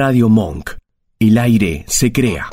Radio Monk. El aire se crea.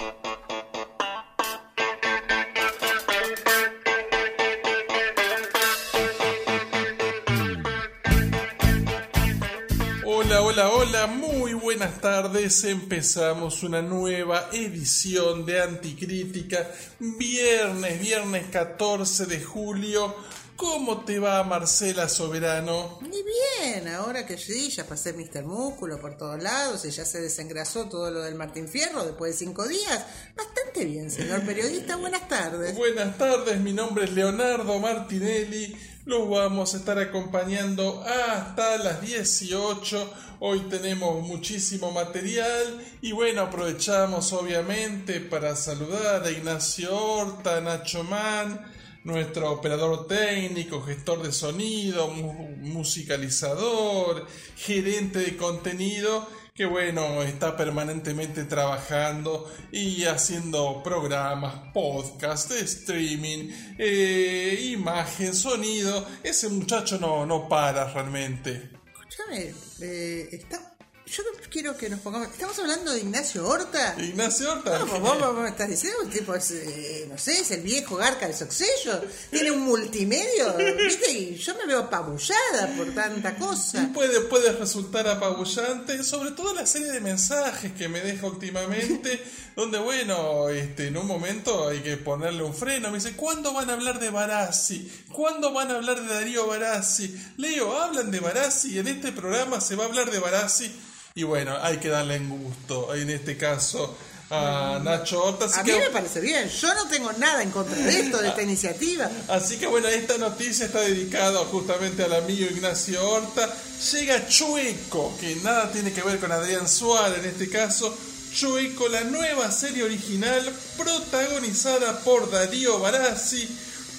Hola, hola, hola, muy buenas tardes. Empezamos una nueva edición de Anticrítica. Viernes, viernes 14 de julio. ¿Cómo te va Marcela Soberano? Muy bien, ahora que sí, ya pasé Mr. Músculo por todos lados y ya se desengrasó todo lo del Martín Fierro después de cinco días. Bastante bien, señor periodista, buenas tardes. Buenas tardes, mi nombre es Leonardo Martinelli. Los vamos a estar acompañando hasta las 18. Hoy tenemos muchísimo material y bueno, aprovechamos obviamente para saludar a Ignacio Horta, Nacho Man, nuestro operador técnico, gestor de sonido, mu- musicalizador, gerente de contenido, que bueno, está permanentemente trabajando y haciendo programas, podcast, streaming, eh, imagen, sonido. Ese muchacho no, no para realmente. Escúchame, eh, está- yo quiero que nos pongamos. ¿Estamos hablando de Ignacio Horta? Ignacio Horta. No, vos, vos me estás diciendo, el tipo es, eh, no sé, es el viejo Garca de Soxello, tiene un multimedio, ¿viste? Y yo me veo apabullada por tanta cosa. Puede, puede resultar apabullante, sobre todo la serie de mensajes que me deja últimamente, donde bueno, este, en un momento hay que ponerle un freno. Me dice, ¿cuándo van a hablar de Barassi? ¿Cuándo van a hablar de Darío Barassi? Leo, hablan de Barassi, en este programa se va a hablar de Barassi. Y bueno, hay que darle en gusto, en este caso, a Nacho Horta. Así A mí que- me parece bien, yo no tengo nada en contra de esto, de esta iniciativa. Así que bueno, esta noticia está dedicada justamente al amigo Ignacio Horta. Llega Chueco, que nada tiene que ver con Adrián Suárez en este caso. Chueco, la nueva serie original protagonizada por Darío Barassi,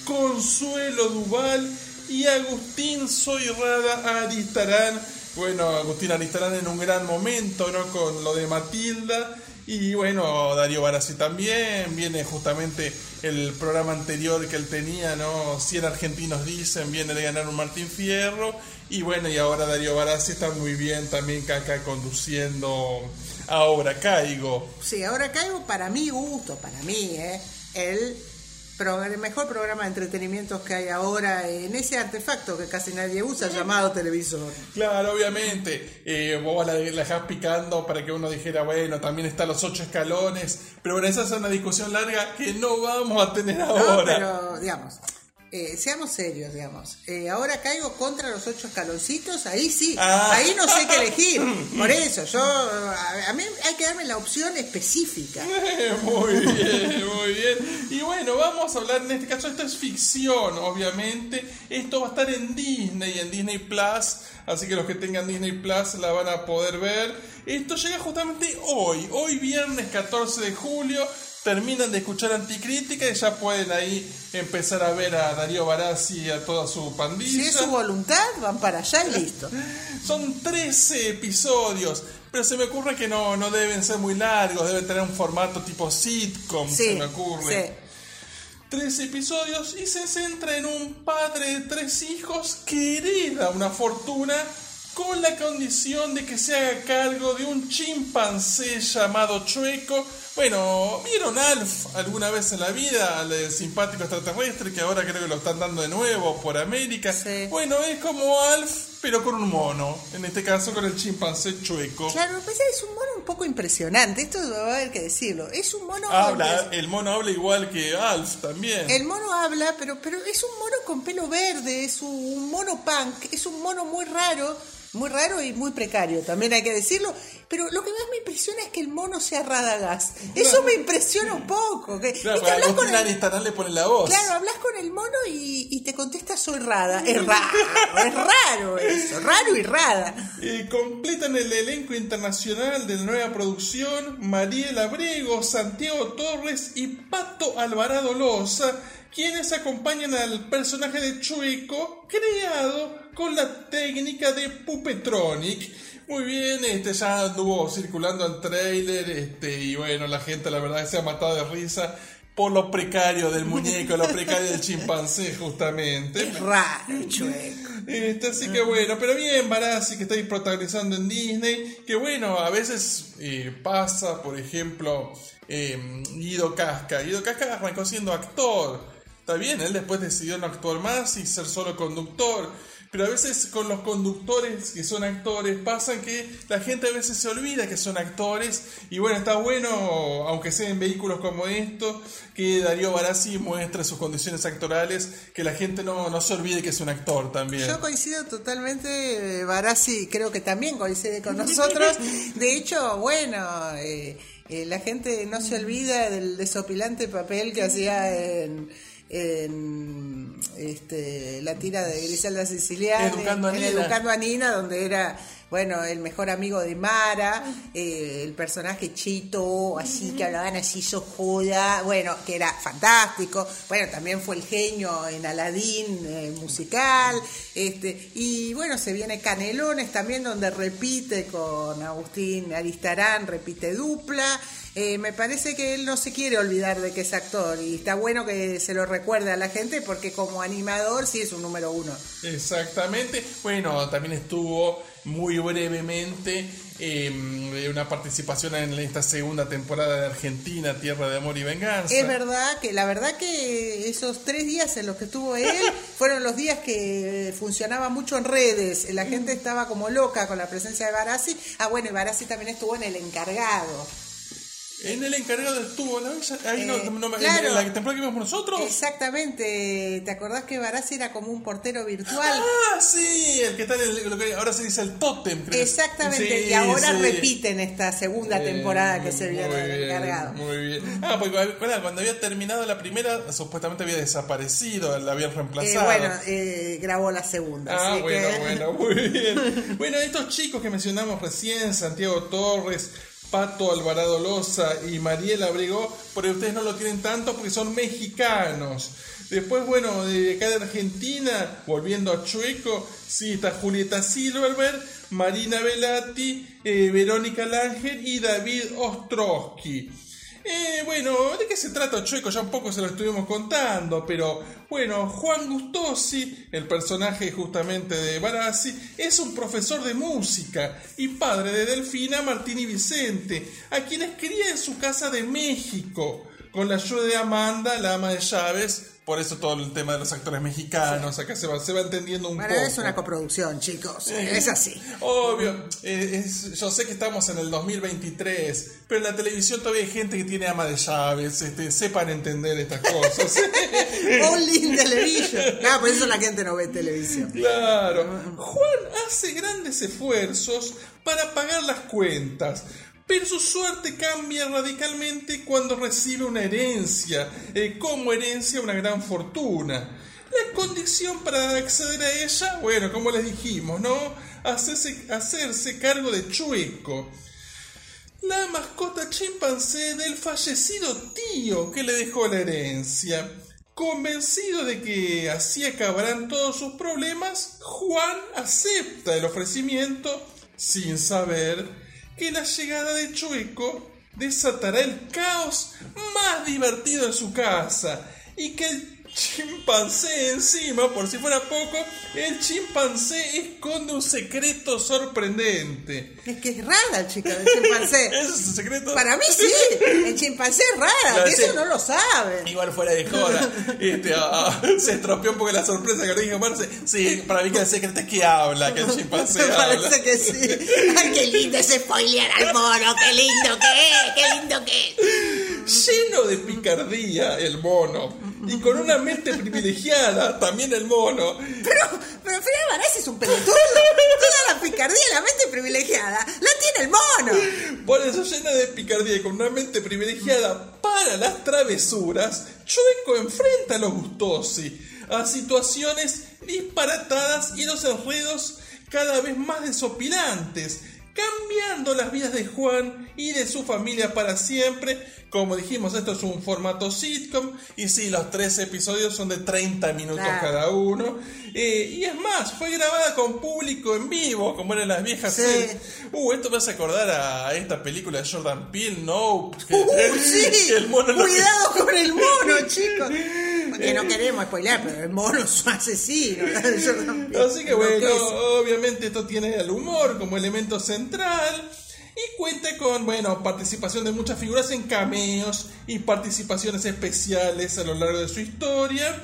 Consuelo Duval y Agustín Soyrada Aristarán. Bueno, Agustín Aristarán en un gran momento, ¿no? Con lo de Matilda. Y bueno, Darío Barassi también, viene justamente el programa anterior que él tenía, ¿no? 100 argentinos dicen, viene de ganar un Martín Fierro. Y bueno, y ahora Darío Barassi está muy bien también acá conduciendo Ahora Caigo. Sí, ahora caigo para mi gusto, para mí, ¿eh? El, pro- el mejor programa de entretenimientos que hay ahora en ese artefacto que casi nadie usa llamado televisor. Claro, obviamente, eh, vos la, la dejás picando para que uno dijera, bueno, también están los ocho escalones, pero bueno, esa es una discusión larga que no vamos a tener No, ahora. pero, digamos, eh, seamos serios, digamos. Eh, ahora caigo contra los ocho escaloncitos, ahí sí, Ah. ahí no sé qué elegir. Por eso, yo, a, a mí hay que darme la opción específica. Muy bien, muy bien. Y bueno, vamos a hablar en este caso, esto es ficción, obviamente. Esto va a estar en Disney, en Disney Plus. Así que los que tengan Disney Plus la van a poder ver. Esto llega justamente hoy, hoy viernes 14 de julio. Terminan de escuchar Anticrítica y ya pueden ahí empezar a ver a Darío Barassi y a toda su pandilla. Si es su voluntad, van para allá y listo. Son 13 episodios, pero se me ocurre que no, no deben ser muy largos, deben tener un formato tipo sitcom, se Sí, me ocurre. sí. 13 episodios y se centra en un padre de tres hijos que hereda una fortuna con la condición de que se haga cargo de un chimpancé llamado Chueco. Bueno, ¿vieron Alf alguna vez en la vida? Al eh, simpático extraterrestre que ahora creo que lo están dando de nuevo por América. Sí. Bueno, es como Alf, pero con un mono. En este caso con el chimpancé Chueco. Claro, pasa es un mono poco impresionante, esto va a haber que decirlo. Es un mono... Habla, el mono habla igual que Alf también. El mono habla, pero, pero es un mono con pelo verde, es un mono punk, es un mono muy raro, muy raro y muy precario, también hay que decirlo. Pero lo que más me impresiona es que el mono sea Radagast. Eso me impresiona un poco. Que, Claro, Hablas con el- le pone la voz. Claro, hablas con el mono y, y te contesta soy rada. Es raro, es raro eso, raro y rada. Eh, completan el elenco internacional de la nueva producción Mariel Abrego, Santiago Torres y Pato Alvarado Loza, quienes acompañan al personaje de Chueco, creado con la técnica de Pupetronic. Muy bien, este ya anduvo circulando el trailer, este, y bueno, la gente la verdad se ha matado de risa por lo precario del muñeco, lo precario del chimpancé, justamente. Es raro, chueco. Este, así que bueno, pero bien, Barassi que estáis protagonizando en Disney, que bueno, a veces eh, pasa, por ejemplo, eh, Guido Casca. Guido Casca arrancó siendo actor. Está bien, él después decidió no actuar más y ser solo conductor. Pero a veces con los conductores que son actores pasan que la gente a veces se olvida que son actores y bueno, está bueno, aunque sea en vehículos como esto, que Darío Barassi muestre sus condiciones actorales, que la gente no, no se olvide que es un actor también. Yo coincido totalmente, Barassi creo que también coincide con nosotros. De hecho, bueno... Eh, eh, la gente no se olvida del desopilante papel que hacía en, en este, la tira de Griselda Siciliana, Educando a en Nina. Educando a Nina, donde era bueno el mejor amigo de Mara, eh, el personaje Chito, así que hablaban así sojuda, bueno, que era fantástico, bueno, también fue el genio en Aladín eh, musical, este, y bueno, se viene Canelones también, donde repite con Agustín Aristarán, repite dupla. Eh, me parece que él no se quiere olvidar de que es actor y está bueno que se lo recuerde a la gente porque como animador sí es un número uno. Exactamente. Bueno, también estuvo muy brevemente eh, una participación en esta segunda temporada de Argentina, Tierra de Amor y Venganza. Es verdad que la verdad que esos tres días en los que estuvo él fueron los días que funcionaba mucho en redes. La gente estaba como loca con la presencia de Barassi. Ah, bueno, y Barassi también estuvo en el encargado. En el encargado estuvo, ¿no? Ahí no, Eh, no me- claro. en la temporada que vimos nosotros. Exactamente. ¿Te acordás que Barassi era como un portero virtual? Ah, sí, el que está en el, lo que ahora se dice el tótem. creo. Exactamente, Sí, y ahora sí. repiten esta segunda temporada que se bien, encargado. Muy bien. Ah, porque bueno, cuando había terminado la primera, supuestamente había desaparecido, la habían Eh, reemplazado. bueno, eh, grabó la segunda. Ah, así bueno, que- bueno, muy bien. Bueno, estos chicos que mencionamos recién, Santiago Torres, Pato Alvarado Loza y Mariela Abrego, porque ustedes no lo tienen tanto porque son mexicanos. Después, bueno, de acá de Argentina, volviendo a Chueco, sí, está Julieta Silverberg, Marina Velati, eh, Verónica Langer y David Ostrowski. Eh, bueno, ¿de qué se trata Chueco? Ya un poco se lo estuvimos contando, pero bueno, Juan Gustosi, el personaje justamente de Barassi, es un profesor de música y padre de Delfina, Martín y Vicente, a quienes cría en su casa de México, con la ayuda de Amanda, la ama de llaves, por eso todo el tema de los actores mexicanos, acá se va, se va entendiendo un Bueno, poco. es una coproducción, chicos. Es así. Obvio, eh, es- yo sé que estamos en el 2023, pero en la televisión todavía hay gente que tiene ama de llaves, este, sepan entender estas cosas. Only television. Ah, por eso la gente no ve televisión. claro, Juan hace grandes esfuerzos para pagar las cuentas. Pero su suerte cambia radicalmente cuando recibe una herencia, eh, como herencia una gran fortuna. La condición para acceder a ella, bueno, como les dijimos, ¿no? Hacerse, hacerse cargo de Chueco, la mascota chimpancé del fallecido tío que le dejó la herencia. Convencido de que así acabarán todos sus problemas, Juan acepta el ofrecimiento sin saber que la llegada de Chueco desatará el caos más divertido en su casa y que el chimpancé encima, por si fuera poco, el chimpancé esconde un secreto sorprendente. Es que es rara el chico del chimpancé. ¿Ese es el secreto? Para mí sí, el chimpancé es rara, que sí. eso no lo saben. Igual fuera de joda, este, ah, ah, se estropeó un poco la sorpresa que lo dije Marce. Sí, para mí que el secreto es que habla, que el chimpancé Me habla. parece que sí. Ay, qué lindo ese spoiler al mono, qué lindo que es, qué lindo que es. Lleno de picardía el mono. Y con una mente privilegiada, también el mono. Pero, pero Barassi es un pelotudo. Toda la picardía y la mente privilegiada la tiene el mono. Por eso, llena de picardía y con una mente privilegiada para las travesuras, Chueco enfrenta a los Gustosi a situaciones disparatadas y los enredos cada vez más desopilantes cambiando las vidas de Juan y de su familia para siempre. Como dijimos, esto es un formato sitcom y sí, los tres episodios son de 30 minutos Claro. cada uno. Eh, y es más, fue grabada con público en vivo, como eran las viejas Sí. series. Uh, esto me hace acordar a esta película de Jordan Peele, No. Que, Uh, sí, que el mono lo- cuidado con el mono, chicos. Porque no queremos spoiler, pero el mono es un asesino. Así que bueno, obviamente esto tiene el humor como elemento central y cuenta con, bueno, participación de muchas figuras en cameos y participaciones especiales a lo largo de su historia.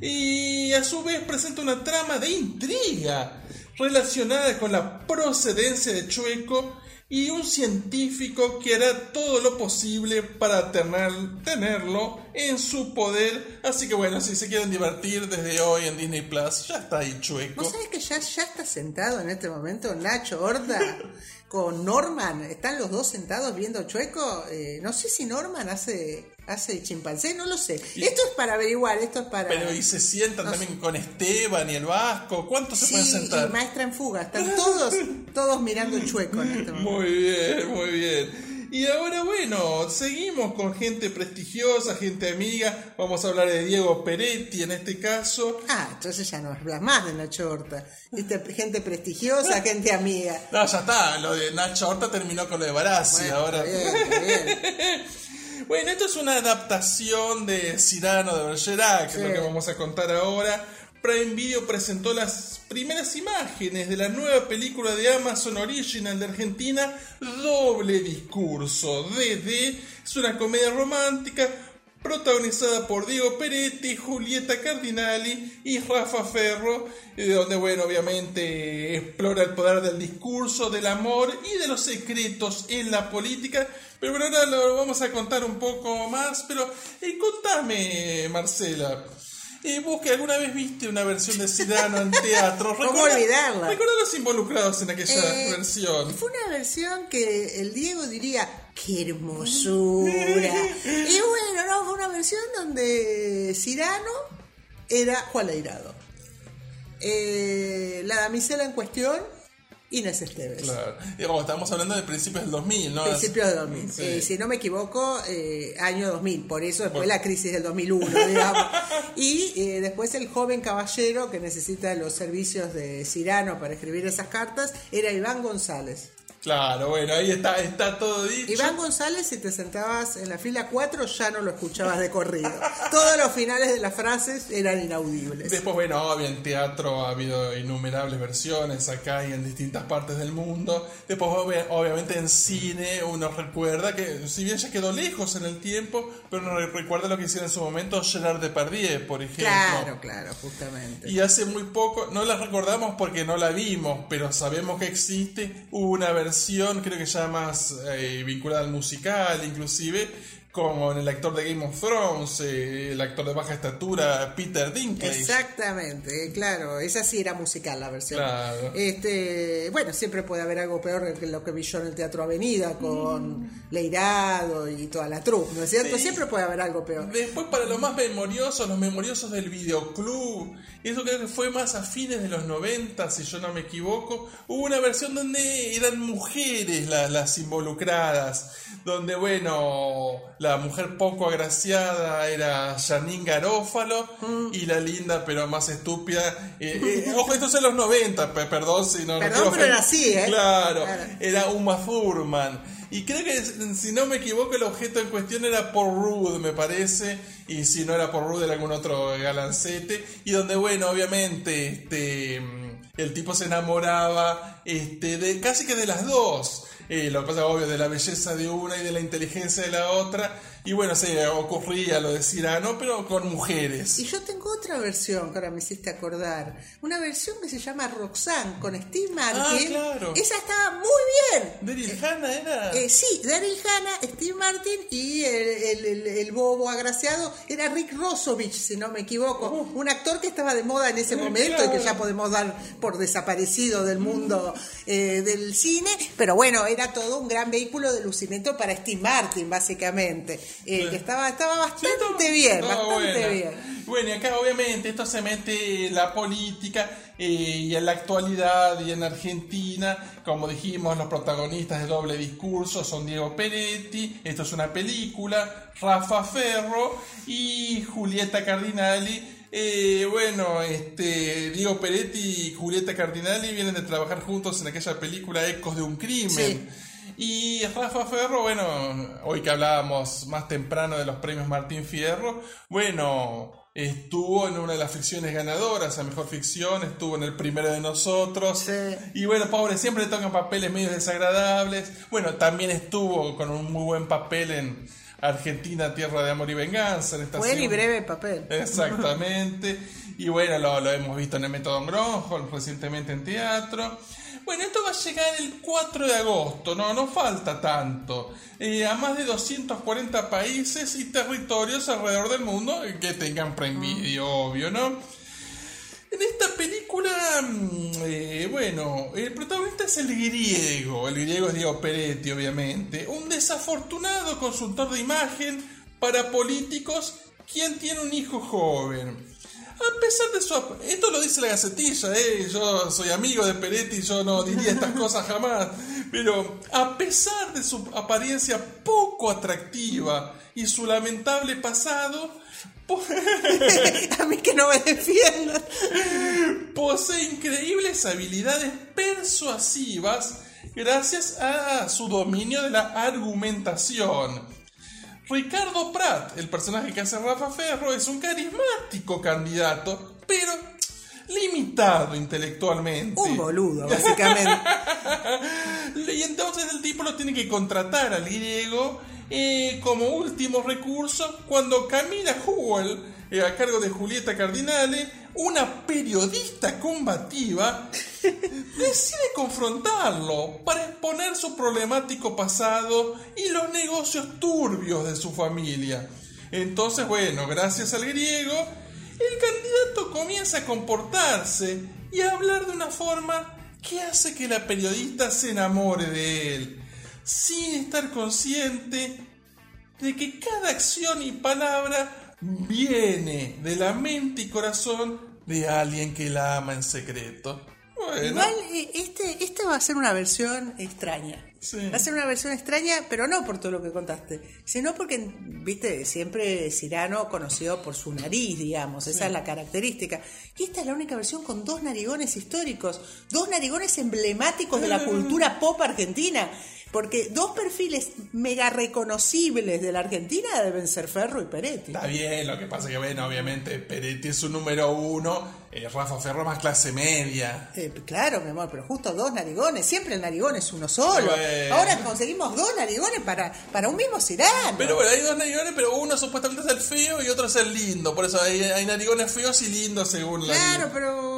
Y a su vez presenta una trama de intriga relacionada con la procedencia de Chueco y un científico que hará todo lo posible para tener- tenerlo en su poder. Así que bueno, si se quieren divertir desde hoy en Disney Plus, ya está ahí Chueco. ¿Vos sabés que ya, ya está sentado en este momento Nacho Horta con Norman? ¿Están los dos sentados viendo Chueco? Eh, no sé si Norman hace, hace chimpancé, no lo sé. Esto es para averiguar, esto es para... Pero y se sientan No también con Esteban y el Vasco. ¿Cuántos se pueden y sentar? Maestra en Fuga. Están todos, todos mirando Chueco en este momento. Muy bien, muy bien. Y ahora bueno, seguimos con gente prestigiosa, gente amiga. Vamos a hablar de Diego Peretti en este caso. Ah, entonces ya no hablas más de Nacho Horta. Viste, gente prestigiosa, gente amiga. No, ya está, lo de Nacho Horta terminó con lo de Barassi, Bueno, ahora. bien, bien. Bueno, esto es una adaptación de Cyrano de Bergerac, que es lo Sí. que vamos a contar ahora. Prime Video presentó las primeras imágenes de la nueva película de Amazon Original de Argentina, Doble Discurso, DD. Es una comedia romántica protagonizada por Diego Peretti, Julieta Cardinali y Rafa Ferro, eh, donde, bueno, obviamente explora el poder del discurso, del amor y de los secretos en la política. Pero bueno, ahora lo vamos a contar un poco más. Pero eh, contame, Marcela. Eh, vos que alguna vez viste una versión de Cirano en teatro, ¿Cómo ¿Recuerda- olvidarla? recuerda los involucrados en aquella Eh, versión. Fue una versión que el Diego diría, qué hermosura. y bueno, no, fue una versión donde Cirano era Juan Leirado. Eh, la damisela en cuestión, Inés Esteves. Claro. Digamos, estamos hablando de principios del 2000, ¿no? Principios de 2000. Sí. Eh, si no me equivoco, eh, año 2000. Por eso después la crisis del 2001, digamos. Y eh, después el joven caballero que necesita los servicios de Cirano para escribir esas cartas era Iván González. Claro, bueno, ahí está, está todo dicho. Iván González, si te sentabas en la fila 4, ya no lo escuchabas de corrido. Todos los finales de las frases eran inaudibles. Después, bueno, obvio, en teatro ha habido innumerables versiones acá y en distintas partes del mundo. Después, obvia- obviamente, en cine uno recuerda que, si bien ya quedó lejos en el tiempo, pero uno re- recuerda lo que hicieron en su momento Gerard Depardieu, por ejemplo. Claro, claro, justamente. Y hace muy poco, no la recordamos porque no la vimos, pero sabemos que existe una versión, creo que ya más eh, vinculada al musical, inclusive, con el actor de Game of Thrones, eh, el actor de baja estatura, Peter Dinklage. Exactamente, eh, claro, esa sí era musical la versión. Claro. Este, bueno, siempre puede haber algo peor que lo que vi yo en el Teatro Avenida con Leirado y toda la troupe, ¿no es cierto? Sí. Siempre puede haber algo peor. Después para los más memoriosos, los memoriosos del videoclub, eso creo que fue más a fines de los 90, si yo no me equivoco, hubo una versión donde eran mujeres las, las involucradas, donde bueno, la mujer poco agraciada era Janine Garófalo y la linda pero más estúpida, eh, eh, ojo, esto es en los 90, pe- perdón si no... no Perdón, pero era así, ¿eh? Claro, Claro. era Uma Thurman. Y creo que, si no me equivoco, el objeto en cuestión era por Rude, me parece. Y si no era por Rude, era algún otro galancete. Y donde, bueno, obviamente, este, mm, el tipo se enamoraba este, de casi que de las dos. Eh, lo que pasa, obvio, de la belleza de una y de la inteligencia de la otra. Y bueno, se ocurría lo de Cirano, pero con mujeres. Y yo tengo otra versión que ahora me hiciste acordar. Una versión que se llama Roxanne con Steve Martin. Ah, claro. Esa estaba muy bien. Daryl Hannah era. Eh, sí, Daryl Hannah, Steve Martin y el, el- el- el bobo agraciado era Rick Rosovich, si no me equivoco. Un actor que estaba de moda en ese momento y que ya podemos dar por desaparecido del mundo eh, del cine. Pero bueno, era todo un gran vehículo de lucimiento para Steve Martin, básicamente. Eh, que estaba, estaba bastante bien, bastante buena. bien. Bueno, y acá obviamente esto se mete en la política eh, y en la actualidad y en Argentina, como dijimos, los protagonistas de doble discurso son Diego Peretti, esto es una película, Rafa Ferro y Julieta Cardinali. Eh, bueno, este Diego Peretti y Julieta Cardinali vienen de trabajar juntos en aquella película Ecos de un crimen. Y Rafa Ferro, bueno, hoy que hablábamos más temprano de los premios Martín Fierro, bueno, estuvo en una de las ficciones ganadoras a Mejor Ficción, estuvo en el primero de nosotros. Sí. Y bueno, pobre, siempre le tocan papeles medio desagradables. Bueno, también estuvo con un muy buen papel en Argentina, Tierra de Amor y Venganza. En esta Buen y breve papel. Exactamente. Y bueno, lo, lo hemos visto en el Método Gronholm, recientemente en teatro. Bueno, esto va a llegar el 4 de agosto, no, no falta tanto. Eh, a más de 240 países y territorios alrededor del mundo que tengan Prime Video, obvio, ¿no? En esta película, mm, eh, bueno, el protagonista es el griego, el griego es Diego Peretti, obviamente, un desafortunado consultor de imagen para políticos quien tiene un hijo joven. A pesar de su... Esto lo dice la gacetilla, ¿eh? Yo soy amigo de Peretti, yo no diría estas cosas jamás. Pero a pesar de su apariencia poco atractiva y su lamentable pasado, po- A mí que no me defiendan. posee increíbles habilidades persuasivas gracias a su dominio de la argumentación. Ricardo Pratt, el personaje que hace Rafa Ferro, es un carismático candidato, pero limitado intelectualmente. Un boludo, básicamente. Y entonces el tipo lo tiene que contratar al griego eh, como último recurso cuando Camila Huel, eh, a cargo de Julieta Cardinale, una periodista combativa, decide confrontarlo para exponer su problemático pasado y los negocios turbios de su familia. Entonces, bueno, gracias al griego, el candidato comienza a comportarse y a hablar de una forma que hace que la periodista se enamore de él, sin estar consciente de que cada acción y palabra viene de la mente y corazón de alguien que la ama en secreto. Bueno, Igual eh, este, este va a ser una versión extraña. Sí. Va a ser una versión extraña, pero no por todo lo que contaste, sino porque, viste, siempre Cirano conoció por su nariz, digamos, esa es la característica. Y esta es la única versión con dos narigones históricos, dos narigones emblemáticos de la cultura pop argentina. Porque dos perfiles mega reconocibles de la Argentina deben ser Ferro y Peretti. Está bien, lo que pasa que, bueno, obviamente Peretti es su número uno, eh, Rafa Ferro más clase media. Eh, claro, mi amor, pero justo dos narigones. Siempre el narigón es uno solo. Bueno. Ahora conseguimos dos narigones para, para un mismo cirano. Pero bueno, hay dos narigones, pero uno supuestamente es el feo y otro es el lindo. Por eso hay, hay narigones feos y lindos según la Claro, pero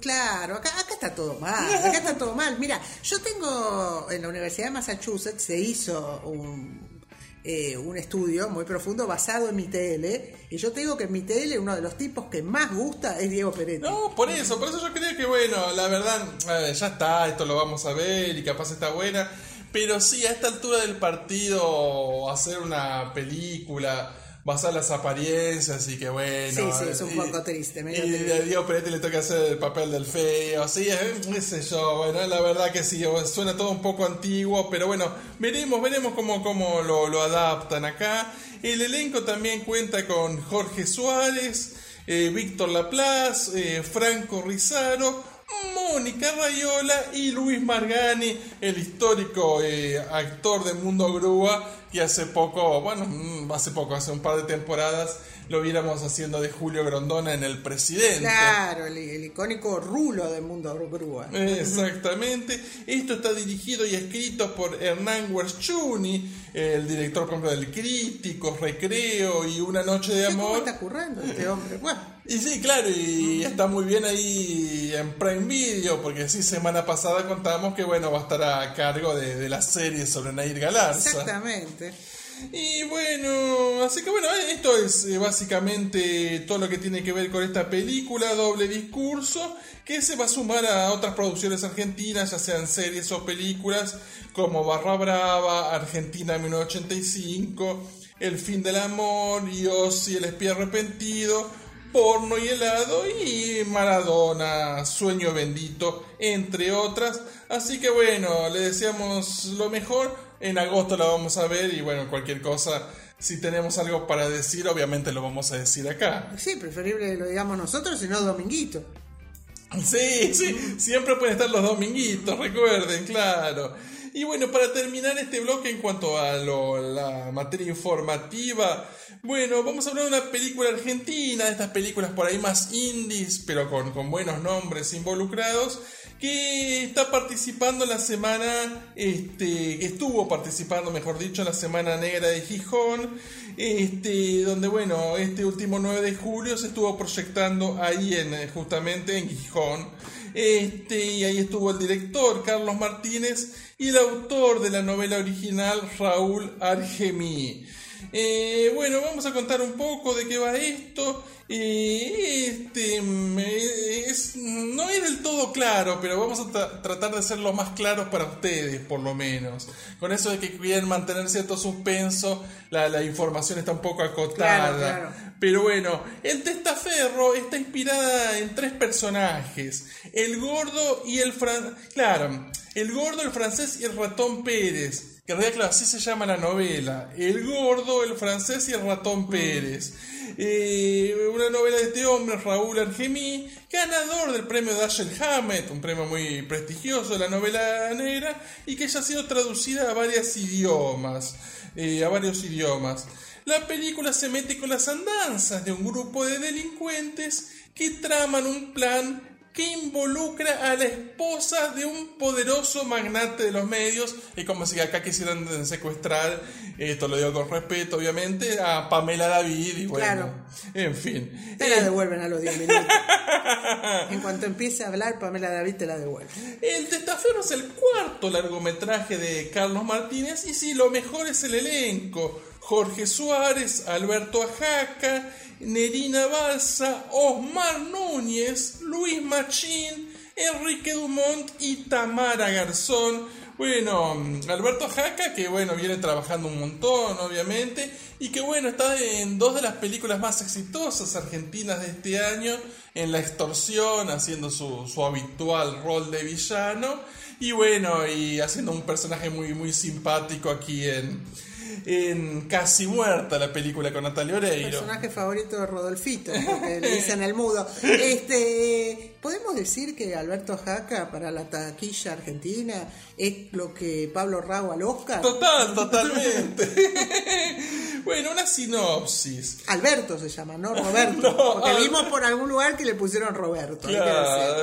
claro, acá, acá está todo mal, acá está todo mal. Mira, yo tengo en la Universidad de Massachusetts se hizo un, eh, un estudio muy profundo basado en mi TL y yo te digo que en mi TL uno de los tipos que más gusta es Diego Peretti. No, por eso, por eso yo creo que, bueno, la verdad, eh, ya está, esto lo vamos a ver y capaz está buena. Pero sí, a esta altura del partido, hacer una película, basar las apariencias y que bueno. Sí, sí, es un y- poco triste, medio Y triste. a Diego Peretti le toca hacer el papel del feo, sí, eh, qué sé yo, bueno, la verdad que sí, suena todo un poco antiguo, pero bueno, veremos, veremos cómo, cómo lo, lo adaptan acá. El elenco también cuenta con Jorge Suárez, eh, Víctor Laplace, eh, Franco Rizaro, Mónica Rayola y Luis Margani, el histórico eh, actor de Mundo Grúa, que hace poco, bueno, mm, hace poco, hace un par de temporadas, lo viéramos haciendo de Julio Grondona en El Presidente. Claro, el, el icónico rulo del mundo grúa. Exactamente. Esto está dirigido y escrito por Hernán Werschuni, el director ejemplo, del Crítico, Recreo y Una Noche de ¿Qué cómo Amor. está currando este hombre? Bueno, Y sí, claro, y está muy bien ahí en Prime Video, porque sí, semana pasada contábamos que bueno, va a estar a cargo de, de la serie sobre Nair Galarza. exactamente. Y bueno, así que bueno, esto es eh, básicamente todo lo que tiene que ver con esta película, doble discurso, que se va a sumar a otras producciones argentinas, ya sean series o películas, como Barra Brava, Argentina 1985, El fin del amor, Yossi, el espía arrepentido, porno y helado y Maradona, sueño bendito, entre otras. Así que bueno, le deseamos lo mejor. En agosto la vamos a ver y bueno, cualquier cosa, si tenemos algo para decir, obviamente lo vamos a decir acá. Sí, preferible que lo digamos nosotros y no Dominguito. Sí, sí, siempre pueden estar los dominguitos, recuerden, claro. Y bueno, para terminar este bloque en cuanto a la materia informativa, bueno, vamos a hablar de una película argentina, de estas películas por ahí más indies, pero con, con buenos nombres involucrados, que está participando en la semana, este, estuvo participando, mejor dicho, en la Semana Negra de Gijón, este, donde, bueno, este último 9 de julio se estuvo proyectando ahí en, justamente en Gijón. Este, y ahí estuvo el director Carlos Martínez y el autor de la novela original Raúl Argemí. Eh, bueno, vamos a contar un poco de qué va esto. este es, no es del todo claro, pero vamos a tratar de ser lo más claros para ustedes, por lo menos. Con eso de que quieren mantener cierto suspenso, la, información está un poco acotada. Pero bueno, el testaferro está inspirada en tres personajes: el gordo y el francés. Claro, el gordo, el francés y el ratón Pérez que en realidad, así se llama la novela. El gordo, el francés y el ratón Pérez. Eh, una novela de este hombre, Raúl Argemí, ganador del premio Dashiell Hammett, un premio muy prestigioso de la novela negra, y que ya ha sido traducida a varios idiomas. Eh, a varios idiomas. La película se mete con las andanzas de un grupo de delincuentes que traman un plan que involucra a la esposa de un poderoso magnate de los medios, y como si acá quisieran secuestrar, esto lo digo con respeto, obviamente, a Pamela David, y bueno, en fin. Te la eh, devuelven a los 10 minutos. en cuanto empiece a hablar, Pamela David te la devuelve. El Testaferro es el cuarto largometraje de Carlos Martínez, y sí, lo mejor es el elenco. Jorge Suárez, Alberto Ajaca, Nerina Balsa, Osmar Núñez, Luis Machín, Enrique Dumont y Tamara Garzón. Bueno, Alberto Jaca, que bueno, viene trabajando un montón, obviamente, y que bueno, está en dos de las películas más exitosas argentinas de este año, en La extorsión, haciendo su, su habitual rol de villano, y bueno, y haciendo un personaje muy, muy simpático aquí en, en Casi Muerta, la película con Natalia Oreiro. Personaje favorito de Rodolfito, porque le dicen el mudo. Este, ¿Podemos decir que Alberto Jaca para la taquilla argentina es lo que Pablo Rago al Oscar? Total, totalmente. bueno, una sinopsis. Alberto se llama, no Roberto. porque vimos por algún lugar que le pusieron Roberto. Claro,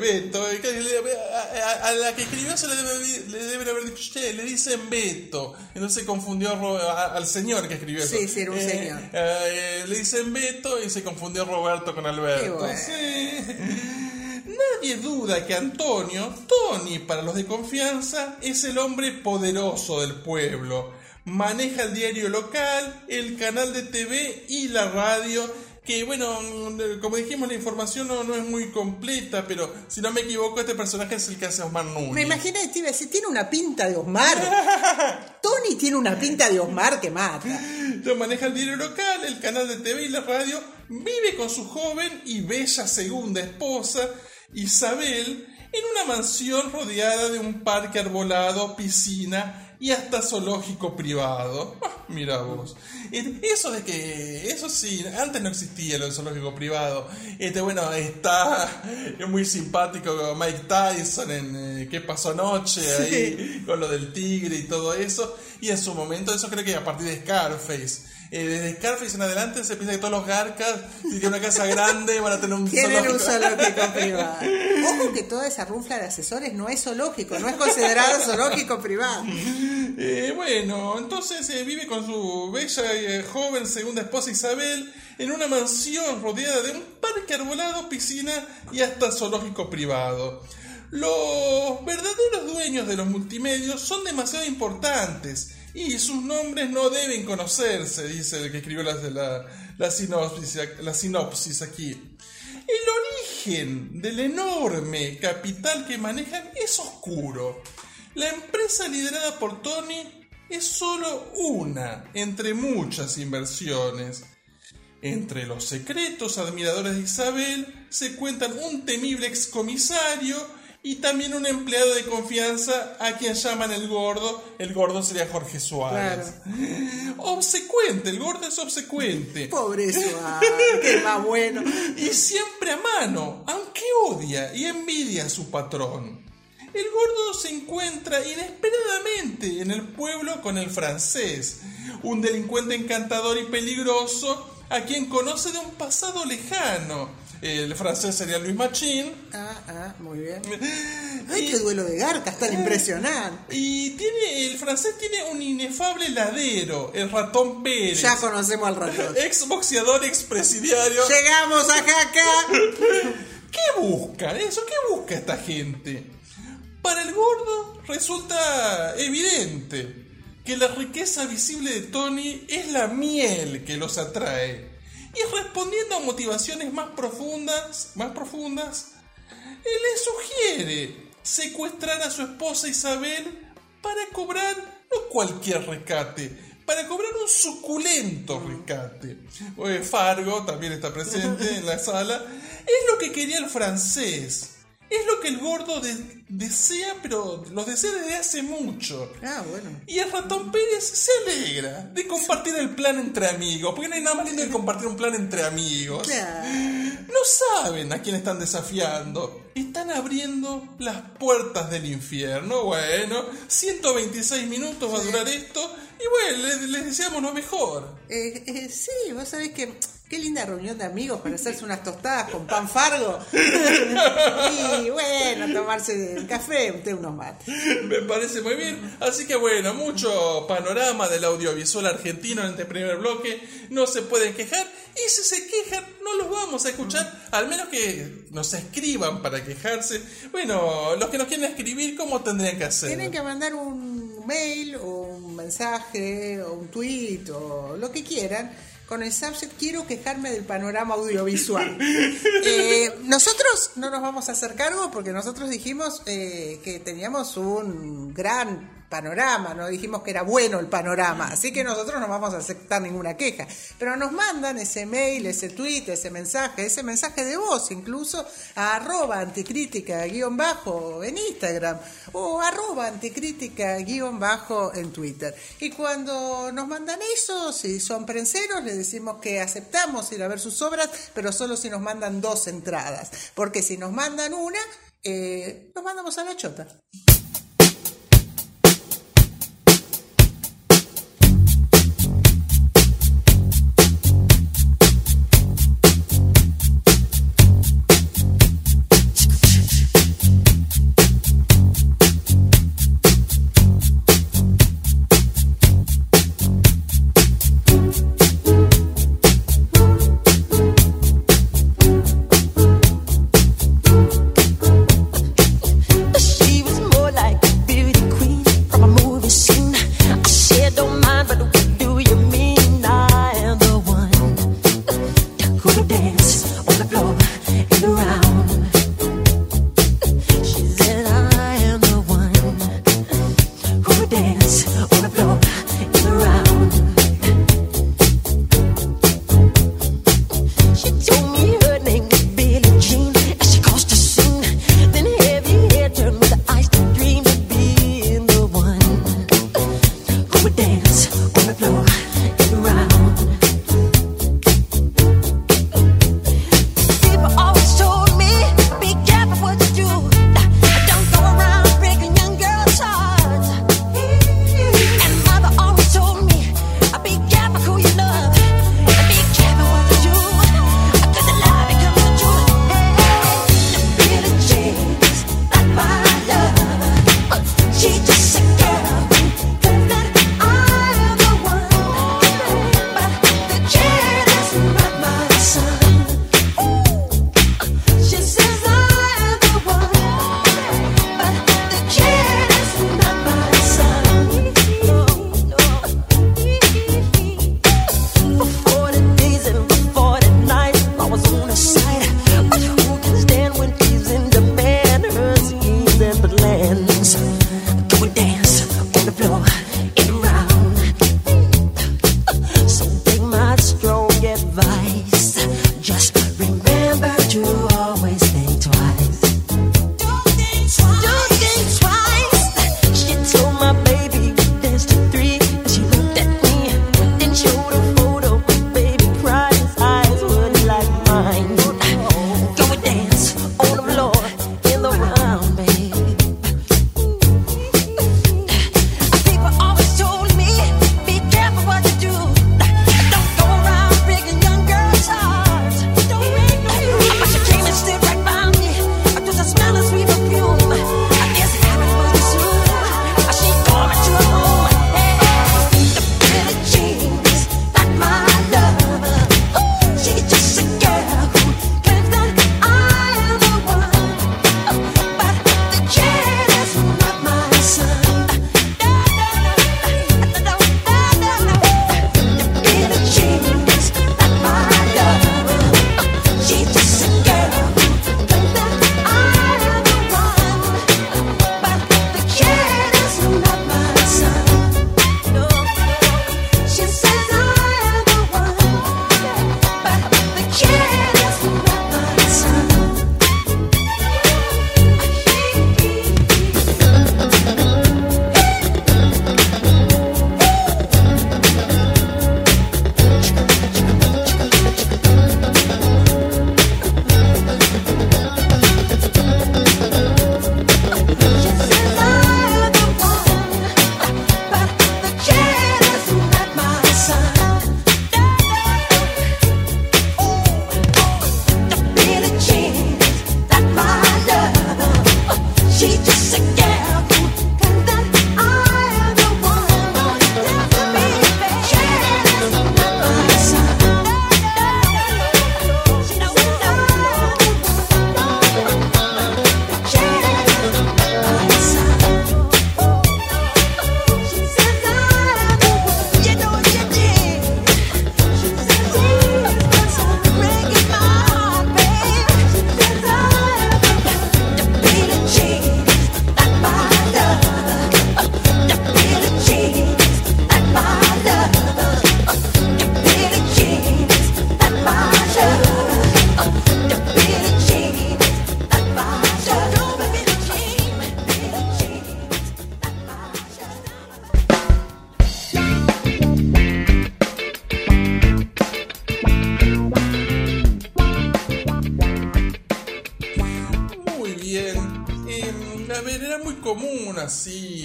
Beto. A, la que escribió se le, debe, deben haber dicho, le dicen Beto. Y no se confundió al señor que escribió eso. Sí, sí, era un eh, señor. Eh, le dicen Beto y se confundió Roberto con Alberto. Nadie duda que Antonio, Tony para los de confianza, es el hombre poderoso del pueblo. Maneja el diario local, el canal de TV y la radio que bueno, como dijimos, la información no, no, es muy completa, pero si no me equivoco, este personaje es el que hace Osmar Núñez. Me imaginé, Steve, si tiene una pinta de Osmar. Tony tiene una pinta de Osmar que mata. Lo maneja el diario local, el canal de TV y la radio, vive con su joven y bella segunda esposa, Isabel, en una mansión rodeada de un parque arbolado, piscina y hasta zoológico privado. Ah, mira vos. Eso de que, eso sí, antes no existía lo de zoológico privado. Este, bueno, está muy simpático Mike Tyson en eh, ¿Qué pasó anoche? Ahí, con lo del tigre y todo eso. Y en su momento, eso creo que a partir de Scarface eh, desde Scarface en adelante se piensa que todos los garcas, si tienen una casa grande, van a tener un Tienen zoológico. un zoológico privado. Ojo que toda esa rufla de asesores no es zoológico, no es considerado zoológico privado. Eh, bueno, entonces eh, vive con su bella y joven segunda esposa Isabel en una mansión rodeada de un parque arbolado, piscina y hasta zoológico privado. Los verdaderos dueños de los multimedios son demasiado importantes y sus nombres no deben conocerse, dice el que escribió la, la, sinopsis, la sinopsis aquí. El origen del enorme capital que manejan es oscuro. La empresa liderada por Tony es solo una entre muchas inversiones. Entre los secretos admiradores de Isabel se cuentan un temible excomisario y también un empleado de confianza a quien llaman el gordo. El gordo sería Jorge Suárez. Obsecuente, el gordo es obsecuente. Pobre Suárez, que más bueno. Y siempre a mano, aunque odia y envidia a su patrón. El gordo se encuentra inesperadamente en el pueblo con el francés, un delincuente encantador y peligroso a quien conoce de un pasado lejano. El francés sería Luis Machín. Ah, ah, muy bien. Ay, qué duelo de garcas tan impresionante. Y tiene, el francés tiene un inefable ladero, el ratón Pérez. Ya conocemos al ratón. Ex boxeador, ex presidiario. Llegamos a Jaca. ¿Qué busca eso? ¿Qué busca esta gente? Para el gordo resulta evidente que la riqueza visible de Tony es la miel que los atrae. Y respondiendo a motivaciones más profundas, más profundas, él le sugiere secuestrar a su esposa Isabel para cobrar no cualquier rescate, para cobrar un suculento rescate. Fargo también está presente en la sala. Es lo que quería el francés. Es lo que el gordo desea, pero los desea desde hace mucho. Ah, bueno. Y el ratón Pérez se alegra de compartir el plan entre amigos, porque no hay nada más lindo que compartir un plan entre amigos. Claro. No saben a quién están desafiando. Están abriendo las puertas del infierno. Bueno, 126 minutos va a durar esto. Y bueno, les, les deseamos lo mejor. Eh, eh, sí, vos sabés que qué linda reunión de amigos para hacerse unas tostadas con pan fargo. y bueno, tomarse un café, usted unos mates. Me parece muy bien. Así que bueno, mucho panorama del audiovisual argentino en este primer bloque. No se pueden quejar. Y si se quejan, no los vamos a escuchar. Al menos que nos escriban para quejarse. Bueno, los que nos quieren escribir, ¿cómo tendrían que hacer? Tienen que mandar un mail o un mensaje o un tweet o lo que quieran con el subject quiero quejarme del panorama audiovisual. Eh, nosotros no nos vamos a hacer cargo porque nosotros dijimos eh, que teníamos un gran panorama, no dijimos que era bueno el panorama, así que nosotros no vamos a aceptar ninguna queja, pero nos mandan ese mail, ese tweet, ese mensaje, ese mensaje de voz incluso a arroba anticrítica guion bajo en Instagram o arroba anticrítica guion bajo en Twitter. Y cuando nos mandan eso, si son prenseros, les decimos que aceptamos ir a ver sus obras, pero solo si nos mandan dos entradas, porque si nos mandan una, eh, nos mandamos a la chota.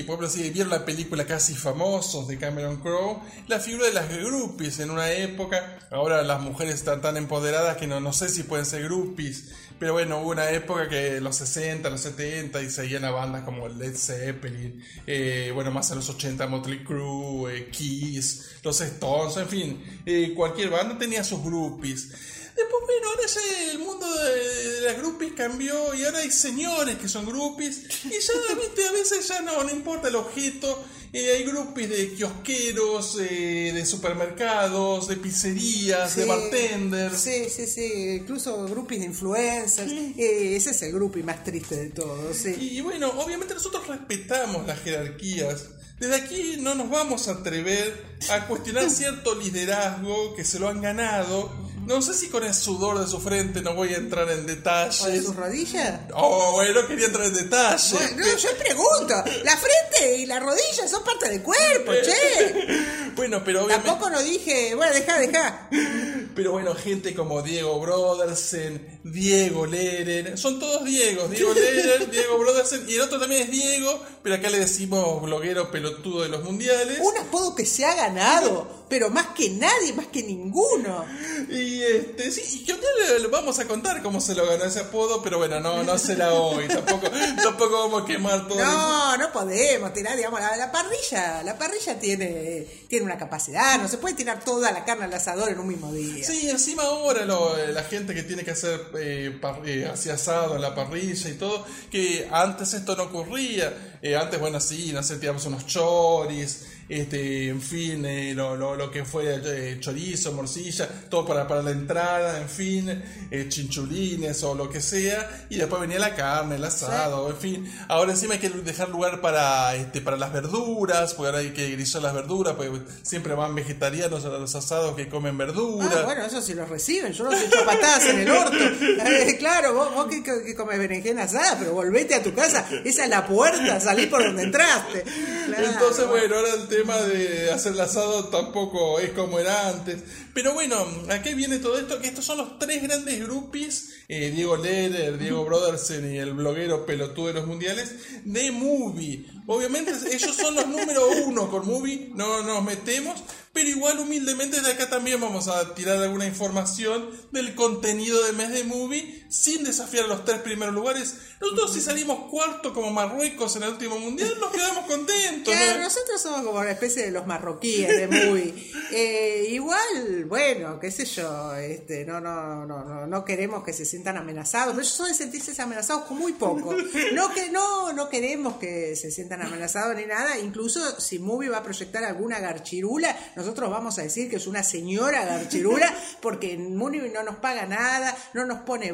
Por ejemplo, si vieron la película Casi Famosos de Cameron Crowe, la figura de las groupies en una época, ahora las mujeres están tan empoderadas que no, no sé si pueden ser groupies, pero bueno, hubo una época que los 60, los 70 y seguían a bandas como Led Zeppelin, eh, bueno, más a los 80 Motley Crue, eh, Kiss, los Stones, en fin, eh, cualquier banda tenía sus groupies. Después, bueno, ahora ya el mundo de, las groupies cambió y ahora hay señores que son groupies y ya, viste, a veces ya no, no importa el objeto. Eh, hay groupies de kiosqueros, eh, de supermercados, de pizzerías, de bartenders. Sí, sí, sí. Incluso groupies de influencers. Eh, ese es el groupie más triste de todos. Sí. Y, y bueno, obviamente nosotros respetamos las jerarquías. Desde aquí no nos vamos a atrever a cuestionar cierto liderazgo que se lo han ganado. No sé si con el sudor de su frente no voy a entrar en ¿O de detalles. sus rodillas? Oh, bueno, quería entrar en detalles. Bueno, no, yo pregunto. La frente y la rodilla son parte del cuerpo, che. Bueno, pero obviamente. Tampoco no dije. Bueno, deja, deja. Pero bueno, gente como Diego Brodersen, Diego Leren, son todos Diegos, Diego Leren, Diego Brodersen, y el otro también es Diego, pero acá le decimos bloguero pelotudo de los mundiales. Un apodo que se ha ganado, pero más que nadie, más que ninguno. Y este, sí, y que le, le vamos a contar cómo se lo ganó ese apodo, pero bueno, no, no será hoy, tampoco, tampoco vamos a quemar todo. No, no podemos tirar, digamos, la, la parrilla. La parrilla tiene, tiene una capacidad, no se puede tirar toda la carne al asador en un mismo día. Sí, encima ahora lo- la gente que tiene que hacer eh, eh, asado en la parrilla y todo, que antes esto no ocurría. Eh, antes, bueno, sí, no sé, tiramos unos choris, este, en fin, eh, lo, lo, lo que fue eh, chorizo, morcilla, todo para, para la entrada, en fin, eh, chinchulines o lo que sea, y después venía la carne, el asado, en fin. Ahora encima hay que dejar lugar para, este, para las verduras, porque ahora hay que grillar las verduras, porque siempre van vegetarianos a los asados que comen verduras. Ah, bueno, eso sí lo reciben, yo los echo patadas en el orto. Eh, claro, vos, vos que, que comes berenjena asada, pero volvete a tu casa, esa es la puerta, salí por donde entraste. Claro, Entonces, bueno, ahora el tema de hacer el asado tampoco es como era antes. Pero bueno, ¿a qué viene todo esto? Que estos son los tres grandes groupies, eh, Diego Leder, Diego Brodersen y el bloguero pelotudo de los mundiales, de Movie. Obviamente ellos son los número uno con Movie, no nos metemos, pero igual humildemente de acá también vamos a tirar alguna información del contenido de mes de Movie sin desafiar a los tres primeros lugares. Nosotros si salimos cuarto como Marruecos en el último mundial nos quedamos contentos. Claro, ¿no? nosotros somos como una especie de los marroquíes de movie. Eh, igual, bueno, qué sé yo, este, no, no, no, no, no queremos que se sientan amenazados, pero ellos suelen sentirse amenazados con muy poco. No que no, no queremos que se sientan amenazados ni nada. Incluso si Movie va a proyectar alguna garchirula, nosotros vamos a decir que es una señora garchirula, porque Movie no nos paga nada, no nos pone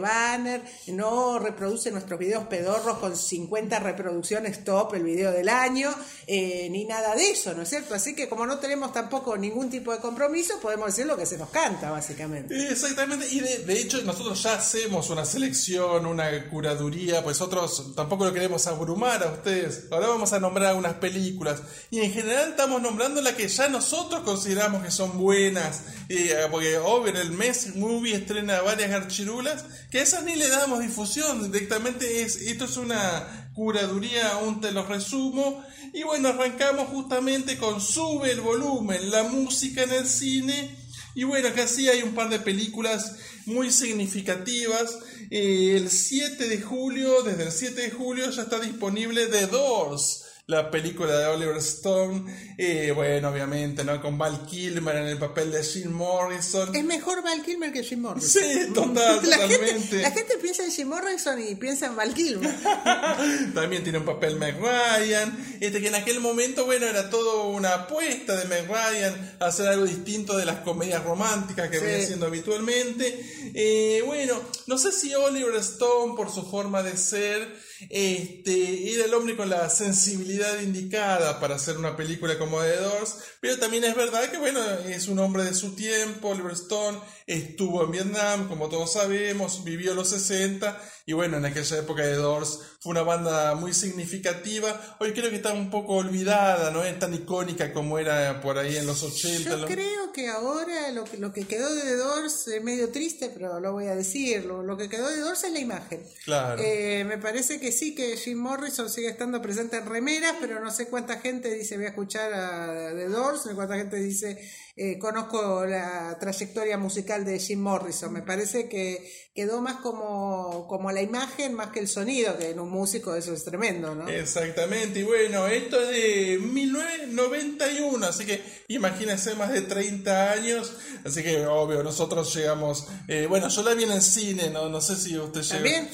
no reproduce nuestros videos pedorros con 50 reproducciones top el video del año, eh, ni nada de eso, ¿no es cierto? Así que como no tenemos tampoco ningún tipo de compromiso, podemos decir lo que se nos canta, básicamente. Exactamente, y de, hecho nosotros ya hacemos una selección, una curaduría, pues nosotros tampoco lo queremos abrumar a ustedes. Ahora vamos a nombrar algunas películas y en general estamos nombrando las que ya nosotros consideramos que son buenas, eh, porque obvio el mes Movie estrena varias garchirulas que a ni le damos difusión, directamente es, esto es una curaduría, aún te lo resumo, y bueno, arrancamos justamente con Sube el volumen, la música en el cine. Y bueno, acá sí hay un par de películas muy significativas. Eh, el 7 de julio, desde el 7 de julio ya está disponible The Doors, la película de Oliver Stone. Eh, bueno, obviamente, ¿no? Con Val Kilmer en el papel de Jim Morrison. Es mejor Val Kilmer que Jim Morrison. Sí, total, La gente, totalmente. la gente piensa en Jim Morrison y piensa en Val Kilmer. También tiene un papel Meg Ryan. Este que en aquel momento, bueno, era todo una apuesta de Meg Ryan a hacer algo distinto de las comedias románticas que Sí. venía haciendo habitualmente. Eh, bueno, no sé si Oliver Stone, por su forma de ser, este, era el hombre con la sensibilidad indicada para hacer una película como The Doors, pero también es verdad que, bueno, es un hombre de su tiempo. Oliver Stone estuvo en Vietnam, como todos sabemos, vivió los 60 y bueno, en aquella época de Doors fue una banda muy significativa. Hoy creo que está un poco olvidada, no es tan icónica como era por ahí en los 80. Yo creo que ahora lo, que- lo que quedó de The Doors es medio triste, pero lo voy a decir. Lo, lo que quedó de The Doors es la imagen. Claro. Eh, me parece que sí, que Jim Morrison sigue estando presente en remeras, pero no sé cuánta gente dice voy a escuchar a The Doors, no sé cuánta gente dice eh, conozco la trayectoria musical de Jim Morrison. Me parece que quedó más como, como la imagen más que el sonido, que en un músico eso es tremendo, ¿no? Exactamente, y bueno, esto es de 1991, así que imagínense más de 30 años, así que obvio, nosotros llegamos, eh, bueno, yo la vi en el cine, no, no sé si usted llegó. También,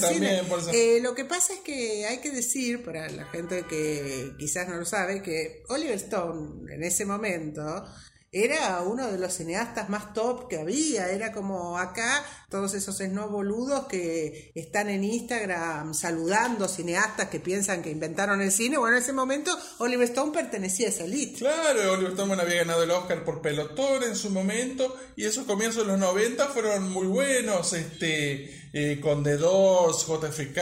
también, eh, lo que pasa es que hay que decir, para la gente que quizás no lo sabe, que Oliver Stone en ese momento era uno de los cineastas más top que había. Era como acá, todos esos no boludos que están en Instagram saludando cineastas que piensan que inventaron el cine. Bueno, en ese momento Oliver Stone pertenecía a esa elite. Claro, Oliver Stone había ganado el Oscar por Pelotón en su momento y esos comienzos de los 90 fueron muy buenos. Este, eh, con The Doors, JFK,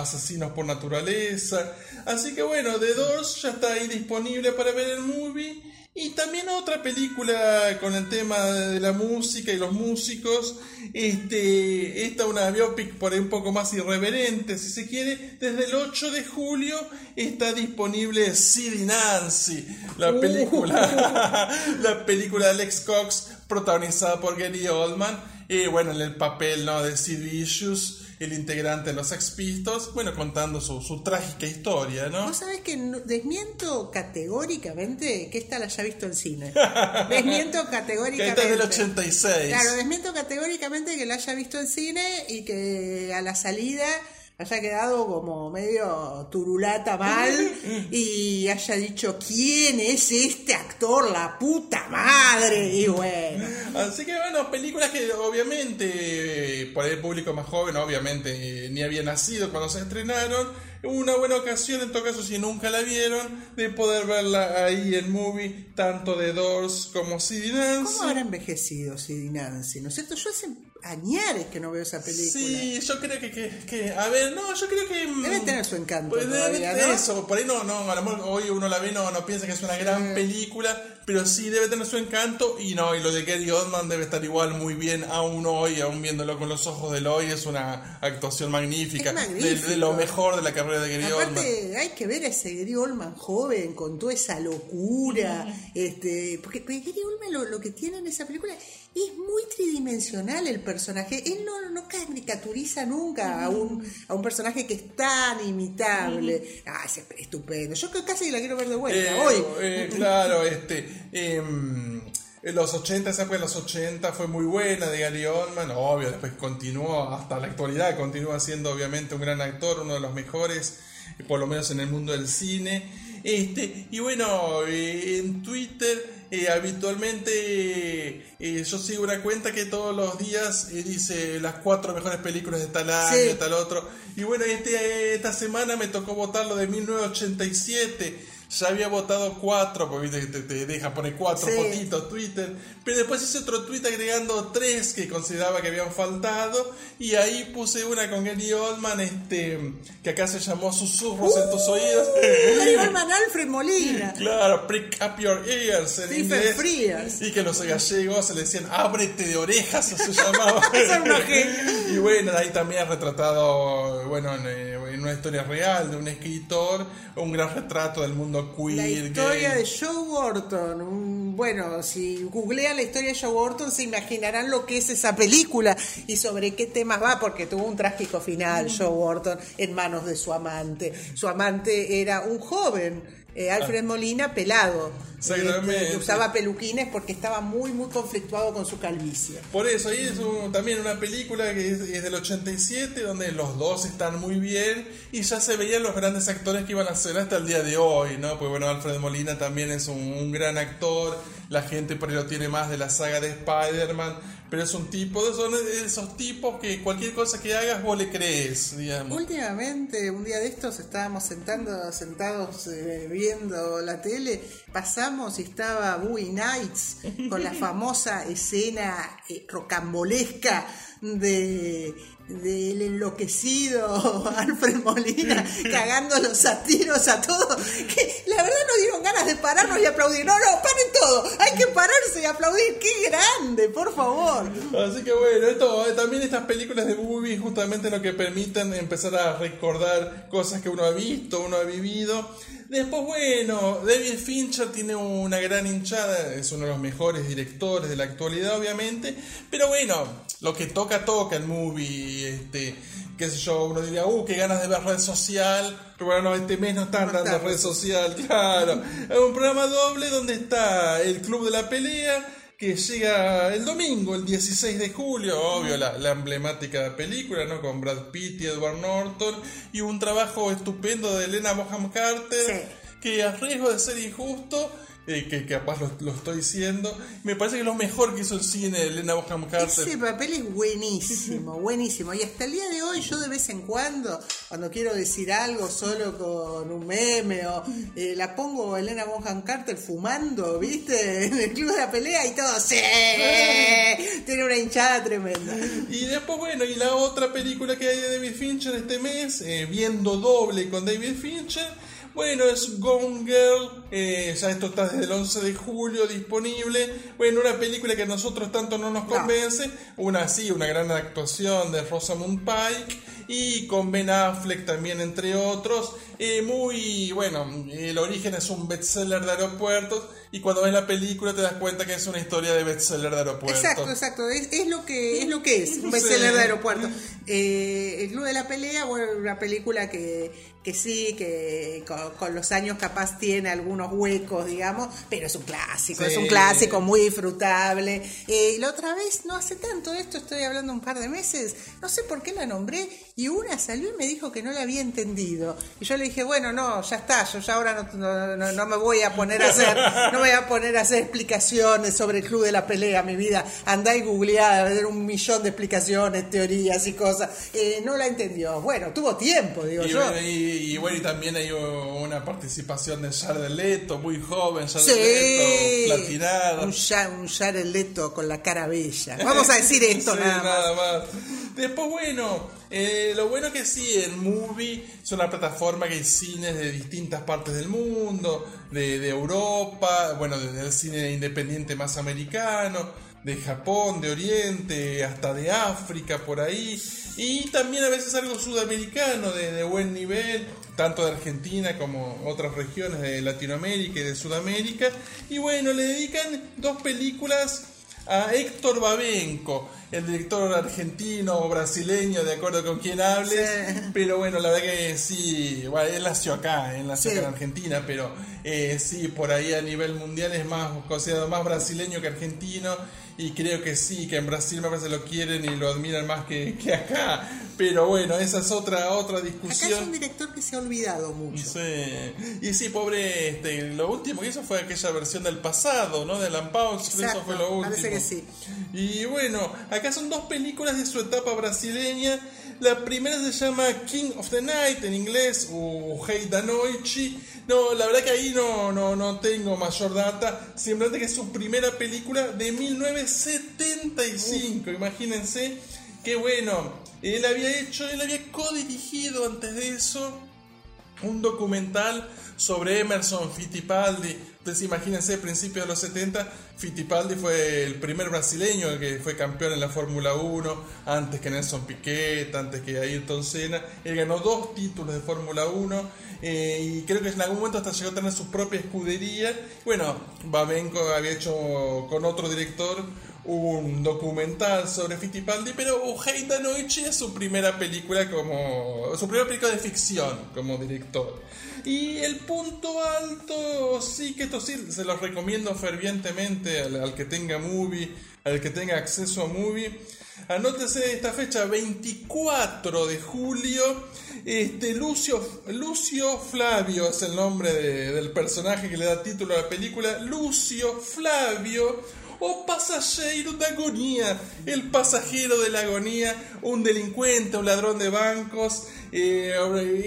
Asesinos por Naturaleza. Así que bueno, The Doors ya está ahí disponible para ver el movie. Y también otra película con el tema de la música y los músicos. Este, esta una biopic por ahí un poco más irreverente, si se quiere. Desde el 8 de julio está disponible Sid Nancy, la uh. película, la película de Alex Cox, protagonizada por Gary Oldman. Y bueno, en el papel ¿no? de Sid Vicious el integrante de los Sex bueno, contando su, trágica historia, ¿no? Vos sabés que desmiento categóricamente que esta la haya visto en cine. desmiento categóricamente. Que esta es del 86. Claro, desmiento categóricamente que la haya visto en cine y que a la salida haya quedado como medio turulata mal y haya dicho quién es este actor, la puta madre, y bueno. Así que bueno, películas que obviamente por el público más joven, obviamente ni había nacido cuando se estrenaron, una buena ocasión en todo caso si nunca la vieron de poder verla ahí en movie tanto de Doors como Sidney Nancy. ¿Cómo habrá envejecido Sidney Nancy? ¿No es cierto? Yo hace añares que no veo esa película. Sí, yo creo que, que, a ver, no, yo creo que... Mm, debe tener su encanto pues todavía, ¿no? Eso, por ahí no, no, a lo mejor hoy uno la ve no, no piensa que es una gran película, pero sí debe tener su encanto y no, y lo de Gary Oldman debe estar igual muy bien aún hoy, aún viéndolo con los ojos del hoy, es una actuación magnífica, de, lo mejor de la carrera de Gary Aparte, hay que ver a ese Gary Oldman joven con toda esa locura, este, porque, Gary Oldman lo, lo que tiene en esa película es muy tridimensional el personaje. Él no, no caricaturiza nunca a un, a un personaje que es tan imitable. Ah, es estupendo. Yo casi la quiero ver de vuelta eh, hoy. Eh, claro, este. Em, en los 80, esa fue en los 80 fue muy buena de Gary Oldman, obvio, después continuó hasta la actualidad, continúa siendo obviamente un gran actor, uno de los mejores, por lo menos en el mundo del cine. Este, y bueno, eh, en Twitter eh, habitualmente eh, yo sigo una cuenta que todos los días eh, dice las cuatro mejores películas de tal año, de tal otro. Y bueno, este, esta semana me tocó votar lo de 1987 ya había votado cuatro, porque te, te deja poner cuatro fotitos Twitter, pero después hice otro tweet agregando tres que consideraba que habían faltado, y ahí puse una con Gary Oldman, este, que acá se llamó Susurros en tus oídos. Gary Oldman, Alfred Molina. Claro, prick up your ears en inglés. Y que los gallegos se le decían, ábrete de orejas, se llamaba. y bueno, ahí también retratado, bueno, en, en una historia real de un escritor, un gran retrato del mundo la historia de Joe Wharton. bueno, si googlean la historia de Joe Wharton se imaginarán lo que es esa película y sobre qué temas va, porque tuvo un trágico final Joe Wharton en manos de su amante. Su amante era un joven eh, Alfred ah. Molina pelado. Este, usaba peluquines porque estaba muy, muy conflictuado con su calvicie. Por eso, ahí es también una película que es, del 87, donde los dos están muy bien y ya se veían los grandes actores que iban a ser hasta el día de hoy, ¿no? Pues bueno, Alfred Molina también es un, un gran actor, la gente por ahí lo tiene más de la saga de Spider-Man pero es un tipo, son esos tipos que cualquier cosa que hagas vos le crees, digamos. Últimamente, un día de estos estábamos sentando, sentados eh, viendo la tele, pasamos y estaba Bowie Nights con la famosa escena eh, rocambolesca de del enloquecido Alfred Molina cagando los tiros a todos que la verdad nos dieron ganas de pararnos y aplaudir no, no, paren todo hay que pararse de aplaudir. ¡Qué grande, por favor! Así que bueno, esto, eh, también estas películas de movie justamente lo que permiten empezar a recordar cosas que uno ha visto, uno ha vivido. Después, bueno, David Fincher tiene una gran hinchada, es uno de los mejores directores de la actualidad, obviamente. Pero bueno, lo que toca, toca el movie. Este, qué sé yo, uno diría, uh, qué ganas de ver red social. Pero bueno, este mes no están No dando está. red social, claro. Es un programa doble donde está el Club de la Pelea, que llega el domingo, el 16 de julio, obvio, la, la emblemática película, ¿no? Con Brad Pitt y Edward Norton, y un trabajo estupendo de Elena Bonham Carter, Sí. que a riesgo de ser injusto, eh, que capaz lo, lo estoy diciendo, me parece que es lo mejor que hizo el cine de Elena Bonham Carter. Ese papel es buenísimo, buenísimo. Y hasta el día de hoy, yo de vez en cuando, cuando quiero decir algo solo con un meme o eh, la pongo a Elena Bonham Carter fumando, ¿viste? En el club de la pelea y todo, ¡sí! Tiene una hinchada tremenda. Y después, bueno, y la otra película que hay de David Fincher este mes, eh, viendo doble con David Fincher, bueno, es Gone Girl, eh, ya esto está desde el 11 de julio disponible. Bueno, una película que a nosotros tanto no nos No. convence, una sí, una gran actuación de Rosamund Pike y con Ben Affleck también, entre otros. Eh, muy, bueno, el origen es un bestseller de aeropuertos y cuando ves la película te das cuenta que es una historia de bestseller de aeropuertos. Exacto, exacto. Es, es lo que es lo que es, un bestseller Sí. de aeropuerto. Eh, el Club de la Pelea, bueno, una película que, que sí, que con, con los años capaz tiene algunos huecos, digamos, pero es un clásico, Sí. es un clásico muy disfrutable. Eh, la otra vez, no hace tanto esto, estoy hablando un par de meses, no sé por qué la nombré, y una salió y me dijo que no la había entendido. Y yo le dije, bueno, no, ya está, yo ya ahora no, no- no- me voy a poner a hacer, no me voy a poner a hacer explicaciones sobre el club de la pelea, mi vida. Andá y googleá, a ver un millón de explicaciones, teorías y cosas. Eh, no la entendió. Bueno, tuvo tiempo, digo Y, yo. y, y bueno, y también hay una participación de Jared Leto, muy joven, Jared Sí, Leto, platinado. un, un Jared Leto con la cara bella. Vamos a decir esto Sí, nada más. más. Después, bueno, eh, lo bueno que sí, en Movie es una plataforma que hay cines de distintas partes del mundo, de, de Europa, bueno, desde el cine independiente más americano, de Japón, de Oriente, hasta de África, por ahí. Y también a veces algo sudamericano de, de buen nivel, tanto de Argentina como otras regiones de Latinoamérica y de Sudamérica. Y bueno, le dedican dos películas a Héctor Babenco, el director argentino o brasileño, de acuerdo con quien hables. Sí. Pero bueno, la verdad que sí, bueno, él nació acá, él nació Sí. acá en Argentina, pero eh, sí, por ahí a nivel mundial es más considerado más brasileño que argentino. Y creo que sí, que en Brasil me parece lo quieren y lo admiran más que, que acá. Pero bueno, esa es otra, otra Acá discusión. es un director que se ha olvidado mucho. Sí. Y sí, pobre, este, lo último que hizo fue aquella versión del pasado, ¿no? De Lampause, eso fue lo último. parece que sí. Y bueno, acá son dos películas de su etapa brasileña. La primera se llama King of the Night en inglés, o Hei da Noite. No, la verdad que ahí no, no, no tengo mayor data. Simplemente que es su primera película de 1975. Imagínense que bueno, él había hecho, él había codirigido antes de eso un documental sobre Emerson Fittipaldi. Entonces imagínense, principios de los 70, Fittipaldi fue el primer brasileño que fue campeón en la Fórmula 1, antes que Nelson Piquet, antes que Ayrton Senna. Él ganó dos títulos de Fórmula 1 eh, y creo que en algún momento hasta llegó a tener su propia escudería. Bueno, Babenco había hecho con otro director un documental sobre Fittipaldi, pero Uhei da Noite es su primera película como su primera película de ficción como director. Y el punto alto, sí que esto sí se los recomiendo fervientemente al, que tenga movie, al que tenga acceso a movie. Anótese esta fecha, 24 de julio. Este Lucio, Lucio Flavio es el nombre de- del personaje que le da título a la película. Lucio Flavio o pasajero de agonía, el pasajero de la agonía, un delincuente, un ladrón de bancos. Eh,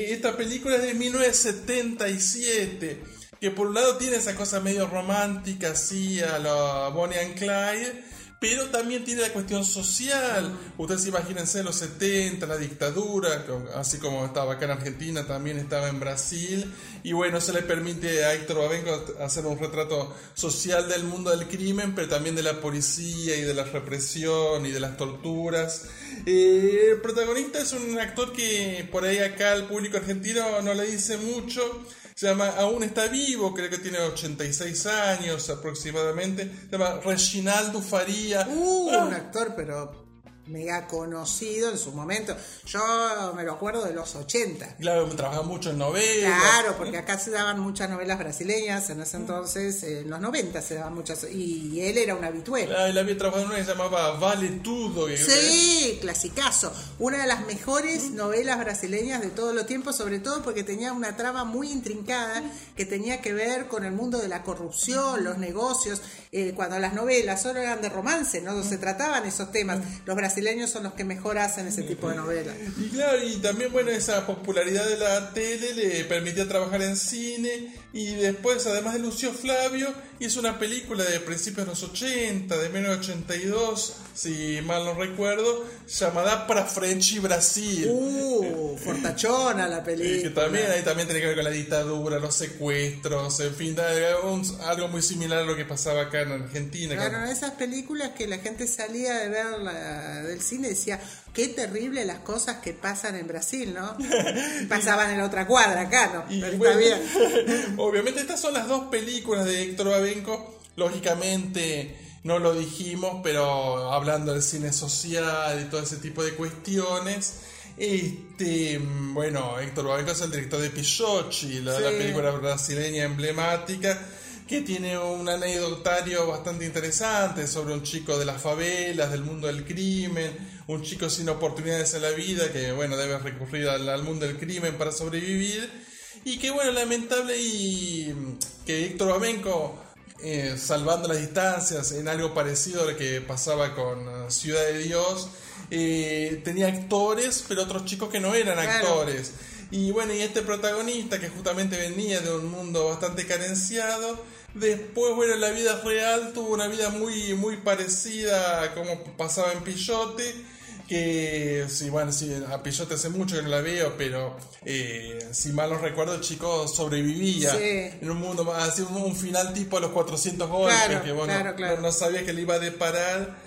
esta película es de 1977, que por un lado tiene esa cosa medio romántica, así, a la Bonnie and Clyde, pero también tiene la cuestión social. Ustedes imagínense los 70, la dictadura, así como estaba acá en Argentina, también estaba en Brasil. Y bueno, se le permite a Héctor Babenco hacer un retrato social del mundo del crimen, pero también de la policía y de la represión y de las torturas. Eh, el protagonista es un actor que por ahí acá al público argentino no le dice mucho se llama Aún está vivo, creo que tiene 86 años aproximadamente. Se llama Reginaldo Faría. Uh, un actor, pero mega conocido en su momento. Yo me lo acuerdo de los 80. Claro, trabajaba mucho en novelas. Claro, porque acá se daban muchas novelas brasileñas en ese entonces, en los 90 se daban muchas, y él era un habitué. Ah, él había trabajado en una que se llamaba Vale Tudo. Sí, clasicazo. Una de las mejores novelas brasileñas de todos los tiempos, sobre todo porque tenía una trama muy intrincada que tenía que ver con el mundo de la corrupción, los negocios, eh, cuando las novelas solo eran de romance, no se trataban esos temas. Los brasileños son los que mejor hacen ese tipo de novelas. Y claro, y también, bueno, esa popularidad de la tele le permitía trabajar en cine y después, además de Lucio Flavio, hizo una película de principios de los 80, de 1982, si mal no recuerdo, llamada Para French Brasil. Uh, fortachona la película. Que también ahí también tiene que ver con la dictadura, los secuestros, en fin, algo muy similar a lo que pasaba acá en Argentina. Claro, esas películas que la gente salía de ver del cine y decía, qué terrible las cosas que pasan en Brasil, ¿no? Pasaban en otra cuadra acá, ¿no? obviamente estas son las dos películas de Héctor Babenco, lógicamente no lo dijimos, pero hablando del cine social y todo ese tipo de cuestiones. Este, bueno, Héctor Babenco es el director de Pichochi, la, la película brasileña emblemática que tiene un anecdotario bastante interesante sobre un chico de las favelas, del mundo del crimen, un chico sin oportunidades en la vida que, bueno, debe recurrir al, mundo del crimen para sobrevivir. Y que, bueno, lamentable y que Héctor Bamenco, eh, salvando las distancias en algo parecido a lo que pasaba con uh, Ciudad de Dios, eh, tenía actores, pero otros chicos que no eran actores. Y bueno, y este protagonista que justamente venía de un mundo bastante carenciado, Después, bueno, en la vida real tuvo una vida muy, muy parecida a como pasaba en Pillote. Que, sí, bueno, sí, a Pillote hace mucho que no la veo, pero eh, si mal no recuerdo, el chico sobrevivía en un mundo más, así un, final tipo a los 400 golpes, que bueno, No, no, sabía que le iba a deparar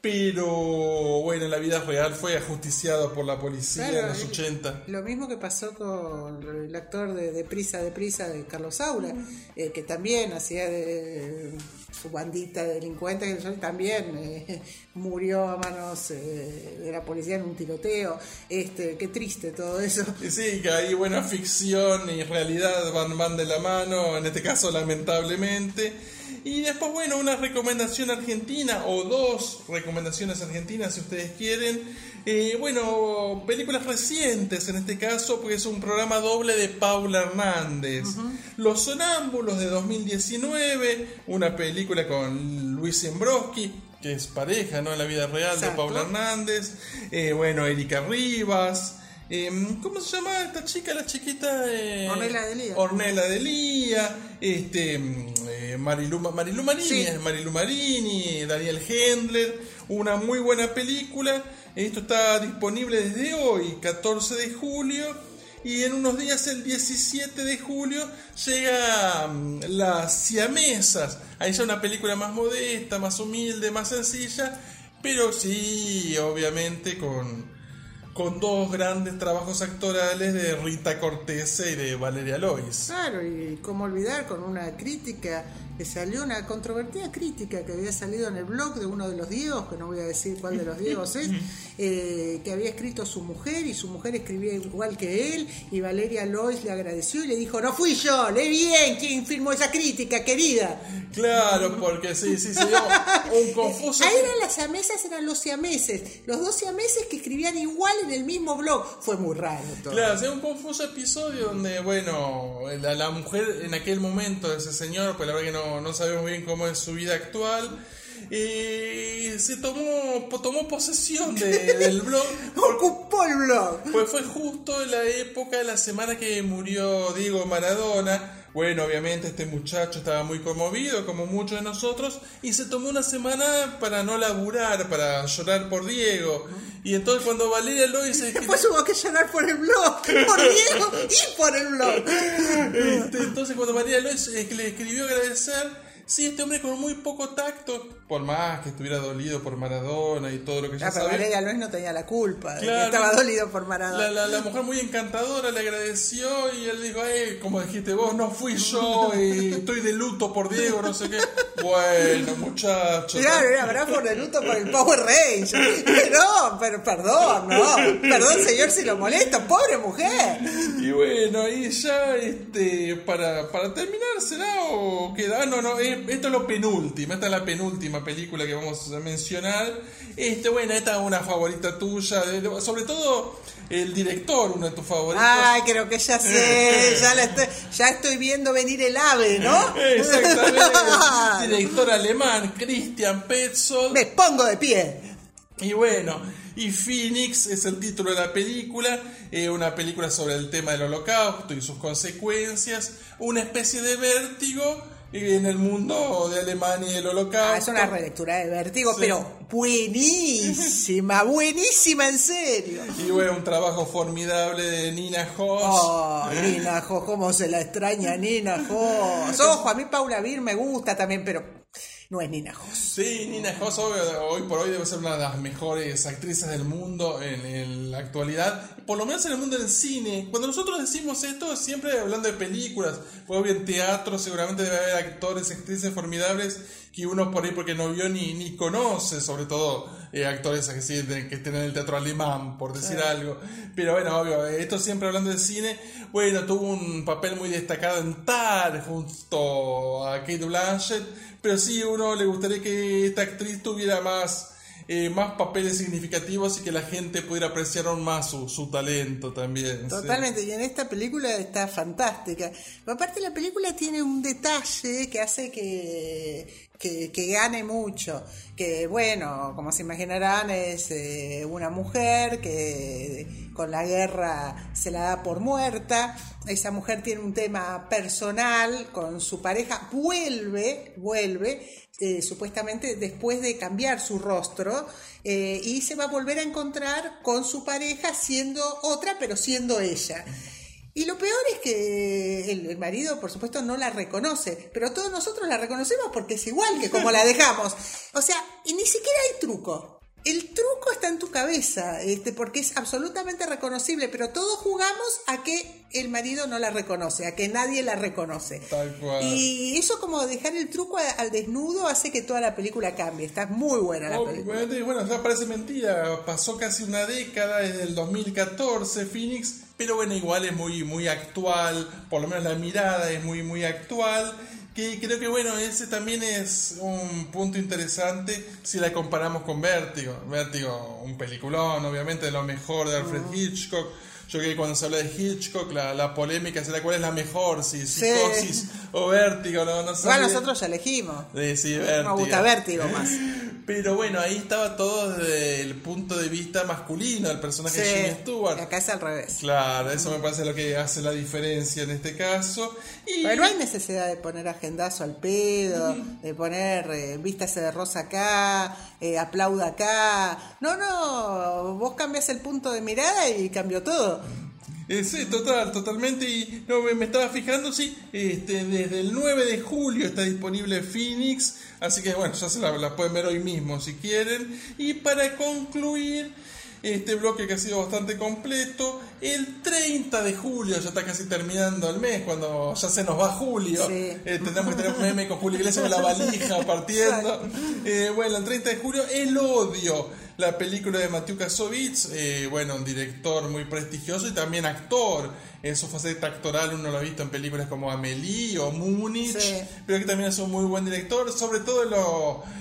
pero bueno, en la vida real fue ajusticiado por la policía en los 80. Lo mismo que pasó con el actor de, de Prisa de Prisa de Carlos Saura, eh, que también hacía de, su bandita de delincuentes, que también eh, murió a manos eh, de la policía en un tiroteo. Este, qué triste todo eso. Sí, que ahí buena ficción y realidad van, van de la mano, en este caso lamentablemente. Y después, bueno, una recomendación argentina o dos recomendaciones argentinas si ustedes quieren. Eh, bueno, películas recientes en este caso, porque es un programa doble de Paula Hernández. Los Sonámbulos de 2019, una película con Luis Embroski, que es pareja, ¿no? En la vida real de Paula Hernández. Eh, bueno, Erika Rivas. Em, ¿Cómo se llama esta chica, la chiquita? Eh, Ornella Delía. Ornella Delía, este, em, eh, Marilu, Marini, Marilu Marini, Daniel Hendler, una muy buena película. Esto está disponible desde hoy, 14 de julio. Y en unos días, el 17 de julio, llega um, Las Siamesas. Ahí ya una película más modesta, más humilde, más sencilla, pero sí, obviamente, con, con dos grandes trabajos actorales de Rita Cortese y de Valeria Lois. Claro, y cómo olvidar con una crítica que salió una controvertida crítica que había salido en el blog de uno de los Diegos, que no voy a decir cuál de los Diegos es, eh, que había escrito su mujer y su mujer escribía igual que él y Valeria Lois le agradeció y le dijo, no fui yo, le bien quien firmó esa crítica, querida. Claro, porque sí, sí, dio un confuso. Ahí eran las siamesas, eran los siameses, los dos siameses que escribían igual en el mismo blog. Fue muy raro todo. Claro, se un confuso episodio donde, bueno, la, la mujer en aquel momento, ese señor, pues la verdad que no no, sabemos bien cómo es su vida actual. Y se tomó, tomó posesión del blog. Ocupó el blog. Pues fue justo en la época de la semana que murió Diego Maradona. Bueno, obviamente este muchacho estaba muy conmovido, como muchos de nosotros, y se tomó una semana para no laburar, para llorar por Diego. Y entonces cuando Valeria Lois... Después hubo que llorar por el blog, por Diego y por el blog. Este, entonces cuando Valeria Lois le escribió agradecer Sí, este hombre con muy poco tacto, por más que estuviera dolido por Maradona y todo lo que ya ah, pero. Valeria Luis no tenía la culpa, estaba dolido por Maradona. La, mujer muy encantadora le agradeció y él dijo, eh, como dijiste vos, no fui yo y estoy de luto por Diego, no sé qué. Bueno, muchachos. Claro, era bravo de luto por el Power Rangers. No, pero perdón, no. Perdón, señor, si lo molesto, pobre mujer. Y bueno, ahí ya, este, para, para terminar, ¿será o queda? No, no, es esto es lo penúltimo, esta es la penúltima película que vamos a mencionar. Este, bueno, esta es una favorita tuya, sobre todo el director, uno de tus favoritos. Ay, creo que ya sé, ya, estoy, ya estoy viendo venir el ave, ¿no? Exactamente. director alemán, Christian Petzold. Me pongo de pie. Y bueno, y Phoenix es el título de la película, eh, una película sobre el tema del holocausto y sus consecuencias, una especie de vértigo y en el mundo de Alemania y el holocausto. Ah, es una relectura de vértigo, pero buenísima, buenísima en serio. Y bueno, un trabajo formidable de Nina Hoss. Oh, Nina Hoss, cómo se la extraña Nina Hoss. Ojo, a mí Paula Vir me gusta también, pero no es Nina Hoss. Sí, Nina Hoss hoy por hoy debe ser una de las mejores actrices del mundo en, la actualidad, por lo menos en el mundo del cine. Cuando nosotros decimos esto, siempre hablando de películas, puede en teatro, seguramente debe haber actores, actrices formidables que uno por ahí porque no vio ni, ni conoce, sobre todo eh, actores que, sí, que estén en el teatro alemán, por decir algo. Pero bueno, obvio, esto siempre hablando de cine, bueno, tuvo un papel muy destacado en Tar junto a Kate Blanchett pero sí uno le gustaría que esta actriz tuviera más, eh, más papeles significativos y que la gente pudiera apreciar aún más su, su talento también. Totalmente, y en esta película está fantástica. aparte la película tiene un detalle que hace que, que, gane mucho. Que bueno, como se imaginarán, es eh, una mujer que con la guerra se la da por muerta. Esa mujer tiene un tema personal con su pareja, vuelve, vuelve, eh, supuestamente después de cambiar su rostro, eh, y se va a volver a encontrar con su pareja siendo otra, pero siendo ella. Y lo peor es que el, marido, por supuesto, no la reconoce, pero todos nosotros la reconocemos porque es igual que como la dejamos. O sea, y ni siquiera hay truco. El truco está en tu cabeza, este, porque es absolutamente reconocible, pero todos jugamos a que el marido no la reconoce, a que nadie la reconoce. Tal cual. Y eso como dejar el truco al desnudo hace que toda la película cambie. Está muy buena la película. Bueno, ya parece mentira. Pasó casi una década, desde el 2014, Phoenix, pero bueno, igual es muy, muy actual, por lo menos la mirada es muy, muy actual. Que creo que bueno, ese también es un punto interesante si la comparamos con Vértigo. Vértigo, un peliculón, obviamente, de lo mejor de Alfred Hitchcock. Yo creo que cuando se habla de Hitchcock, la, la polémica será cuál es la mejor, si Psicosis o Vértigo, no, no sé. Bueno, nosotros ya elegimos. Sí, sí, Vértigo. Me gusta Vértigo más. Pero bueno, ahí estaba todo desde el punto de vista masculino, el personaje de Jimmy Stewart. acá es al revés. Claro, eso me parece lo que hace la diferencia en este caso. Y... Pero no hay necesidad de poner agendazo al pedo, de poner eh, vístase de rosa acá, eh, aplauda acá. No, no, vos cambias el punto de mirada y cambió todo. Eh, sí, total, totalmente. Y no, me, estaba fijando, sí, este, desde el 9 de julio está disponible Phoenix. Así que bueno, ya se la, pueden ver hoy mismo si quieren. Y para concluir este bloque que ha sido bastante completo, el 30 de julio, ya está casi terminando el mes, cuando ya se nos va julio, eh, tendremos que tener un meme con Julio Iglesias con la valija partiendo. Eh, bueno, el 30 de julio, El Odio la película de Matthew Kasovitz, eh, bueno, un director muy prestigioso y también actor. En su faceta actoral uno lo ha visto en películas como Amelie o Múnich, pero que también es un muy buen director, sobre todo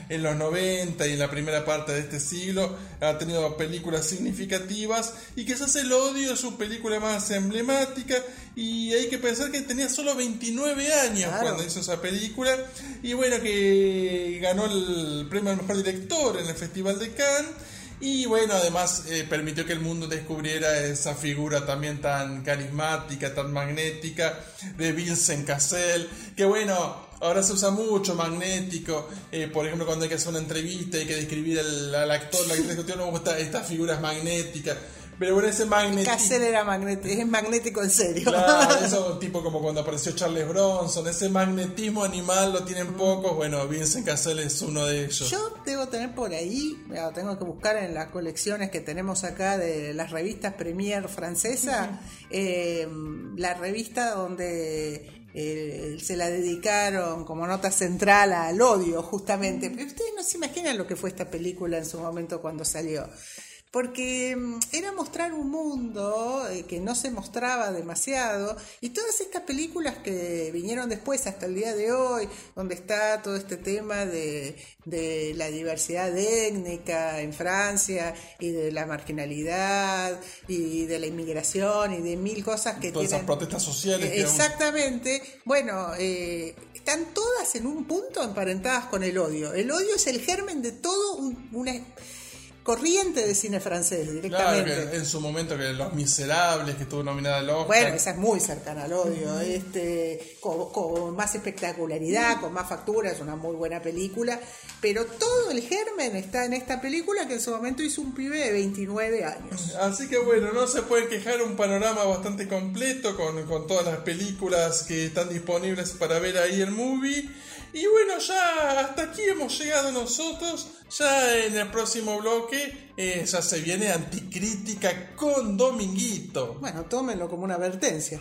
en, en, los 90 y en la primera parte de este siglo. Ha tenido películas significativas y quizás El Odio es su película más emblemática y hay que pensar que tenía solo 29 años cuando hizo esa película y bueno, que ganó el premio al mejor director en el Festival de Cannes Y bueno, además eh, permitió que el mundo descubriera esa figura también tan carismática, tan magnética de Vincent Cassel, que bueno, ahora se usa mucho magnético, eh, por ejemplo cuando hay que hacer una entrevista, hay que describir al, al actor, la actriz, no me gusta estas figuras magnéticas. Pero bueno, ese magnetismo. Cassel era magnético, es magnético en serio. Claro, eso tipo como cuando apareció Charles Bronson, ese magnetismo animal lo tienen pocos. Bueno, Vincent Cassel es uno de ellos. Yo debo tener por ahí, tengo que buscar en las colecciones que tenemos acá de las revistas Premier francesa, eh, la revista donde eh, se la dedicaron como nota central al odio, justamente. Pero ustedes no se imaginan lo que fue esta película en su momento cuando salió porque mm, era mostrar un mundo eh, que no se mostraba demasiado y todas estas películas que vinieron después hasta el día de hoy, donde está todo este tema de, la diversidad étnica en Francia y de la marginalidad y de la inmigración y de mil cosas que todas esas protestas sociales. exactamente. Bueno, eh, están todas en un punto emparentadas con el odio. El odio es el germen de todo un, una corriente de cine francés directamente. Claro, en su momento que Los Miserables, que estuvo nominada al Oscar. Bueno, esa es muy cercana al odio, este, con, más espectacularidad, con más factura, es una muy buena película, pero todo el germen está en esta película que en su momento hizo un pibe de 29 años. Así que bueno, no se puede quejar, un panorama bastante completo con, con todas las películas que están disponibles para ver ahí el movie. Y bueno, ya hasta aquí hemos llegado nosotros. Ya en el próximo bloque eh, ya se viene anticrítica con Dominguito. Bueno, tómenlo como una advertencia.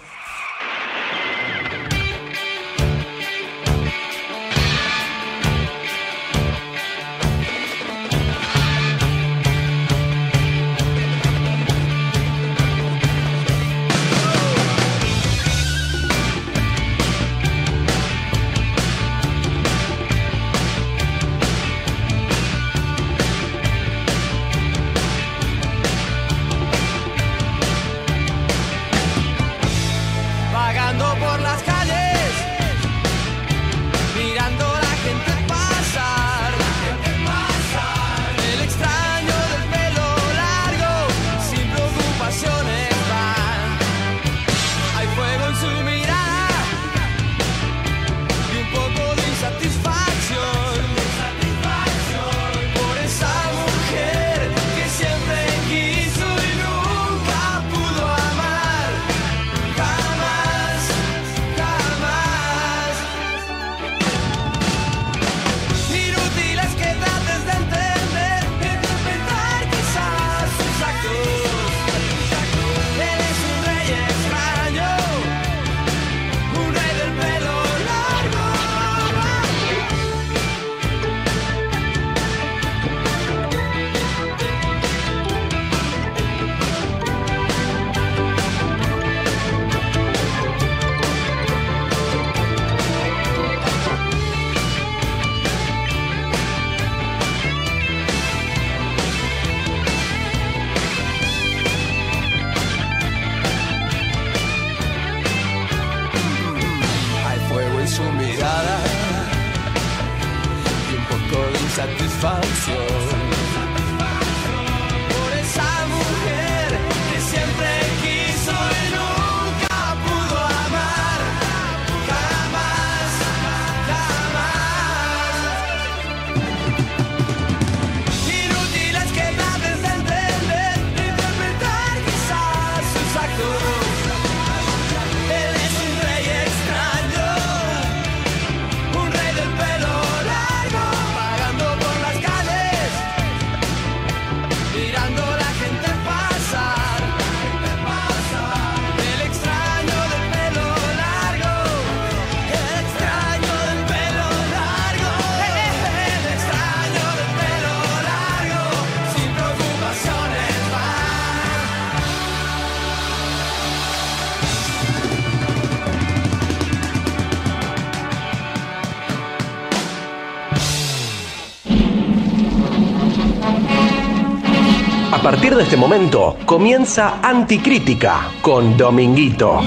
A partir de este momento comienza Anticrítica con Dominguito.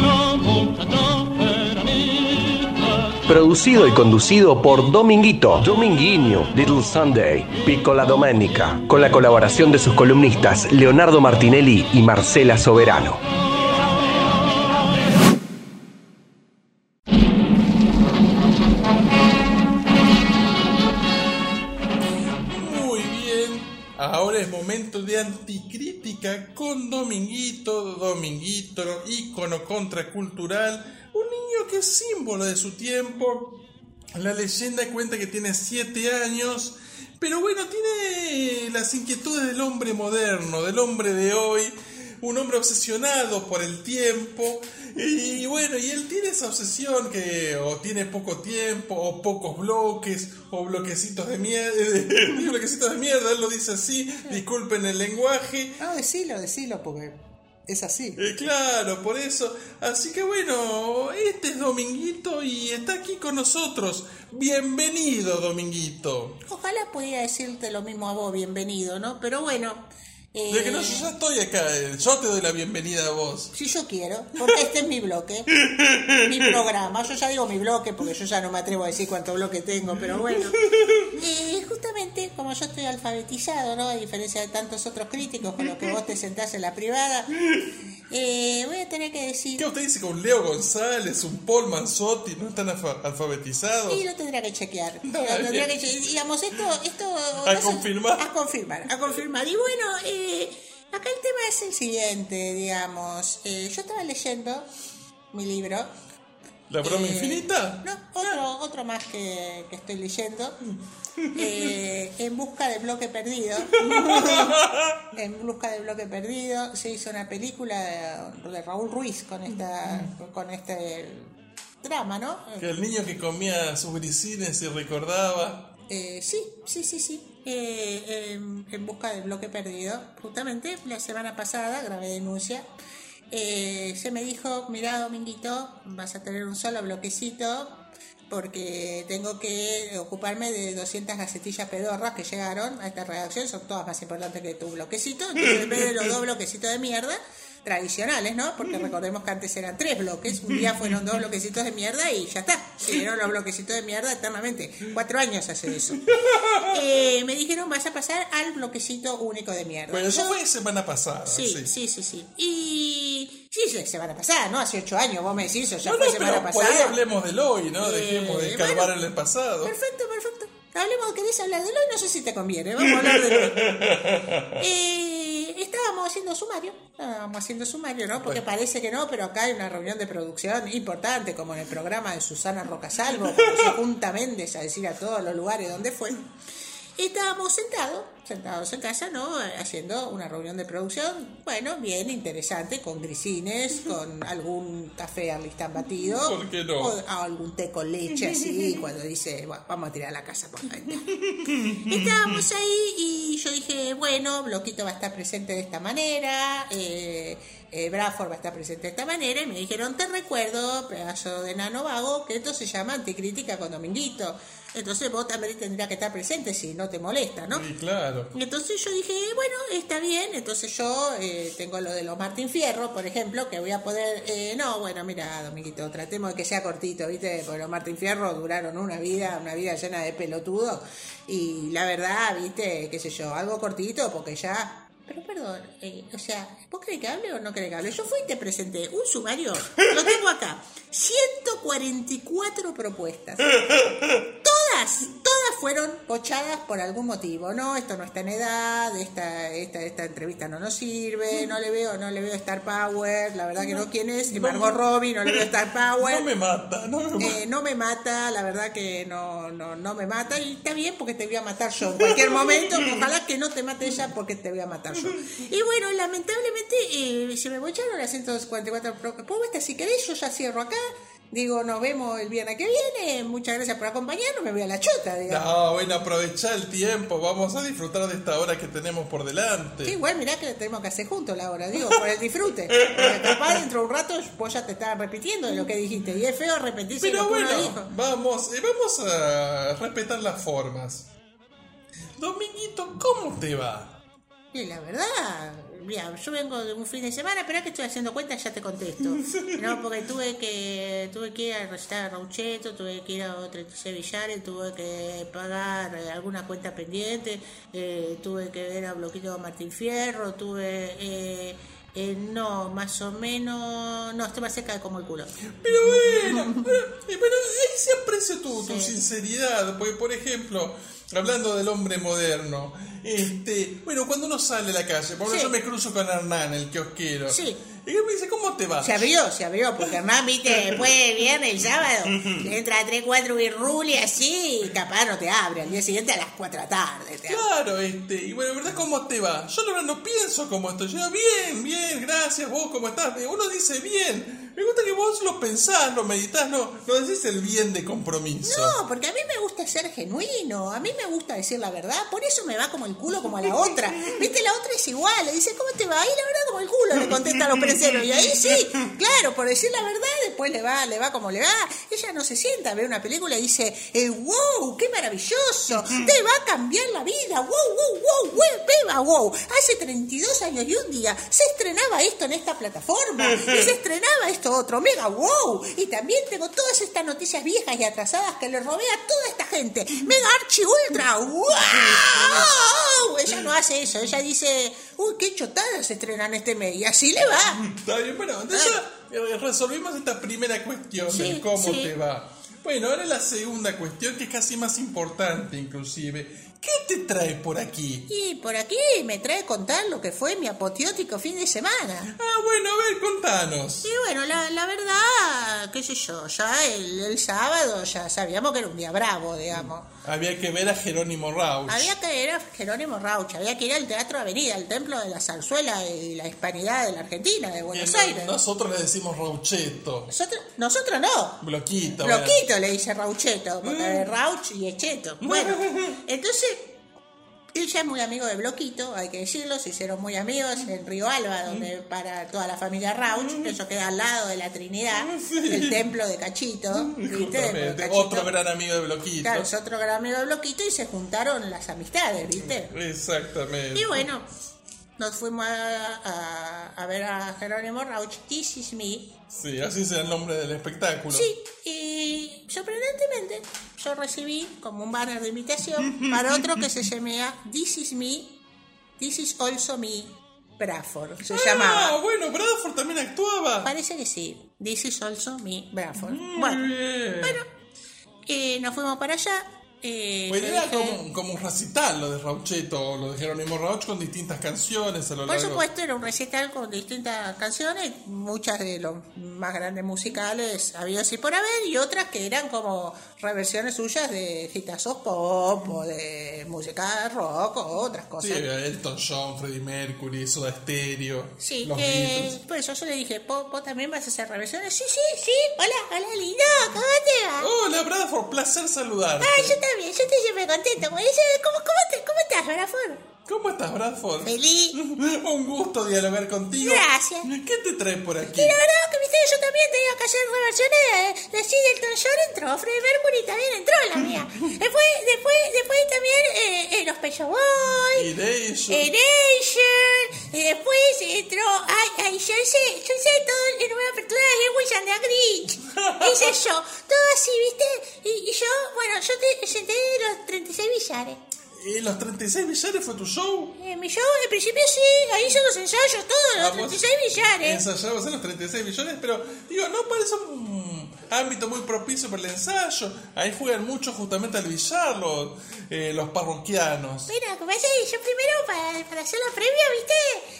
Producido y conducido por Dominguito, Dominguinho, Little Sunday, Piccola Domenica, con la colaboración de sus columnistas Leonardo Martinelli y Marcela Soberano. Ahora es momento de anticrítica con Dominguito, Dominguito, ícono contracultural, un niño que es símbolo de su tiempo. La leyenda cuenta que tiene 7 años, pero bueno, tiene las inquietudes del hombre moderno, del hombre de hoy, un hombre obsesionado por el tiempo. Y bueno, y él tiene esa obsesión que o tiene poco tiempo, o pocos bloques, o bloquecitos de mierda, bloquecitos de mierda, él lo dice así, disculpen el lenguaje. No, decilo, decilo, porque es así. Eh, claro, por eso. Así que bueno, este es Dominguito y está aquí con nosotros. Bienvenido, Dominguito. Ojalá pudiera decirte lo mismo a vos, bienvenido, ¿no? Pero bueno. Eh, De que no, yo ya estoy acá, eh, yo te doy la bienvenida a vos. Si yo quiero, porque este es mi bloque, mi programa. Yo ya digo mi bloque porque yo ya no me atrevo a decir cuánto bloque tengo, pero bueno. Eh, justamente, como yo estoy alfabetizado, ¿no? A diferencia de tantos otros críticos con los que vos te sentás en la privada, eh, voy a tener que decir. ¿Qué usted dice que un Leo González, un Paul Manzotti no están alfa- alfabetizados? Y lo tendría que chequear. Lo tendría que che- digamos, esto, esto A no confirmar. A confirmar, a confirmar. Y bueno, eh, acá el tema es el siguiente, digamos. Eh, yo estaba leyendo mi libro. ¿La broma Eh, infinita? No, otro, otro más que, que estoy leyendo. Eh, en busca del bloque perdido. en busca del bloque perdido. Se hizo una película de, de Raúl Ruiz con esta, con este drama, ¿no? Que el niño que comía sus grisines y recordaba. Eh, sí, sí, sí, sí. Eh, en, en busca del bloque perdido. Justamente la semana pasada grabé denuncia. Eh, se me dijo, mira Dominguito, vas a tener un solo bloquecito porque tengo que ocuparme de 200 gacetillas pedorras que llegaron a esta redacción, son todas más importantes que tu bloquecito, entonces en vez de los dos bloquecitos de mierda, tradicionales, ¿no? Porque recordemos que antes eran tres bloques, un día fueron dos bloquecitos de mierda y ya está, siguieron los bloquecitos de mierda eternamente, cuatro años hace eso. Eh, me dijeron, vas a pasar al bloquecito único de mierda. Bueno, eso fue semana pasada. Sí, sí. sí, sí, sí. Y sí, semana pasada, ¿no? Hace ocho años, vos me decís, eso ya No, fue no, semana pero por ahí pasada. hablemos del hoy, ¿no? Eh, Dejemos de bueno. calvar en el pasado. Perfecto, perfecto. Hablemos, ¿querés hablar de hoy? No sé si te conviene, vamos a hablar de hoy. Eh, estábamos haciendo sumario, estábamos haciendo sumario, ¿no? Porque parece que no, pero acá hay una reunión de producción importante, como en el programa de Susana Rocasalvo, cuando se junta Méndez a decir a todos los lugares donde fue. Estábamos sentados, sentados en casa, ¿no? Haciendo una reunión de producción, bueno, bien interesante, con grisines, con algún café arlistán batido. ¿Por qué no? o algún té con leche así, cuando dice, "Bueno, vamos a tirar la casa por la ventana. Estábamos ahí y yo dije, bueno, Bloquito va a estar presente de esta manera, eh, eh, Bradford va a estar presente de esta manera, y me dijeron, te recuerdo, pedazo de nano vago, que esto se llama anticrítica con Dominguito. Entonces vos también tendrías que estar presente si no te molesta, ¿no? Sí, claro. Entonces yo dije, bueno, está bien, entonces yo eh, tengo lo de los Martín Fierro, por ejemplo, que voy a poder... eh, no, bueno, mira, Dominguito, tratemos de que sea cortito, ¿viste? Porque los Martín Fierro duraron una vida, una vida llena de pelotudos, y la verdad, ¿viste? qué sé yo, algo cortito, porque ya... Pero perdón, eh, o sea, ¿vos querés que hable o no querés que hable? Yo fui y te presenté un sumario, lo tengo acá, 144 propuestas. Todas, todas fueron pochadas por algún motivo. No, esto no está en edad, esta, esta, esta entrevista no nos sirve, no le veo, no le veo Star Power, la verdad que no, ¿quién es? Margot Robbie, no le veo Star Power. No me mata, no me mata. Eh, no me mata, la verdad que no, no, no me mata y está bien porque te voy a matar yo en cualquier momento, ojalá que no te mate ella porque te voy a matar yo. Y bueno, lamentablemente eh, se me bocharon las 144 pro- propuestas, si querés yo ya cierro acá, digo nos vemos el viernes que viene, muchas gracias por acompañarnos, me voy a la chota, digamos. No, bueno, aprovechá el tiempo, vamos a disfrutar de esta hora que tenemos por delante. Sí, igual mirá que tenemos que hacer juntos la hora, digo, por el disfrute. Porque capaz dentro de un rato vos ya te estás repitiendo de lo que dijiste. Y es feo repetirse Pero lo que uno bueno, dijo. vamos, eh, vamos a respetar las formas. Dominguito, ¿cómo te va? Y la verdad, mira, yo vengo de un fin de semana, pero que estoy haciendo cuenta ya te contesto. No, porque tuve que tuve que ir a recitar a Raucheto, tuve que ir a 36 Villares, tuve que pagar eh, alguna cuenta pendiente, eh, tuve que ver a Bloquito Martín Fierro, tuve... Eh, eh, no, más o menos. No, estoy más cerca de como el culo. Pero bueno, pero, pero ahí se aprecia tu, tu Sí. sinceridad. Porque, por ejemplo, hablando del hombre moderno, este, bueno, cuando uno sale a la calle, por Sí. yo me cruzo con Hernán, el kiosquero. Sí. Y él me dice, ¿cómo te va? Se abrió, se abrió, porque Hernán, viste, después del viernes, el sábado, le entra a 3, 4 birruli así, y capaz no te abre. Al día siguiente a las 4 de la tarde. Claro, este, y bueno, ¿verdad cómo te va? Yo verdad no pienso cómo estoy. Yo, bien, bien, gracias, vos cómo estás. Uno dice bien. Me gusta que vos lo pensás, lo meditas, no, no decís el bien de compromiso. No, porque a mí me gusta ser genuino, a mí me gusta decir la verdad, por eso me va como el culo como a la otra. Viste, la otra es igual, le dice, ¿cómo te va? Y la verdad como el culo, le contesta a los preseros. Y ahí sí, claro, por decir la verdad, después le va, le va como le va. Ella no se sienta a ver una película y dice, eh, wow, qué maravilloso, te va a cambiar la vida, wow, wow, wow, wow, beba, wow. Hace 32 años y un día se estrenaba esto en esta plataforma, se estrenaba esto otro, mega wow. Y también tengo todas estas noticias viejas y atrasadas que le robé a toda esta gente, mega archi ultra, wow. Ella no hace eso, ella dice, uy, qué chotadas se estrenan este mes, y así le va. Está bien, bueno, entonces ya eh, resolvimos esta primera cuestión Sí, de cómo sí. te va. Bueno, ahora la segunda cuestión, que es casi más importante inclusive. ¿Qué te trae por aquí? Y por aquí me trae contar lo que fue mi apoteótico fin de semana. Ah, bueno, a ver, contanos. Y bueno, la, la verdad, qué sé yo, ya el, el sábado ya sabíamos que era un día bravo, digamos. Había que ver a Jerónimo Rauch. Había que ir a Jerónimo Rauch, había que ir al Teatro Avenida, al Templo de la Zarzuela y la Hispanidad de la Argentina, de Buenos Bien, Aires. Nosotros le decimos Raucheto. Nosotros, nosotros no. Bloquito. bueno. Bloquito le dice Raucheto, porque de Rauch y Echeto. Bueno, entonces, él ya es muy amigo de Bloquito, hay que decirlo, se hicieron muy amigos en Río Alba, donde para toda la familia Rauch, eso queda al lado de la Trinidad, el templo de Cachito, ¿viste? Cachito, Otro gran amigo de Bloquito. Claro, es otro gran amigo de Bloquito y se juntaron las amistades, ¿viste? Exactamente. Y bueno, nos fuimos a, a- a ver a Jerónimo Rauch, This is Me. Sí, así sea el nombre del espectáculo. Sí, y sorprendentemente yo recibí como un banner de invitación para otro que se llamaba This is Me, This is also me, Bradford, se Ah, llamaba. bueno, Bradford también actuaba. Parece que sí, This is also me, Bradford. Muy Bueno, bien. bueno, eh, nos fuimos para allá. Eh, Pues yo era dije- como, como un recital lo de Raucheto o lo de Jerónimo Rauch con distintas canciones a lo Por largo. supuesto, era un recital con distintas canciones, muchas de los más grandes musicales habidos y por haber, y otras que eran como reversiones suyas de hitazos pop o de música rock o otras Sí, cosas. Elton John, Freddie Mercury, Soda Stereo, Sí, los que por eso yo le dije, ¿vos, vos también vas a hacer reversiones? Sí, sí, sí, hola, hola, lindo, ¿cómo te va? Hola Bradford, placer saludarte. Ay, yo también, yo estoy súper contenta. ¿Cómo, cómo, te, ¿Cómo estás? ¿Cómo estás, Bradford? Feliz. Un gusto dialogar contigo. Gracias. ¿Qué te trae por aquí? Y la verdad que viste, yo también tenía que hacer reversiones de, de sí, Elton John entró, Freddie Mercury también entró la mía. Después, después, después también eh, eh, los Pecho Boys, Y de eso. Erasure, y después entró, ay, ay, yo hice, yo hice todo en una apertura de Lewis and the Grinch. Hice yo, todo así, viste, y, y yo, bueno, yo te senté los 36 billares. ¿Y los 36 billares fue tu show? Eh, mi show, al principio sí, ahí hice los ensayos, todos los Ah, vos 36 billares. Ensayabas en los 36 millones, pero digo, no parece un ámbito muy propicio para el ensayo. Ahí juegan mucho justamente al billar los, eh, los parroquianos. Mira, que yo primero para, para hacer la previa, ¿viste?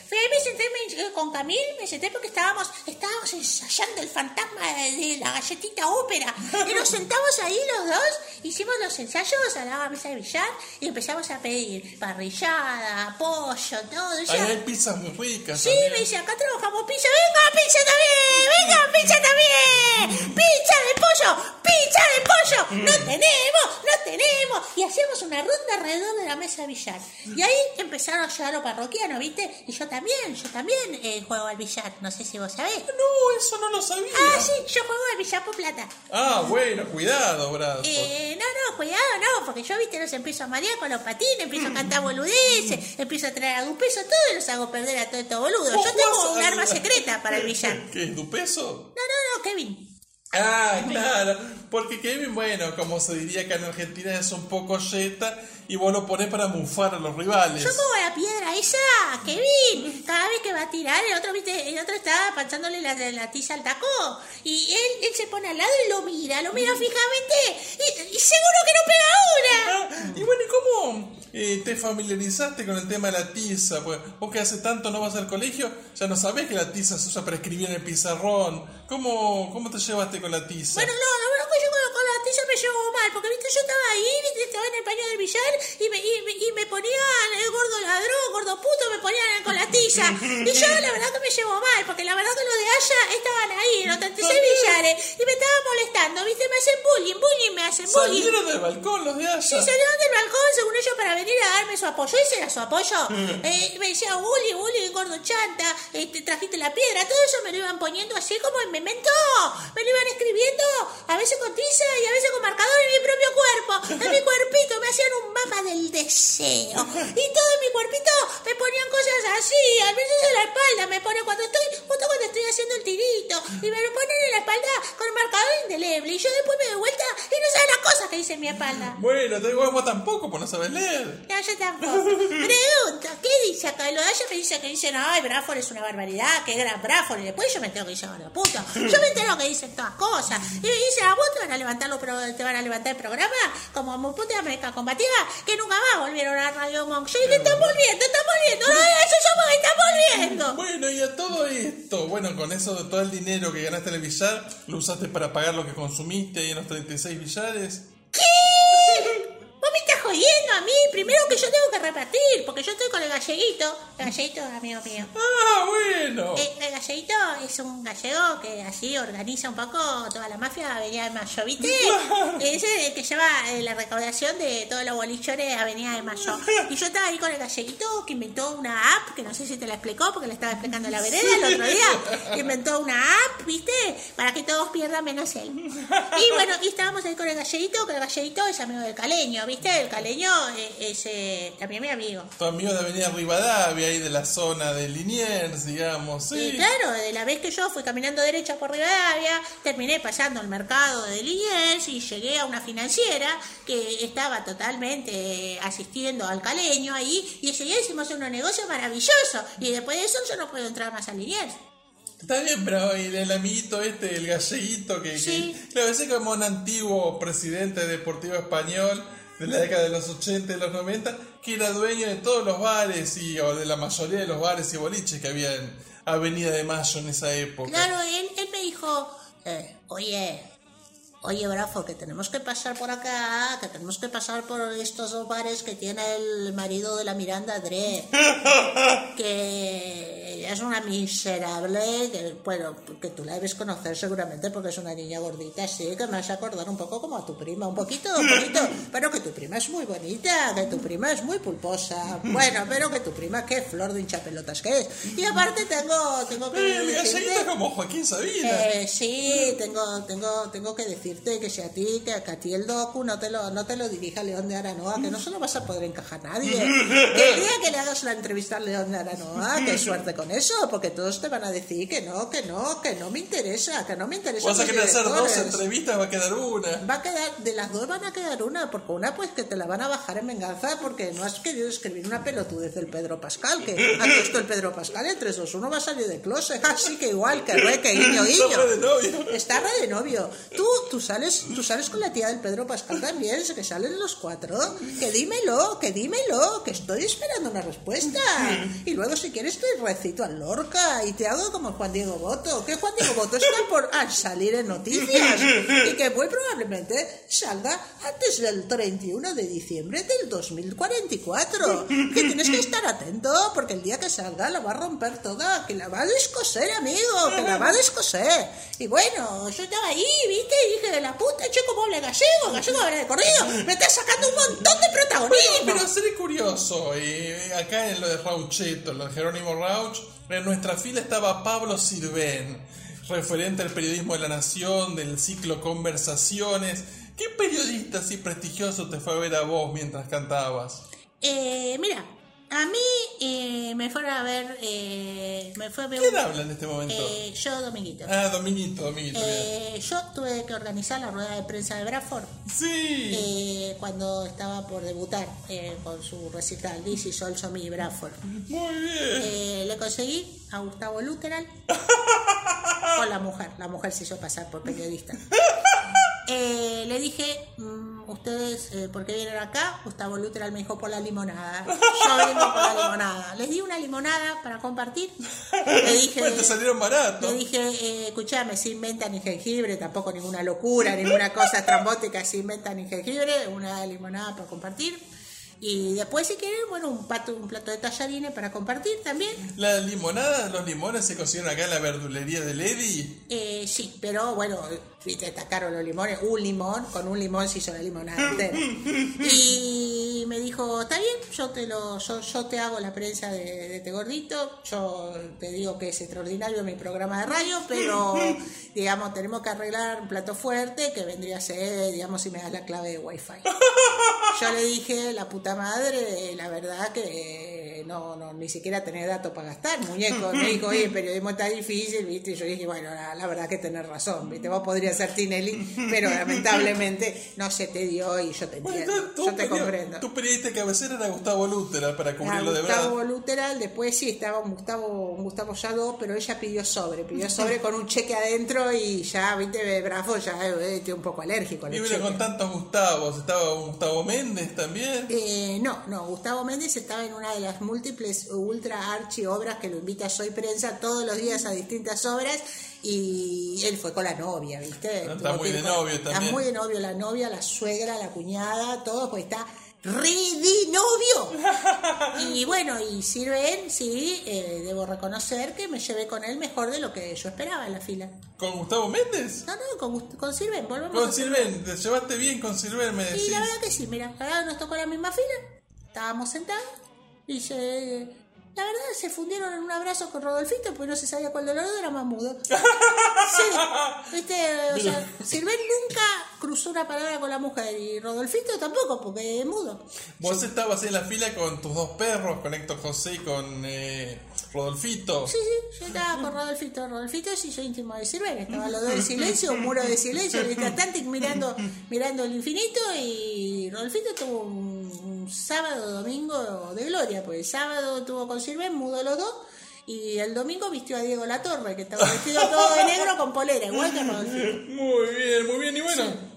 Fui ahí, me senté me- con Camil, me senté porque estábamos, estábamos ensayando el fantasma de, la galletita ópera. Y nos sentamos ahí los dos, hicimos los ensayos a la mesa de billar y empezamos a pedir parrillada, pollo, todo. Ahí ya- hay pizzas muy ricas. Sí, también. me dice, acá trabajamos pizza. ¡Venga, pizza también! ¡Venga, pizza también! ¡Pizza de pollo! ¡Pizza de pollo! ¡No tenemos! ¡No tenemos! Y hacíamos una ronda alrededor de la mesa de billar. Y ahí empezaron a llegar los parroquianos, ¿viste? Y yo también, yo también eh, juego al billar. No sé si vos sabés. No, eso no lo sabía. Ah, sí, yo juego al billar por plata. Ah, bueno, cuidado, Bradford. Eh, no, no, cuidado, no, porque yo, viste, los empiezo a marear con los patines, empiezo a cantar boludeces, empiezo a traer algún peso, todo y los hago perder a todo estos boludos. ¿Vos Yo tengo un arma secreta para el billar. ¿Qué es tu peso? No, no, no, Kevin. Ah, claro, porque Kevin, bueno, como se diría acá en Argentina, es un poco yeta y vos lo ponés para mufar a los rivales. Yo como la piedra esa, Kevin. Cada vez que va a tirar, el otro, viste, el otro está pasándole la, la tiza al taco. Y él, él se pone al lado y lo mira, lo mira fijamente. Y, y seguro que no pega una. Ah, y bueno, ¿y cómo eh, te familiarizaste con el tema de la tiza? Pues vos que hace tanto no vas al colegio, ya no sabés que la tiza se usa para escribir en el pizarrón. ¿Cómo, cómo te llevaste con la tiza? Bueno, no, verdad que yo con, con la tiza me llevo mal, porque viste, yo estaba ahí, viste, estaba en el paño del billar y me, y, me- y me ponían el gordo ladrón, gordo puto, me ponían con la tiza. Y yo la verdad que me llevo mal, porque la verdad que los de allá estaban ahí, en los 36 billares, y me estaban molestando, viste, me hacen bullying, bullying, me hacen bullying. Salieron del balcón los de allá. Sí, salieron del balcón, según ellos, para venir a darme su apoyo. Ese era su apoyo. Eh, me decía, Bully, Bully, gordo chanta, eh, te trajiste la piedra. Todo eso me lo iban poniendo así como en memento. Me lo iban escribiendo, a veces con tiza y a veces con marcador en mi propio cuerpo. En mi cuerpito me hacían un mapa del deseo. Y todo en mi cuerpito me ponían cosas así. A veces en la espalda me ponen cuando estoy, justo cuando estoy haciendo el tirito. Y me lo ponen en la espalda con marcador indeleble. Y yo después me doy vuelta y no saben las cosas que dice en mi espalda. Bueno, te digo, vos tampoco, pues no sabes leer. No, yo tampoco. Pregunta, ¿qué dice acá? Lo de ella me dice que dicen, ay, Bradford es una barbaridad, qué gran Bradford. Y después yo me entero que dice, la puta. Yo me entero que dicen todas cosas. Y me dicen, a vos te van a levantar, los pro- te van a levantar el programa como muy puta América combativa, que nunca más volvieron a Radio Monk. Yo dije, están volviendo, están volviendo. No, eso somos que están volviendo. Bueno, y a todo esto, bueno, con eso de todo el dinero que ganaste en el billar, ¿lo usaste para pagar lo que consumiste ahí en los 36 billares? ¿Qué? ¿Vos me estás jodiendo a mí? Primero que yo tengo que repartir, porque yo estoy con el galleguito. El galleguito amigo mío. Ah, bueno. Eh, el galleguito es un gallego que así organiza un poco toda la mafia Avenida de Mayo, ¿viste? Es el que lleva eh, la recaudación de todos los bolichones Avenida de Mayo. Y yo estaba ahí con el galleguito que inventó una app, que no sé si te la explicó porque le estaba explicando en la vereda el otro día. Inventó una app, ¿viste? Para que todos pierdan menos él. Y bueno, y estábamos ahí con el galleguito, que el galleguito es amigo del caleño, ¿viste? El caleño es eh, también mi amigo. Tu amigo de Avenida Rivadavia, ahí de la zona de Liniers, digamos, sí. Y claro, de la vez que yo fui caminando derecha por Rivadavia, terminé pasando al mercado de Liniers y llegué a una financiera que estaba totalmente eh, asistiendo al caleño ahí y ese día hicimos un negocio maravilloso y después de eso yo no puedo entrar más a Liniers. Está bien, pero el, el amiguito este, el galleguito, que, que- Sí. claro, ese como un antiguo presidente deportivo español de la década de los 80 y los 90, que era dueño de todos los bares y o de la mayoría de los bares y boliches que había en Avenida de Mayo en esa época. Claro, él, él me dijo, eh, oye, oye, Brafo, que tenemos que pasar por acá, que tenemos que pasar por estos dos bares que tiene el marido de la Miranda Dre, que ella es una miserable, que, bueno, que tú la debes conocer seguramente porque es una niña gordita, sí, que me vas a acordar un poco como a tu prima, un poquito, un poquito, pero que tu prima es muy bonita, que tu prima es muy pulposa, bueno, pero que tu prima, qué flor de hinchapelotas que es, y aparte tengo, tengo que... Eh, el decirte- como Joaquín Sabina. eh, sí, tengo, tengo, tengo que decirte que si a ti, que, que a ti el docu no te lo, no te lo dirija León de Aranoa, que no se lo vas a poder encajar nadie. Que el día que le hagas la entrevista a León de Aranoa, qué suerte con eso, porque todos te van a decir que no, que no, que no me interesa, que no me interesa. Vas a querer hacer dos entrevistas, va a quedar una. Va a quedar, de las dos van a quedar una, porque una pues que te la van a bajar en venganza porque no has querido escribir una pelotudez del Pedro Pascal, que ha esto el Pedro Pascal en 3, 2, 1 va a salir de closet, así que igual, que re, que guiño, guiño. Está re de novio. Está re de novio. Tú, tú sales, tú sales con la tía del Pedro Pascal también, que salen los cuatro. Que dímelo, que dímelo, que estoy esperando una respuesta. Y luego si quieres te recito a tan lorca y te hago como Juan Diego Boto, que Juan Diego Boto está por a salir en noticias y que muy probablemente salga antes del 31 de diciembre del 2044. Que tienes que estar atento porque el día que salga la va a romper toda, que la va a descoser, amigo, que la va a descoser. Y bueno, yo estaba ahí, viste, y dije de la puta, che, como habla gallego, gallego habla de corrido, me está sacando un montón de protagonismo. Pero seré curioso, y acá en lo de Raucheto, lo de Jerónimo Rauch, en nuestra fila estaba Pablo Sirven, referente al periodismo de la Nación, del ciclo Conversaciones. ¿Qué periodista así prestigioso te fue a ver a vos mientras cantabas? Eh, mira, a mí eh, me fueron a ver, eh, me fue a ver ¿Quién un- habla en este momento? eh, yo, Dominguito. Ah, Dominguito, Dominguito. Eh, yo tuve que organizar la rueda de prensa de Bradford Sí. eh, cuando estaba por debutar eh, con su recital This is also me Bradford. Muy bien. Eh, le conseguí a Gustavo Luteral con la mujer. La mujer se hizo pasar por periodista. Eh, le dije, mm, ustedes, eh, ¿por qué vienen acá? Gustavo Luteral me dijo, por la limonada. Yo vengo por la limonada. Les di una limonada para compartir. Le dije, Bueno, te salieron baratos. le dije, eh, escuchame, se inventa ni jengibre, tampoco ninguna locura, ninguna cosa estrambótica, se inventa ni jengibre, una limonada para compartir. Y después, si quieren, bueno, un, pato, un plato de tallarines para compartir también. La limonada, los limones se consiguieron acá en la verdulería de Lady. Eh, sí, pero bueno, está caro los limones. Un limón, con un limón se hizo la limonada entera. Y me dijo, está bien, yo te lo, yo, yo te hago la prensa de, de este gordito. Yo te digo que es extraordinario mi programa de radio, pero digamos, tenemos que arreglar un plato fuerte que vendría a ser, digamos, si me das la clave de wifi. Yo le dije, la puta madre, la verdad que no, no ni siquiera tener datos para gastar, muñeco. Me dijo, oye, el periodismo está difícil, ¿viste? Y yo dije, bueno, la, la verdad que tenés razón, ¿viste? Vos podrías ser Tinelli, pero lamentablemente no se te dio y yo te entiendo, Bueno, yo te comprendo. tu periodista cabecera era Gustavo Lutera para cubrirlo de verdad. Gustavo Luteral, después sí estaba un Gustavo, un Gustavo Yadó, pero ella pidió sobre, pidió sobre con un cheque adentro y ya, viste, Bravo ya eh, estoy un poco alérgico al Y con tantos Gustavos. Estaba Gustavo Méndez también. Eh, no, no, Gustavo Méndez estaba en una de las múltiples ultra archi obras que lo invita a Soy Prensa todos los días a distintas obras y él fue con la novia, ¿viste? Está Tuvo muy de con- novio Está también. muy de novio la novia, la suegra, la cuñada, todo, pues está re de novio. Y bueno, y sirve él, sí, eh, debo reconocer que me llevé con él mejor de lo que yo esperaba en la fila. ¿Con Gustavo Méndez? No, no, con, Gust- con Sirven, volvemos Con a- Silven. Te llevaste bien con Silven, me y decís. la verdad que sí, mira, la verdad nos tocó la misma fila, estábamos sentados y se, la verdad se fundieron en un abrazo con Rodolfito porque no se sabía cuál de los dos era más mudo. Sí, viste, o sea, Silven nunca cruzó una palabra con la mujer y Rodolfito tampoco porque es mudo. Vos estabas en la fila con tus dos perros, con Héctor José y con eh, Rodolfito. Sí, sí, yo estaba con Rodolfito, Rodolfito sí soy íntimo de Silven, estaban los dos en silencio, un muro de silencio, Atlantic mirando, mirando el infinito y Rodolfito tuvo un, un sábado, domingo de gloria, pues el sábado tuvo con Silven, mudo los dos, y el domingo vistió a Diego Latorre, que estaba vestido todo de negro con polera, igual que Rodolfito. Muy bien, muy bien. Y bueno.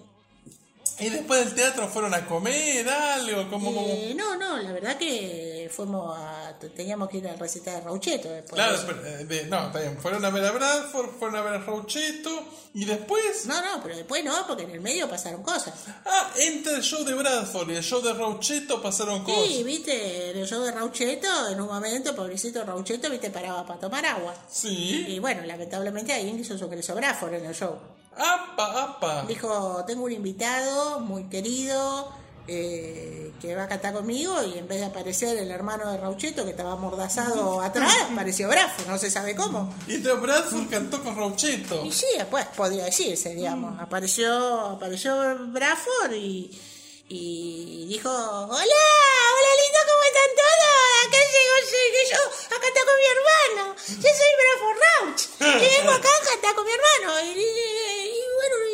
Y después del teatro fueron a comer algo, como... como... Eh, no, no, la verdad que fuimos a, teníamos que ir al recital de Raucheto después. de Claro, pero, eh, no, está bien. Fueron a ver a Bradford, fueron a ver a Raucheto y después... No, no, pero después no, porque en el medio pasaron cosas. Ah, entre el show de Bradford y el show de Raucheto pasaron cosas. Sí, viste, en el show de Raucheto, en un momento, pobrecito Raucheto, viste, paraba para tomar agua. Sí. Y bueno, lamentablemente alguien hizo su cresográforo en el show. Apa, apa. Dijo, tengo un invitado muy querido eh, que va a cantar conmigo y en vez de aparecer el hermano de Raucheto que estaba amordazado atrás, apareció Brafo, no se sabe cómo. Y entonces Bradford cantó con Raucheto. Y sí, pues podría decirse, digamos. Apareció, apareció Bradford y, y dijo, hola, hola lindo, ¿cómo están todos? Acá llego, llegué yo a cantar con mi hermano. Yo soy Bradford Rauch. Y vengo acá a cantar con mi hermano. Y, y- y bueno, y,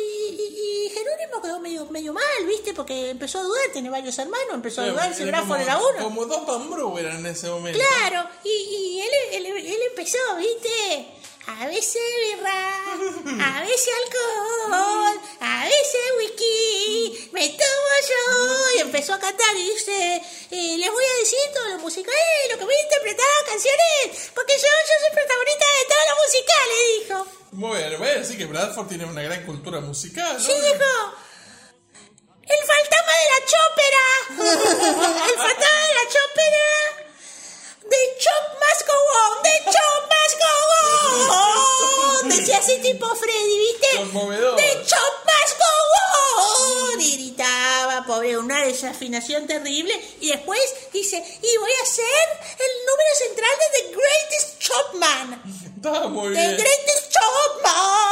y- y Quedó medio, medio mal, ¿viste? Porque empezó a dudar, tiene varios hermanos, empezó a dudar si como- era uno. Como dos Pambrú eran en ese momento. Claro, y, y él, él, él empezó, ¿viste? A veces birra, a veces alcohol, a veces whisky, me tomo yo. Y empezó a cantar y dice, eh, les voy a decir todo lo musical, eh, lo que voy a interpretar canciones, porque yo, yo soy protagonista de todo lo musical, le dijo. Muy bien, voy a decir que Bradford tiene una gran cultura musical, ¿no? Sí, dijo. El fantasma de la chópera. El fantasma de la chópera. The chop must go on. The chop must go on. Decía así tipo Freddy, ¿viste? The chop must go on. Y gritaba, pobre, una desafinación terrible. Y después dice, y voy a ser el número central de The Greatest Chopman. Está muy The bien. greatest Chopman, the greatest Chopman,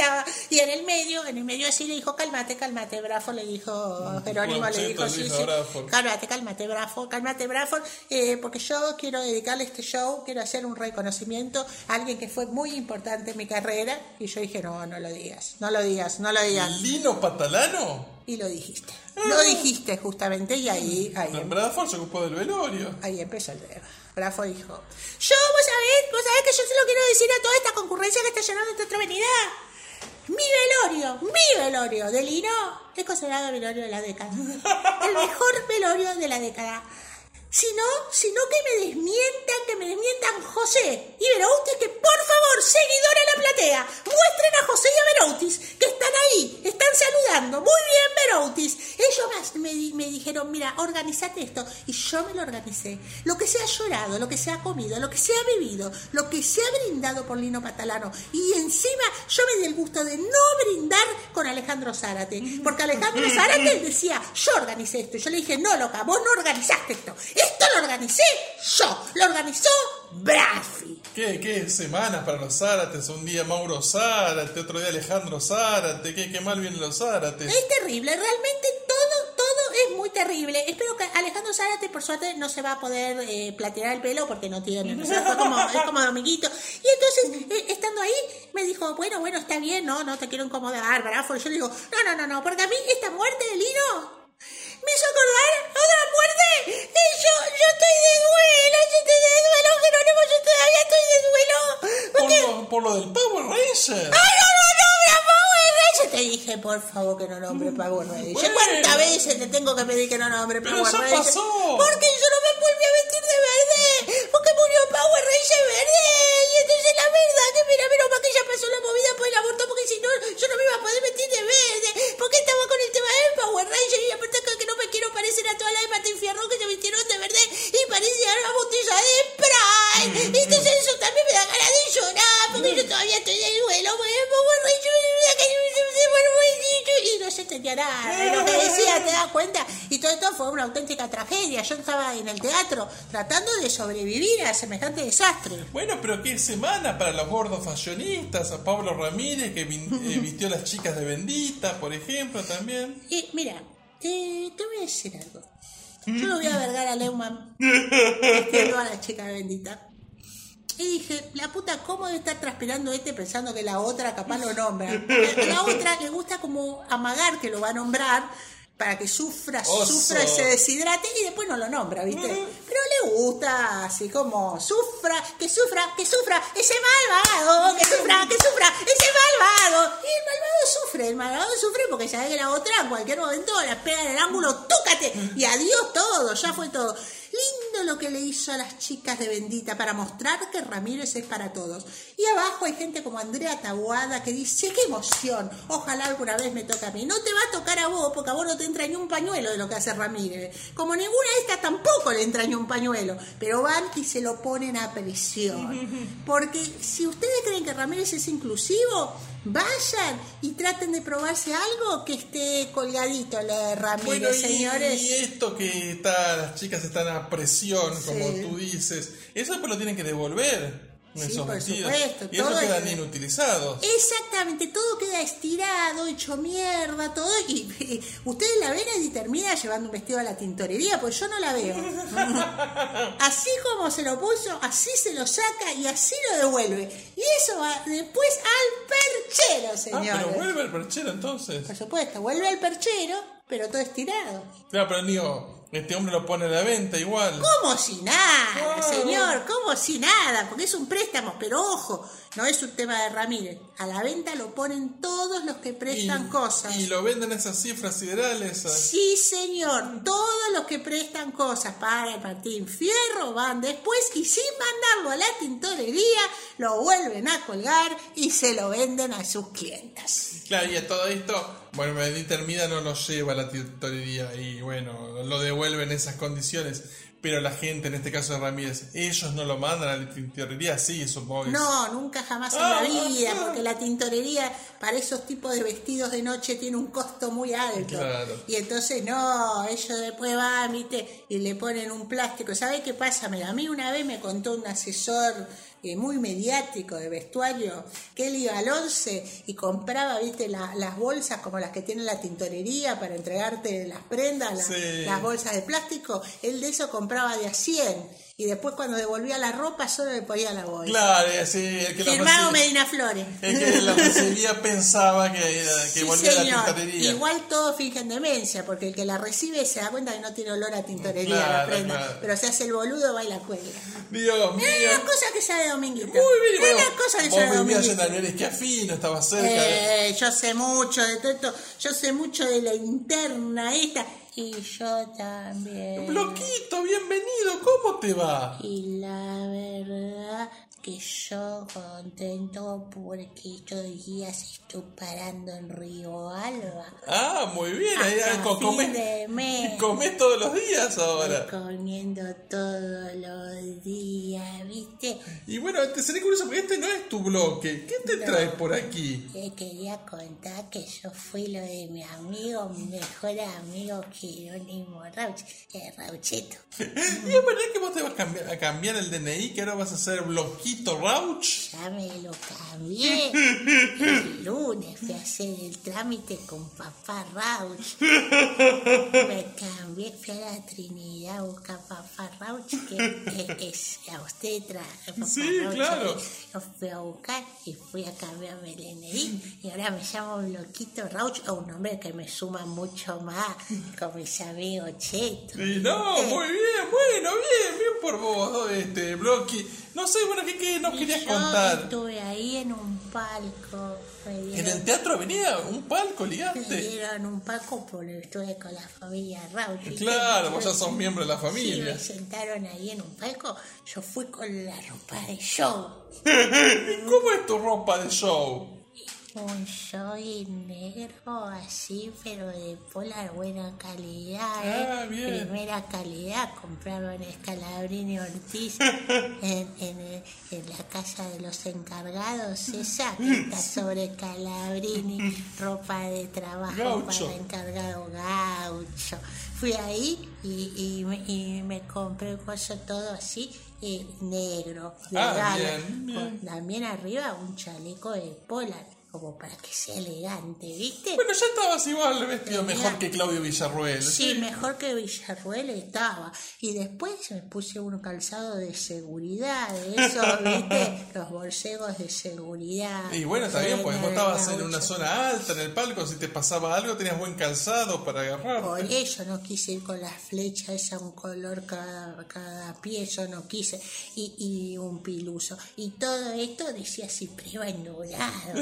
gritaba. Y en el medio, en el medio así le dijo, cálmate, cálmate, Brafo, le dijo, Jerónimo le dijo, sí, sí, cálmate, cálmate, Brafo, cálmate, Brafo, eh, porque yo quiero dedicarle este show, quiero hacer un reconocimiento a alguien que fue muy importante en mi carrera. Y yo dije, no, no lo digas, no lo digas, no lo digas. ¿Lino Patalano? Y lo dijiste, lo dijiste justamente, y ahí, ahí Bradford se ocupó del velorio. Ahí empezó el tema. Brafo dijo, yo, vos sabés, vos sabés que yo se lo quiero decir a toda esta concurrencia que está llenando esta otra avenida. Mi velorio, mi velorio de Lino es considerado el velorio de la década. El mejor velorio de la década. Si no, si no que me desmientan, que me desmientan José y Veroutis, que por favor, seguidora de la platea, muestren a José y a Veroutis, que están ahí, están saludando. Muy bien, Veroutis. Ellos más me, me dijeron, mira, organizate esto. Y yo me lo organicé. Lo que se ha llorado, lo que se ha comido, lo que se ha bebido, lo que se ha brindado por Lino Patalano. Y encima yo me di el gusto de no brindar con Alejandro Zárate. Porque Alejandro Zárate decía, yo organicé esto. Y yo le dije, no, loca, vos no organizaste esto. Esto lo organicé yo. Lo organizó Brafi. ¿Qué, qué semanas para los Zárates? Un día Mauro Zárate, otro día Alejandro Zárate. ¿Qué, qué mal vienen los Zárates? Es terrible, realmente todo, todo es muy terrible. Espero que Alejandro Zárate, por suerte, no se va a poder eh, platinar el pelo porque no tiene, o sea, fue como, es como Dominguito. Y entonces, eh, estando ahí, me dijo, bueno, bueno, está bien, no, no te quiero incomodar, bravo. Y yo le digo, no, no, no, no, porque a mí esta muerte de Lino me hizo acordar otra muerte. Y yo, yo estoy de duelo, yo estoy de duelo, Jerónimo, yo todavía estoy de duelo. Por Porque... lo, por lo del Power Ranger. ¡Ay, no, no, no, Power Te dije, por favor, que no nombre Power Ranger. Bueno. ¿Cuántas veces te tengo que pedir que no nombre Pero Power ya Ranger? pasó. Porque yo no me volví a vestir de verde. Porque murió Power Ranger verde. Y entonces la verdad que mira, menos mal que ya pasó la movida por el aborto. Porque si no, yo no me iba a poder vestir de verde. Porque estaba con el tema del Power Ranger. Y aparte que no me quiero parecer a todas las de Martín Fierro que se vistieron de verde. Y parecía una botella de Pride. Y entonces eso también me da ganas de llorar. Porque yo todavía estoy de duelo. Porque el Power Ranger que y no se entendía nada lo que decía, ¿te das cuenta? Y todo esto fue una auténtica tragedia. Yo estaba en el teatro tratando de sobrevivir a semejante desastre. Bueno, pero qué semana para los gordos fashionistas. A Pablo Ramírez que eh, vistió a las chicas de Bendita, por ejemplo, también. Y mira, te, te voy a decir algo. Yo lo voy a vergar a Leumann vistiendo a la chica bendita. Y dije, la puta, ¿cómo debe estar transpirando este pensando que la otra capaz lo nombra? Porque a la otra le gusta como amagar que lo va a nombrar para que sufra, Oso. sufra y se deshidrate y después no lo nombra, ¿viste? Pero le gusta así como sufra, que sufra, que sufra, ese malvado, que sufra, que sufra, ese malvado. Y el malvado sufre, el malvado sufre porque sabe que la otra en cualquier momento la pega en el ángulo, tócate y adiós todo, ya fue todo. Lindo lo que le hizo a las chicas de Bendita para mostrar que Ramírez es para todos. Y abajo hay gente como Andrea Tabuada que dice, qué emoción, ojalá alguna vez me toque a mí. No te va a tocar a vos porque a vos no te entra ni un pañuelo de lo que hace Ramírez. Como ninguna de estas tampoco le entra ni un pañuelo. Pero van y se lo ponen a presión. Porque si ustedes creen que Ramírez es inclusivo, vayan y traten de probarse algo que esté colgadito de Ramírez, Bueno, y, señores. y esto que está, las chicas están a presión, como Sí. tú dices, eso después lo tienen que devolver. En Sí, esos por vestidos. supuesto, Y eso todo quedan es- inutilizados. Exactamente, todo queda estirado, hecho mierda, todo. Y, y ustedes la ven y termina llevando un vestido a la tintorería, pues yo no la veo. Así como se lo puso, así se lo saca y así lo devuelve. Y eso va después al perchero, Ah, señores. pero vuelve el perchero entonces. Por supuesto, vuelve al perchero, pero todo estirado. Claro, pero digo, Este hombre lo pone a la venta igual. ¿Cómo si nada, señor? ¿Cómo si nada? Porque es un préstamo, pero ojo, no es un tema de Ramírez. A la venta lo ponen todos los que prestan cosas. y lo venden esas cifras siderales. Sí, señor, todos los que prestan cosas para el Martín Fierro van después y sin mandarlo a la tintorería lo vuelven a colgar y se lo venden a sus clientas. Claro, y a todo esto, bueno, Benedita Hermida no lo lleva a la tintorería y bueno, lo devuelve en esas condiciones. Pero la gente, en este caso de Ramírez, ellos no lo mandan a la tintorería, sí, supongo que No, nunca jamás en Ah, la vida, ah. porque la tintorería para esos tipos de vestidos de noche tiene un costo muy alto. Claro. Y entonces no, ellos después van, viste, y le ponen un plástico. ¿Sabe qué pasa? Mira, a mí una vez me contó un asesor eh, muy mediático de vestuario que él iba al 11 y compraba, viste, la- las bolsas como las que tiene la tintorería para entregarte las prendas, la- Sí. las bolsas de plástico. Él de eso compraba de a 100 y después cuando devolvía la ropa solo le ponía la bolsa. Claro, es así, el que la Firmado recibía- Medina Flores. el que la recibía pensaba que, que Sí, volvía a la señor. tintorería. Igual todos fingen demencia, porque el que la recibe se da cuenta que no tiene olor a tintorería la Claro, prenda, claro. pero se hace el boludo, va y la cuelga. Dios mío. Es las cosas que sabe Dominguito. Muy bien, Es bueno, las cosas que vos sabe Dominguito. Alveres que afino, estaba cerca. de- Eh, yo sé mucho de todo esto, yo sé mucho de la interna esta, y yo también. Bloquito, bienvenido, ¿cómo te va? Y la verdad que yo contento porque estos días estoy parando en Río Alba. Ah, muy bien, ahí Hasta co- fin comés, de mes. comés todos los días ahora. Estoy comiendo todos los días, ¿viste? Y bueno, te seré curioso porque este no es tu bloque. ¿Qué te No. traes por aquí? Le quería contar que yo fui lo de mi amigo, mi mejor amigo Jerónimo Rauch, el Raucheto. ¿Y es verdad que vos te vas a cambiar, a cambiar el DNI, que ahora vas a ser Bloquito Rauch? Ya me lo cambié. El lunes fui a hacer el trámite con papá Rauch. Me cambié, fui a la Trinidad a buscar a papá Rauch, que es, es a usted trae. Sí, Rauch, claro. Lo fui a buscar y fui a cambiarme el DNI. Y ahora me llamo Bloquito Rauch, a un nombre que me suma mucho más con mis amigos chetos. Y no, ¿viste? muy bien, bueno, bien, bien por vos, este, Bloqui. No sé, bueno, ¿qué, qué nos Y querías yo contar? Estuve ahí en un palco. Me En el Teatro Avenida, un palco, me ligaste. dieron un palco porque estuve con la familia. ¿viste? Claro, vos ya sos Sí, miembro de la Sí, familia. me sentaron ahí en un palco. Yo fui con la ropa de show. ¿Y cómo es tu ropa de show? Un soy negro así, pero de polar buena calidad, ¿eh? Ah, bien. Primera calidad, compraron Escalabrini Ortiz en, en, en la casa de los encargados, esa que está sobre Calabrini, ropa de trabajo Gaucho. para encargado gaucho. Fui ahí y, y, me, y me compré un coso todo así, eh, negro, de Ah, gala, bien, bien. con también arriba un chaleco de polar, como para que sea elegante, ¿viste? Bueno, ya estabas igual vestido mejor que Claudio Villarruel. Sí, mejor que Villarruel estaba. Y después me puse un calzado de seguridad, de eso, ¿viste? Los bolsegos de seguridad. Y bueno, está bien, pues vos estabas en una zona alta en el palco, si te pasaba algo tenías buen calzado para agarrar. Por eso no quise ir con las flechas, esa un color cada, cada pie, yo no quise. Y, y un piluso. Y todo esto decía así, Cipriano endurado.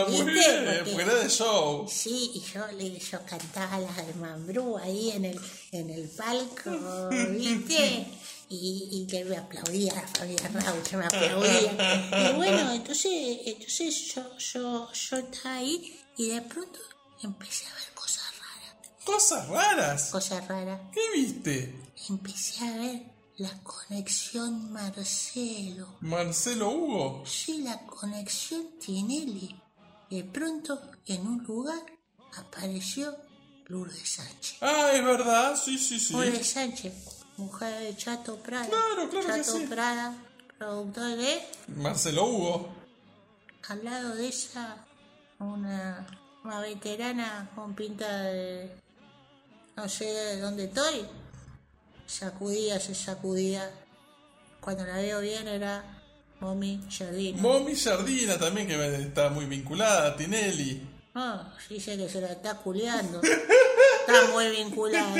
Estaba muy bien, Porque- porque era de show. Sí, y yo, le- yo cantaba las del Mambrú ahí en el, en el palco, ¿viste? Y, y que me aplaudía la familia Rauch, me aplaudía. Y bueno, entonces, entonces yo, yo, yo estaba ahí y de pronto empecé a ver cosas raras, Cosas raras. cosas raras. ¿Qué viste? Empecé a ver la conexión Marcelo. Marcelo Hugo. Sí, la conexión Tinelli. De pronto, en un lugar, apareció Lourdes Sánchez. Ah, es verdad, sí, sí, sí. Lourdes Sánchez, mujer de Chato Prada. Claro, claro que Chato sí. Prada, productor de... Marcelo Hugo. Al lado de esa, una, una veterana con pinta de... No sé de dónde estoy. Sacudía, se sacudía. Cuando la veo bien era Mommy Jardine. Momi Jardina también, que está muy vinculada a Tinelli. Ah, dice que se la está culeando. Está muy vinculada.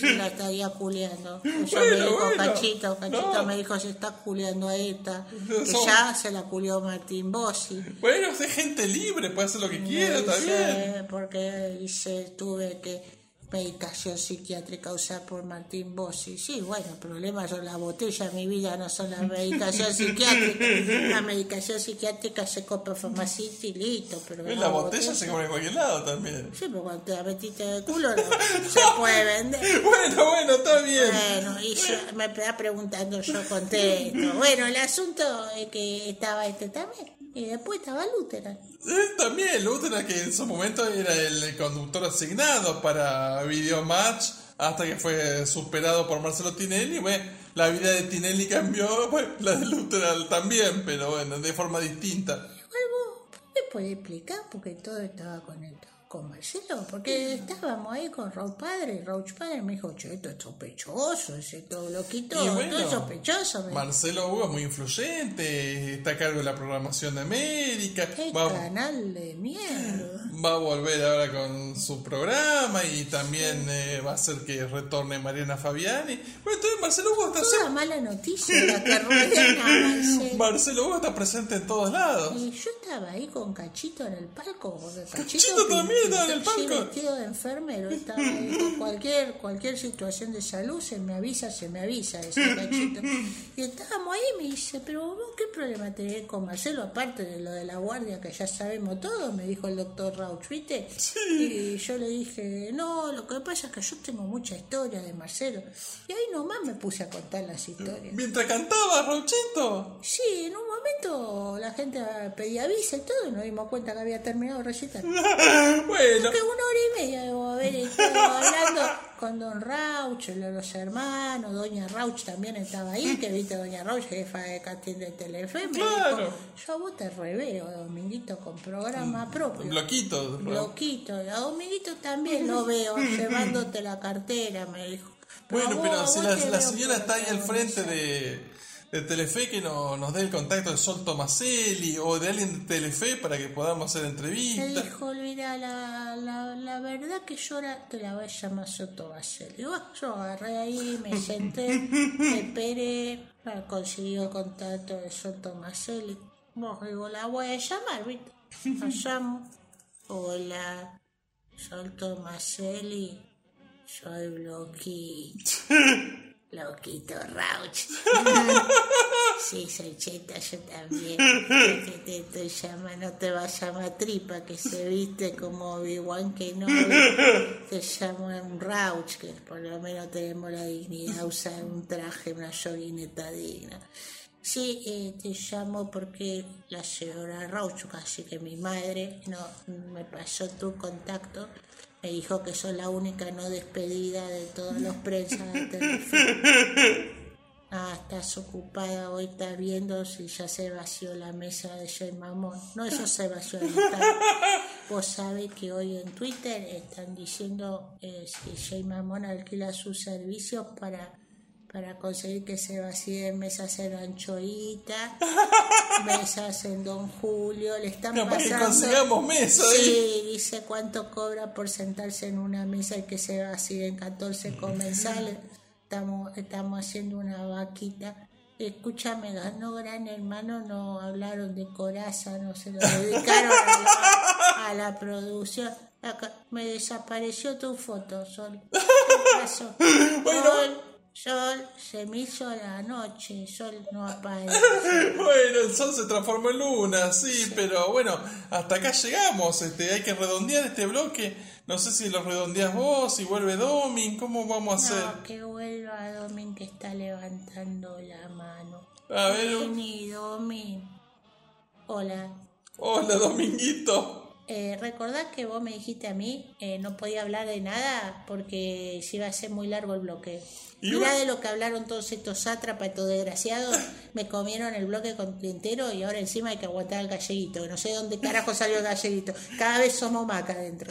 Se la estaría culeando. Eso me dijo bueno. Cachito. Cachito No. me dijo se está culeando a esta. Que Son- ya se la culió Martín Bossi. Bueno, es gente libre, puede hacer lo que quiera. Dice, porque dice, tuve que medicación psiquiátrica usar por Martín Bossi. Sí, bueno, el problema son las botellas, mi vida no son la medicación psiquiátrica. La medicación psiquiátrica se compra en y listo, pero La botella se compra en cualquier lado también. Sí, pero cuando te la metiste de culo no se puede vender. Bueno, bueno, está bien. Bueno, y yo me estaba preguntando, yo contesto. Bueno, el asunto es que estaba este también. Y después estaba Lutheran. Eh, también, Luthera, que en su momento era el conductor asignado para Videomatch, hasta que fue superado por Marcelo Tinelli. Bueno, la vida de Tinelli cambió, bueno, la de Luthera también, pero bueno, de forma distinta. Igual vos me podés explicar porque todo estaba conectado con Marcelo, porque estábamos ahí con Roach Padre, y Roach Padre me dijo, che, esto es sospechoso, ese todo loquito, Y esto bueno, es sospechoso. me Marcelo Hugo es muy influyente, está a cargo de la programación de América, Qué va, canal de mierda. va a volver ahora con su programa y también eh, va a hacer que retorne Mariana Fabiani. Bueno, entonces Marcelo Hugo está, Toda siempre- mala noticia la que Marcelo. Marcelo Hugo está presente en todos lados. Y yo estaba ahí con Cachito en el palco. porque Cachito también estaba en el sí, palco. vestido de enfermero. Estaba ahí con cualquier, cualquier situación de salud, se me avisa, se me avisa, decía. Y estábamos ahí y me dice, pero vos qué problema tenés con Marcelo, aparte de lo de la guardia que ya sabemos todo, me dijo el doctor Rauch, ¿viste? Y yo le dije, no, lo que pasa es que yo tengo mucha historia de Marcelo. Y ahí nomás me puse a contar las historias. Mientras cantaba, Rauchito. Sí, en un momento la gente pedía visa y todo y nos dimos cuenta que había terminado el recital. Bueno, Que una hora y media debo haber estado hablando con Don Rauch, los hermanos, Doña Rauch también estaba ahí, que viste Doña Rauch, jefa de casting de Telefe, me Claro. dijo, yo a vos te reveo, Dominguito, con programa propio. bloquito. Loquito, a Dominguito también lo veo, llevándote la cartera, me dijo. Bueno, pero si la, la señora está ahí al frente de, de Telefe que no- nos dé el contacto de Sol Tomaselli o de alguien de Telefe para que podamos hacer entrevistas. dijo, mira, la, la, la verdad que yo ahora te la voy a llamar. Y bueno, yo agarré ahí, me senté, me esperé, conseguí el contacto de Soto Basel. Vos digo, la voy a llamar, ¿viste? La llamo. Hola, Soto Maseli, soy Bloquito. Loquito Rauch. Sí, soy cheta, yo también. Que te llamando, no te va a llamar tripa, que se viste como Obi-Wan que no. Te llamo un Rauch, que por lo menos tenemos la dignidad de usar un traje, una yoguineta digna. Sí, eh, te llamo porque la señora Rauch, casi que mi madre, no me pasó tu contacto. Me dijo que sos la única no despedida de todos los prensas de Telefe. Ah, estás ocupada, hoy estás viendo si ya se vació la mesa de Jay Mamón. No, eso se vació tarde. Vos sabés que hoy en Twitter están diciendo eh, que Jay Mamón alquila sus servicios para, para conseguir que se vacíen mesas en Anchoita, mesas en Don Julio, le están Capaz que pasando... consigamos mesa ahí. Sí, dice cuánto cobra por sentarse en una mesa y que se vacíen 14 comensales. Estamos, estamos haciendo una vaquita. Escúchame, ganó Gran Hermano, no hablaron de coraza, no se lo dedicaron a la, a la producción. Acá, me desapareció tu foto, Sol. ¿Qué pasó? Sol, Sol, se me hizo la noche, Sol no aparece. Bueno, el sol se transformó en luna, sí, pero bueno, hasta acá llegamos. Este, hay que redondear este bloque. No sé si lo redondeas vos, si vuelve Domin, ¿cómo vamos a hacer? No, que vuelva Domin que está levantando la mano. A ver, Vení, Domin. Hola. hola Dominguito. Eh, ¿Recordás que vos me dijiste a mí eh, no podía hablar de nada porque se iba a ser muy largo el bloque? Mirá de lo que hablaron todos estos sátrapas, estos desgraciados. Me comieron el bloque con- entero y ahora encima hay que aguantar al galleguito. No sé dónde carajo salió el galleguito. Cada vez somos más acá adentro.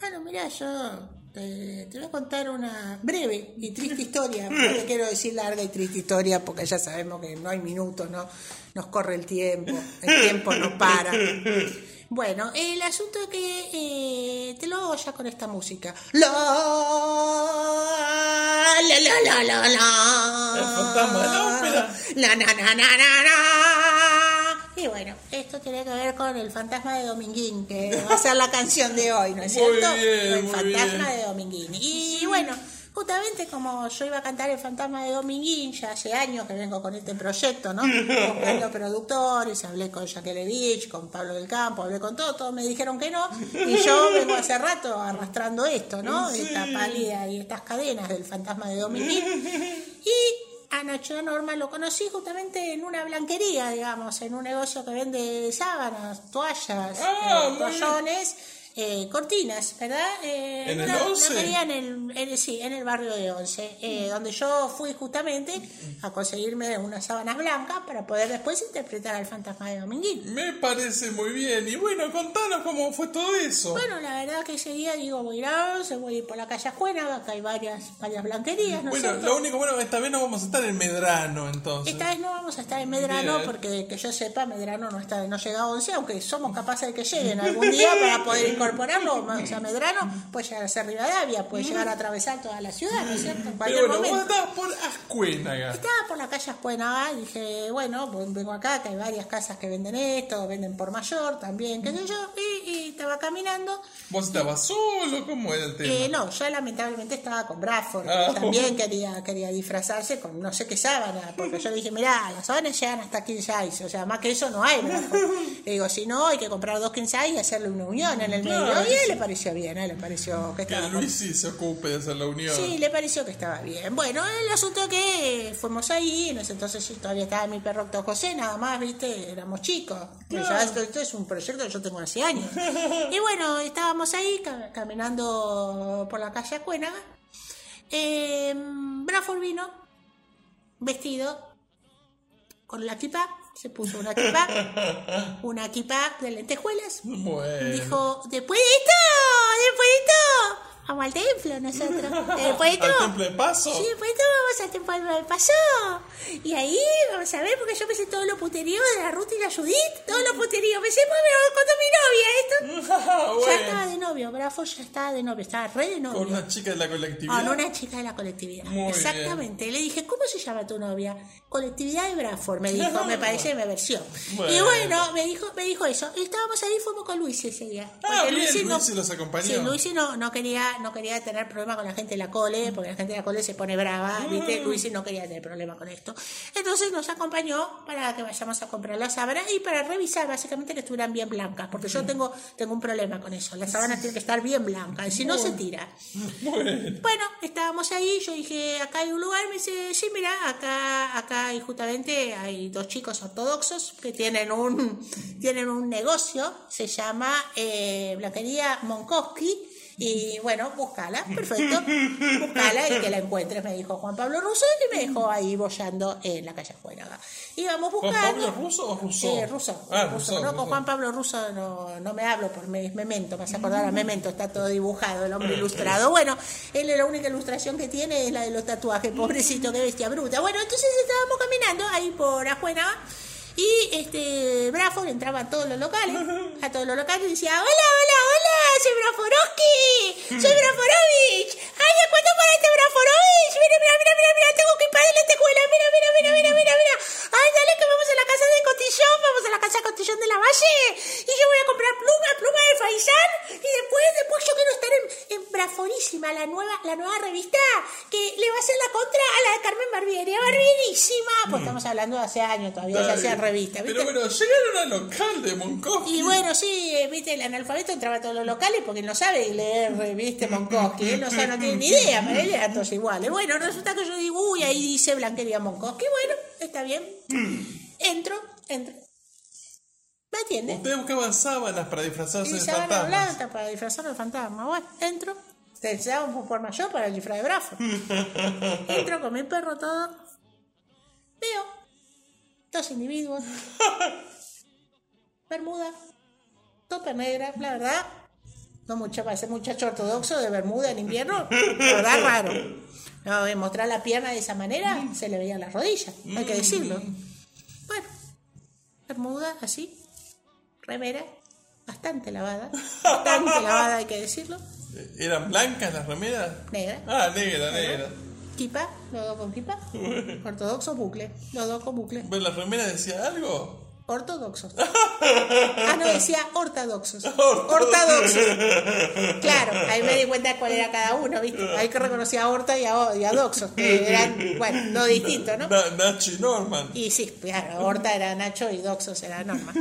Bueno, mira, yo te, te voy a contar una breve y triste historia. No te quiero decir larga y triste historia porque ya sabemos que no hay minutos, ¿no? Nos corre el tiempo, el tiempo no para. Bueno, el asunto es que eh, te lo hago ya con esta música. La, la, la, la, la, la. El fantasma de la ópera. La, na, na, na, na, na. Esto tiene que ver con el fantasma de Dominguín, que va a ser la canción de hoy, ¿no es Muy cierto? bien, el fantasma bien. de Dominguín. Y bueno, justamente como yo iba a cantar el fantasma de Dominguín, ya hace años que vengo con este proyecto, ¿no? Buscando productores, hablé con Jacqueline con Pablo del Campo, hablé con todo, todos me dijeron que no, y yo vengo hace rato arrastrando esto, ¿no? Esta pálida y estas cadenas del fantasma de Dominguín. Y a Nacho Norma lo conocí justamente en una blanquería, digamos, en un negocio que vende sábanas, toallas, eh, toallones, eh, cortinas, ¿verdad? Eh, ¿En el 11? en el, en sí, en el barrio de Once, eh, donde yo fui justamente a conseguirme unas sábanas blancas para poder después interpretar al fantasma de Dominguín. Me parece muy bien. Y bueno, contanos cómo fue todo eso. Bueno, la verdad que ese día digo, voy a ir a Once, voy a ir por la calle Ajuena, acá hay varias, varias blanquerías, ¿no es Bueno, lo único bueno, esta vez no vamos a estar en Medrano, entonces. Esta vez no vamos a estar en Medrano Bien. porque que yo sepa, Medrano no está, no llega a 11, aunque somos capaces de que lleguen algún día para poder incorporarlo. O sea, Medrano puede llegar a ser Rivadavia, puede llegar a atravesar toda la ciudad, ¿no es cierto? En cualquier Pero bueno, vos por Ascuénaga. Estaba por la calle Aspuénaga y dije, bueno, pues vengo acá, que hay varias casas que venden esto, venden por mayor también, qué sé yo, y, y estaba caminando. ¿Vos estabas solo? ¿Cómo era el tema? Eh, no, yo lamentablemente estaba con Bradford, que Ah. también quería, quería disfrazarse con no sé qué sábana, porque yo le dije, mirá, las sábanas llegan hasta 15 size, o sea, más que eso no hay, Bradford. Le digo, si no, hay que comprar dos 15 size y hacerle una unión en el medio. Claro, y a él sí. le pareció bien, a él le pareció que que estaba Luis sí se ocupe de hacer la unión. Sí, le pareció que estaba bien. Bueno, el asunto es que fuimos ahí, en ese entonces todavía estaba mi perro Octo José, nada más, viste, éramos chicos. Pero ya esto, esto es un proyecto que yo tengo hace años. Y bueno, estábamos ahí ca- caminando por la calle Acuénaga. Eh, Bradford vino vestido con la equipa, se puso una equipa, una equipa de lentejuelas. Bueno. Dijo, después de esto, después de esto, vamos al templo nosotros. Después de esto, ¿Al templo de paso? Sí, después de esto vamos al templo de paso. Y ahí vamos a ver, porque yo pensé todo lo puterío de la Ruth y la Judith, todo lo puterío. Pensé, pues me lo contó mi novia esto. Ah, Ya estaba de novio, Bravo ya estaba de novio, estaba re de novio. Con una chica de la colectividad. Con una chica de la colectividad. Muy Exactamente. Le dije, ¿cómo se llama tu novia? Colectividad de Bradford, me dijo, me parece, me versió. Y Bueno. bueno, me dijo, me dijo eso. Y estábamos ahí, fuimos con Luis ese día. Ah, bien, Luisi los acompañó. Sí, Luisi no, no quería, no quería tener problema con la gente de la cole, porque la gente de la cole se pone brava, Mm. ¿viste? Luisi no quería tener problema con esto. Entonces nos acompañó para que vayamos a comprar las sábanas y para revisar básicamente que estuvieran bien blancas, porque yo tengo, tengo un problema con eso. Las sábanas tienen que estar bien blancas, y si no se tira. Bueno, estábamos ahí, yo dije, acá hay un lugar, me dice, sí, mira, acá, acá hay justamente hay dos chicos ortodoxos que tienen un, tienen un negocio, se llama eh, Blanquería Monkowski, y bueno, búscala, perfecto, búscala y que la encuentres, me dijo Juan Pablo Russo, y me dejó ahí bollando en la calle Juénaga. Íbamos ¿Juan buscando... Pablo Russo o Russo? Sí, ruso. Ah, ruso. Russo, no, con Russo. Juan Pablo Russo no, no me hablo por me- Memento, me hace acordar a Memento, está todo dibujado, el hombre ilustrado. Bueno, él la única ilustración que tiene es la de los tatuajes, pobrecito, qué bestia bruta. Bueno, entonces estábamos caminando ahí por Ajuena y este Bradford entraba a todos los locales, a todos los locales y decía, hola, hola, hola, soy Braforowski, soy Braforovich, ay, ¿de cuánto para este Braforovich? Mira, mira, mira, mira, mira, tengo que ir para la escuela, mira, mira, mira, mira, mira, mira, ay, dale que vamos a la casa de Cotillón, vamos a la casa de Cotillón de la Valle, y yo voy a comprar pluma, pluma de Faisán, y después, después yo quiero estar en, en Braforísima, la nueva, la nueva revista, que le va a hacer la contra a la de Carmen Barbieri, Barbierísima, pues estamos hablando de hace años, todavía se hacían revistas, ¿viste? Pero bueno, llegaron al local de Monkowski. Y bueno, sí, eh, viste, el analfabeto entraba a todos los locales porque no sabe leer, eh, viste, Monkowski, él no sabe, no tiene ni idea, para él eran todos iguales. Bueno, resulta que yo digo, uy, ahí dice Blanquería Monkowski, bueno, está bien. Entro, entro. ¿Me atiende? Ustedes buscaban sábanas para disfrazarse de se van a fantasmas. blanca para disfrazar al fantasma. Bueno, entro. Te daba un por mayor para el disfraz de brazo. entro con mi perro todo. veo dos individuos, bermuda, topa negra, la verdad, no mucho para ser muchacho ortodoxo de bermuda en invierno, la verdad raro. No, mostrar la pierna de esa manera, se le veían las rodillas, hay que decirlo. Bueno, bermuda, así, remera, bastante lavada, bastante lavada, hay que decirlo, ¿Eran blancas las remeras? negra. Ah, negra, negra. Kipa, los dos con kipa. Ortodoxo bucle, los dos con bucle. ¿Pero la remera decía algo? Ortodoxos. Ah, no, decía ortodoxos. Ortodoxos. Claro, ahí me di cuenta cuál era cada uno, ¿viste? Ahí que reconocía a Horta y a, y a Doxos, que eran, bueno, no distintos, ¿no? Na- Nacho y Norman. Y sí, claro, Horta era Nacho y Doxos era Norma.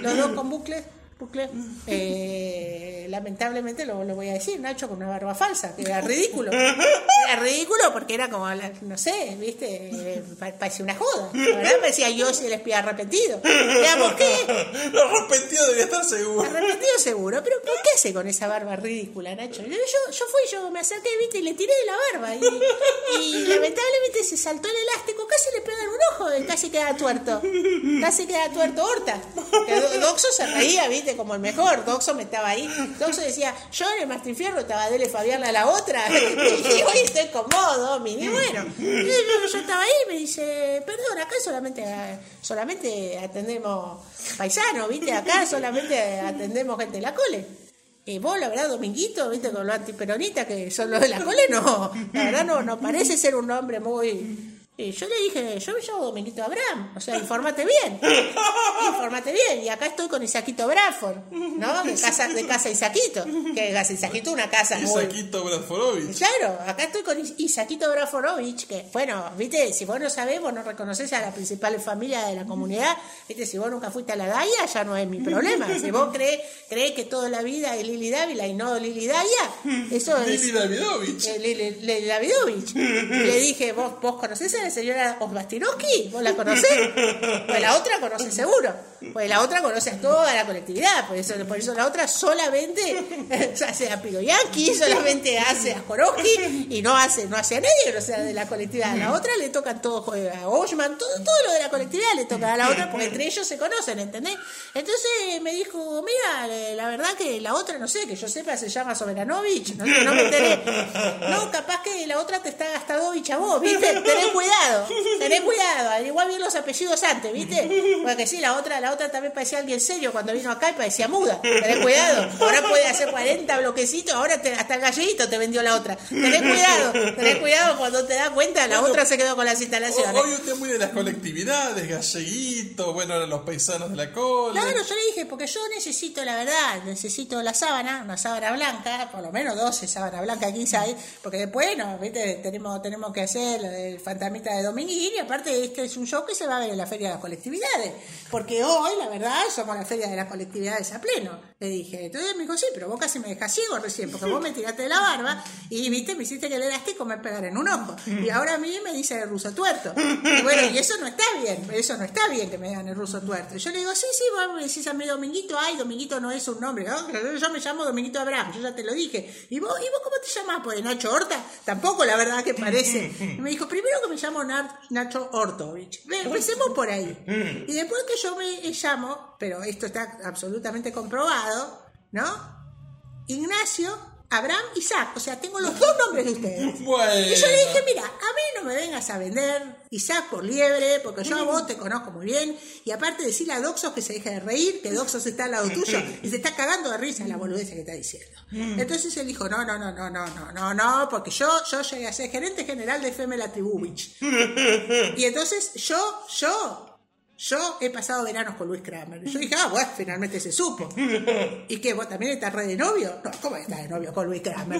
Los dos con bucle, bucle. Eh, lamentablemente lo, lo voy a decir, Nacho con una barba falsa, que era ridículo. Era ridículo porque era como, no sé, ¿viste? Eh, pa- parecía una joda. La verdad parecía yo si el espía arrepentido. Digamos, ¿qué? Lo arrepentido debería estar seguro. Arrepentido seguro, pero ¿por qué hace con esa barba ridícula, Nacho? Yo, yo, yo fui, yo me acerqué, viste, y le tiré de la barba. Y, y lamentablemente se saltó el elástico, casi le pegan un ojo casi queda tuerto. Casi queda tuerto Horta. Que Do- Doxo se reía, viste, como el mejor. Doxo me estaba ahí. Doxo decía, yo en el Martín Fierro estaba Dele Fabián a la otra. Y hoy estoy cómodo, Mini. Bueno, y yo, yo estaba ahí y me dice, perdón, acá solamente, solamente atendemos paisanos, viste, acá solamente atendemos gente de la cole. Y vos, la verdad, Dominguito, viste, con los antiperonistas que son los de la cole, no, la verdad no, no parece ser un hombre muy... Y yo le dije, yo me llamo Dominguito Abraham, o sea, informate bien, informate bien, y acá estoy con Isaquito Bradford, ¿no? De casa, de casa Isaquito, que casa Isaquito es una casa Y muy... Bradforovich. Claro, acá estoy con Is- Isaquito Braforovich, que, bueno, viste, si vos no sabés, vos no reconoces a la principal familia de la comunidad, viste, si vos nunca fuiste a la Daya, ya no es mi problema. Si vos crees, crees que toda la vida es Lili Dávila y no Lili Daya, eso es... Lili Davidovich. Eh, Lili Lili Davidovich. Le dije, ¿vos, ¿vos conocés a la señora Osbastinovsky? ¿Vos la conocés? Pues la otra conoce seguro. Pues la otra conoce a toda la colectividad. Por eso, por eso la otra solamente hace a Piroyanqui, solamente hace a Jorowski y no hace, no hace a nadie no sea de la colectividad. A la otra le toca todo, joder, a Oshman, todo, todo lo de la colectividad le toca a la otra porque entre ellos se conocen, ¿entendés? Entonces me dijo, mira, eh, la verdad que la otra, no sé, que yo sepa, se llama Soberanovich, no, no me enteré. No, capaz que la otra te está gastadovich a vos, ¿viste? Tenés cuidado, tenés cuidado, al igual bien los apellidos antes, ¿viste? Porque sí, la otra, la otra también parecía alguien serio cuando vino acá y parecía muda. Tenés cuidado, ahora puede hacer 40 bloquecitos, ahora te- hasta el galleguito te vendió la otra. Tenés cuidado, tenés cuidado cuando te das cuenta, la otra se quedó con las instalaciones. Hoy usted es muy de las colectividades, galleguito, bueno, los paisanos de la cole. Claro, yo le dije, porque yo necesito, la verdad, necesito la sábana, una sábana blanca, por lo menos 12 sábanas blancas, 15 hay, porque después, no, ¿viste? Tenemos, tenemos que hacer lo del de Dominguín y aparte este es un show que se va a ver en la Feria de las Colectividades, porque hoy, la verdad, somos la Feria de las Colectividades a pleno, le dije. Entonces me dijo, sí, pero vos casi me dejas ciego recién, porque vos me tiraste de la barba y, viste, me hiciste que el elástico me pegara en un ojo. Y ahora a mí me dice el ruso tuerto. Y bueno, y eso no está bien, eso no está bien que me digan el ruso tuerto. Yo le digo, sí, sí, vos me decís a mí Dominguito, ay, Dominguito no es un nombre, ¿no? yo me llamo Dominguito Abraham, yo ya te lo dije. ¿Y vos, ¿y vos cómo te llamás? Pues Nacho Horta, tampoco la verdad que parece. Y me dijo, primero que me llamo Na- Nacho Hortovich. Ve, Empecemos por ahí. Y después que yo me llamo, pero esto está absolutamente comprobado, ¿no? Ignacio Abraham Isaac, o sea, tengo los dos nombres de ustedes. Bueno. Y yo le dije, mira, a mí no me vengas a vender Isaac por liebre, porque yo a vos te conozco muy bien, y aparte decirle a Doxos que se deje de reír, que Doxos está al lado tuyo, y se está cagando de risa la boludez que está diciendo. Entonces él dijo, no, no, no, no, no, no, no, no, porque yo, yo llegué a ser gerente general de FM La Tribuvich. Y entonces yo, yo, yo he pasado veranos con Luis Kramer. Yo dije, ah, bueno, finalmente se supo. ¿Y qué? ¿Vos también estás re de novio? No, ¿cómo estás de novio con Luis Kramer?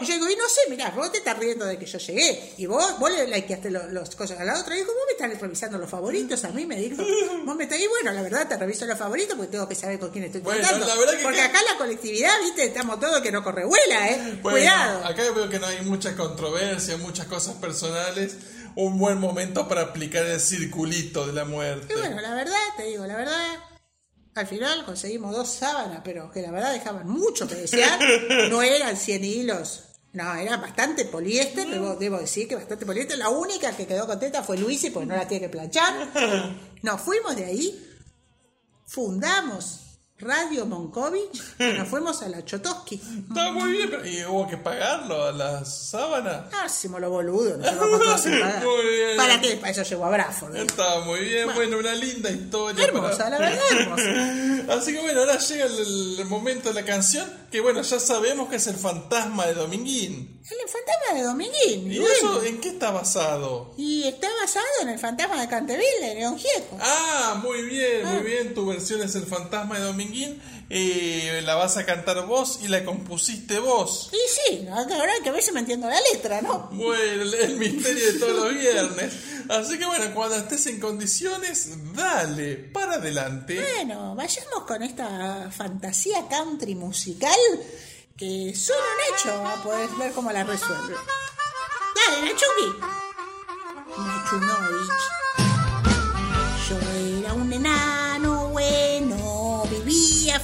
Y yo digo, y no sé, mirá, vos te estás riendo de que yo llegué. Y vos, vos le likeaste los cosas a la otra. Y dijo, vos me estás revisando los favoritos. A mí me dijo, vos me estás. Y bueno, la verdad, te reviso los favoritos porque tengo que saber con quién estoy Bueno, tratando. la verdad que porque acá- la colectividad, viste, estamos todos que no corre vuela, ¿eh? Bueno, Cuidado. acá veo que no hay mucha controversia, muchas cosas personales. Un buen momento para aplicar el circulito de la muerte. Y bueno, la verdad, te digo, la verdad, al final conseguimos dos sábanas, pero que la verdad dejaban mucho que desear. No eran 100 hilos No, era bastante poliéster, debo, debo decir que bastante poliéster. La única que quedó contenta fue Luisi, porque no la tiene que planchar. Nos fuimos de ahí, fundamos Radio Monkovich, nos fuimos a la Chotoski. Está muy bien, pero ¿y hubo que pagarlo a las sábanas? Ah, hicimos lo boludo, no se lo costó hacer pagar. Muy bien. ¿Para qué? Para eso llegó a Braford. Está muy bien, bueno, una linda historia. Hermosa, la verdad, hermosa. Así que bueno, ahora llega el, el momento de la canción, que bueno, ya sabemos que es el fantasma de Dominguín. El fantasma de Dominguín. ¿Y bueno. eso en qué está basado? Y está basado en el fantasma de Canteville, de León Gieco. Ah, muy bien, Ah. muy bien. Tu versión es el fantasma de Dominguín. Eh, la vas a cantar vos y la compusiste vos. Y sí, ahora que ver si me entiendo la letra, ¿no? Bueno, el, misterio de todos los viernes. Así que bueno, cuando estés en condiciones, dale, para adelante. Bueno, vayamos con esta fantasía country musical que solo Nacho podés ver cómo la resuelve. Dale, Nachuki. Nachunovich. Yo era un enano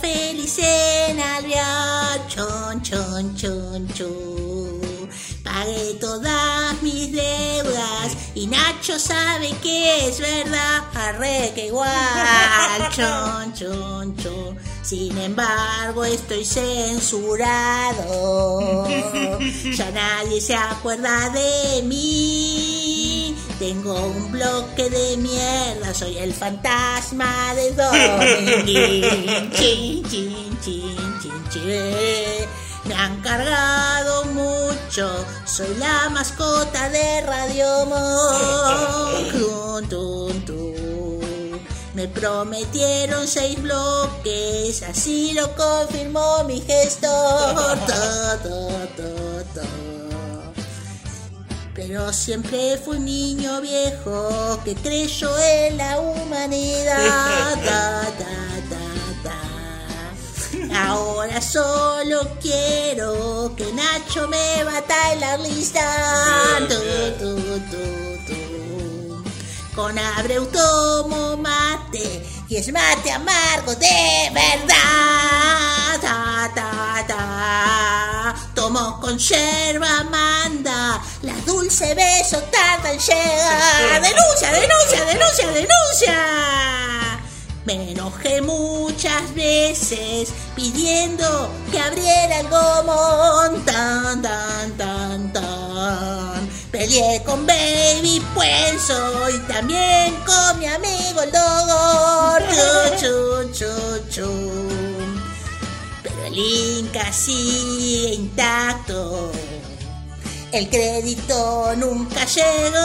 feliz en Alvear. Chon, chon, chon, chon. Pagué todas mis deudas y Nacho sabe que es verdad. Arre que igual. Chon, chon, chon. Sin embargo, estoy censurado. Ya nadie se acuerda de mí. Tengo un bloque de mierda, soy el fantasma de Dominguín. Chin, chin, chin, chin, chin. Me han cargado mucho, soy la mascota de Radio Monk. Tun, tun, tun. Me prometieron seis bloques, así lo confirmó mi gestor. Pero siempre fui un niño viejo que creyó en la humanidad. Ahora solo quiero que Nacho me bata en la lista. Tu, tu, tu. Con Abreu tomo mate y es mate amargo de verdad. Ta, ta, ta. Tomo con yerba manda, la dulce beso tarda en llegar. Denuncia, denuncia, denuncia, denuncia. Me enojé muchas veces pidiendo que abriera el gomón. Tan, tan, tan, tan. Peleé con Baby Puenzo y también con mi amigo el Dogor. Chu, chu, chu, chu. El Inca sigue intacto. El crédito nunca llegó.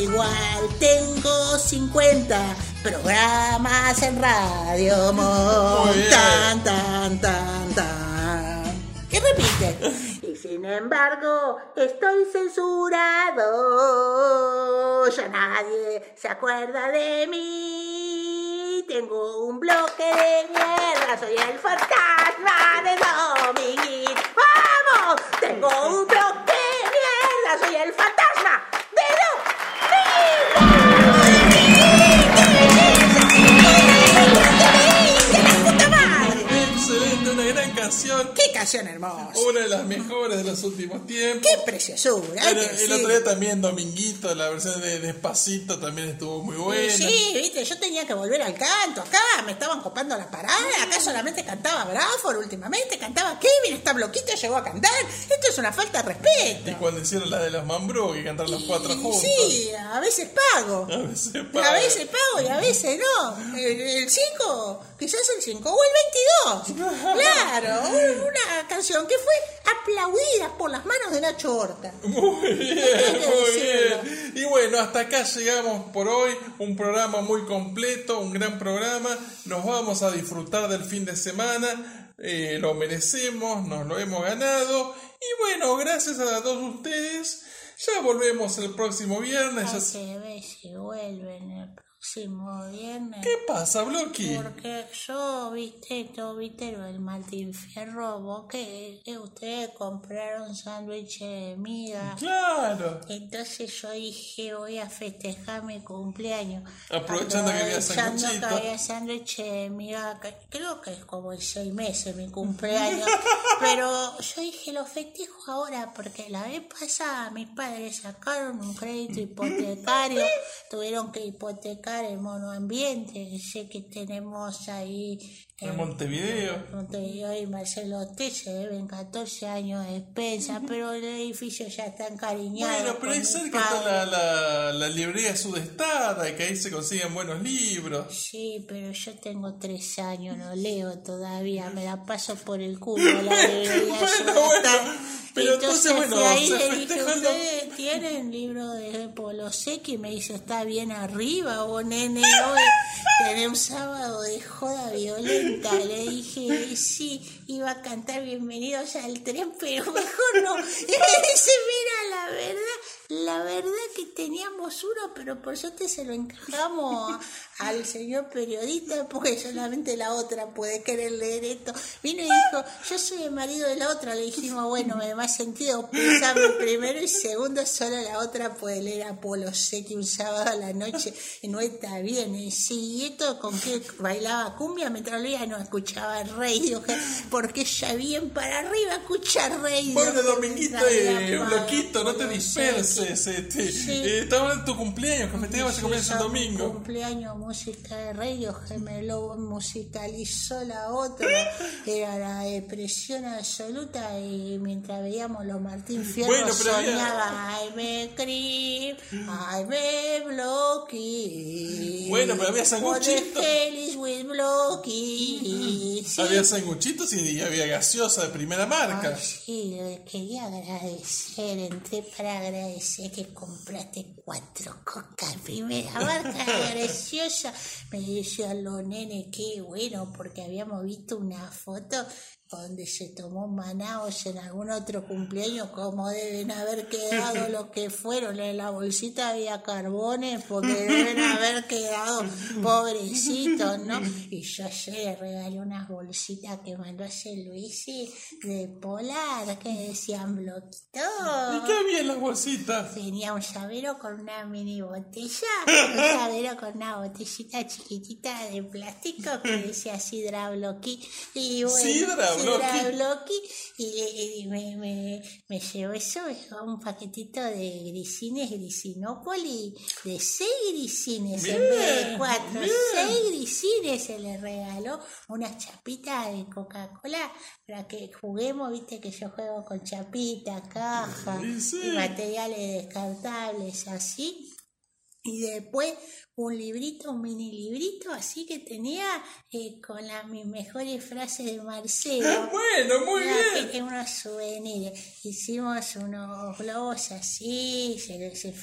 Igual tengo 50 programas en radio. Mon. Tan, tan, tan, tan. Y repite. Y sin embargo, estoy censurado. Ya nadie se acuerda de mí. Tengo un bloque de mierda. Soy el fantasma de Dominguín. ¡Vamos! Tengo un bloque de mierda. Soy el fantasma canción. ¡Qué canción hermosa! Una de las mejores de los últimos tiempos. ¡Qué preciosura! el otro día también Dominguito, la versión de Despacito también estuvo muy buena. Sí, viste, yo tenía que volver al canto. Acá me estaban copando las paradas. Acá solamente cantaba Bradford últimamente. Cantaba Kevin. Esta bloquita llegó a cantar. Esto es una falta de Y respeto. cuando hicieron la de los Mambrú, que cantaron los cuatro Y juntos. Sí, a veces pago. A veces A paga. veces pago y a veces no. El 5, quizás el 5 o el 22. Claro, una canción que fue aplaudida por las manos de Nacho Horta. Muy bien, muy bien. Y bueno, hasta acá llegamos por hoy. Un programa muy completo, un gran programa. Nos vamos a disfrutar del fin de semana. Eh, lo merecemos, nos lo hemos ganado. Y bueno, gracias a todos ustedes. Ya volvemos el próximo viernes. Ya- Hay que ver si vuelven el ¿Qué pasa, Bloqui? Porque yo, viste, todo, viste, lo del Martín Fierro, vos que, que ustedes compraron sándwich de miga. Claro. Entonces yo dije, voy a festejar mi cumpleaños. Aprovechando que había Aprovechando sanguchito. que había sándwich de miga, que creo que es como en seis meses mi cumpleaños. Pero yo dije, lo festejo ahora porque la vez pasada mis padres sacaron un crédito hipotecario, tuvieron que hipotecar el monoambiente, sé que tenemos ahí En Montevideo. Montevideo y Marcelo T se deben 14 años de despensa, pero el edificio ya está encariñado. Bueno, pero ahí cerca está la, la, la librería sudestada, que ahí se consiguen buenos libros. Sí, pero yo tengo tres años, no leo todavía, me la paso por el culo la librería Bueno, Sudestada. bueno, pero entonces, bueno, fui ahí le dije, ¿ustedes tienen libro de Polo Secchi? Y me dice, está bien arriba, o nene, hoy tenés un sábado de joda violenta. Le dije, sí, iba a cantar Bienvenidos al tren, pero mejor no. Dice, mira, la verdad, la verdad que teníamos uno, pero por suerte se lo encajamos a- al señor periodista, porque solamente la otra puede querer leer esto. Vino y dijo, yo soy el marido de la otra. Le dijimos, bueno, me da más sentido pensarme primero y segundo, solo la otra puede leer Apolo Secchi un sábado a la noche no está bien. Y sí, ¿y esto con qué bailaba cumbia mientras leía? No escuchaba radio, porque ya bien para arriba escuchar radio. Bueno, Dominguito, eh, Bloquito, no te disperses. Secchi. Este, Sí. eh, estamos en tu cumpleaños, que festejamos el Sí, cumpleaños el domingo. cumpleaños, música de radio, Gemelo musicalizó la otra, era la depresión absoluta y mientras veíamos los Martín Fierro Bueno, pero había- soñaba, ay me cri, ay me bloqui. Bueno, pero había sanguchito. Feliz with bloqui. Sí. Había sanguchitos y había gaseosa de primera marca. Ay, sí, le quería agradecer, entré para agradecer que compraste cuatro cocas primera marca preciosa. Me decían los nenes, qué bueno, porque habíamos visto una foto donde se tomó Manaos en algún otro cumpleaños, como deben haber quedado los que fueron. En la bolsita había carbones, porque deben haber quedado pobrecitos, ¿no? Y yo ayer le regalé unas bolsitas que mandó hacer Luisi de polar, que decían bloquito. ¿Y qué había en las bolsitas? Tenía un llavero con una mini botella, un llavero con una botellita chiquitita de plástico que decía Sidra. Y bueno, Sidra Bloqui, Y, y me, me, me llevó eso, un paquetito de grisines Grisinópoli, de seis grisines en vez de cuatro, bien. seis grisines se le regaló unas chapitas de Coca-Cola para que juguemos, viste que yo juego con chapitas, cajas Sí, sí. y materiales descartables así. Y después un librito, un mini librito, así que tenía eh, con las mis mejores frases de Marcelo. Bueno, muy bien. que- unos souvenirs. Hicimos unos globos así, se, se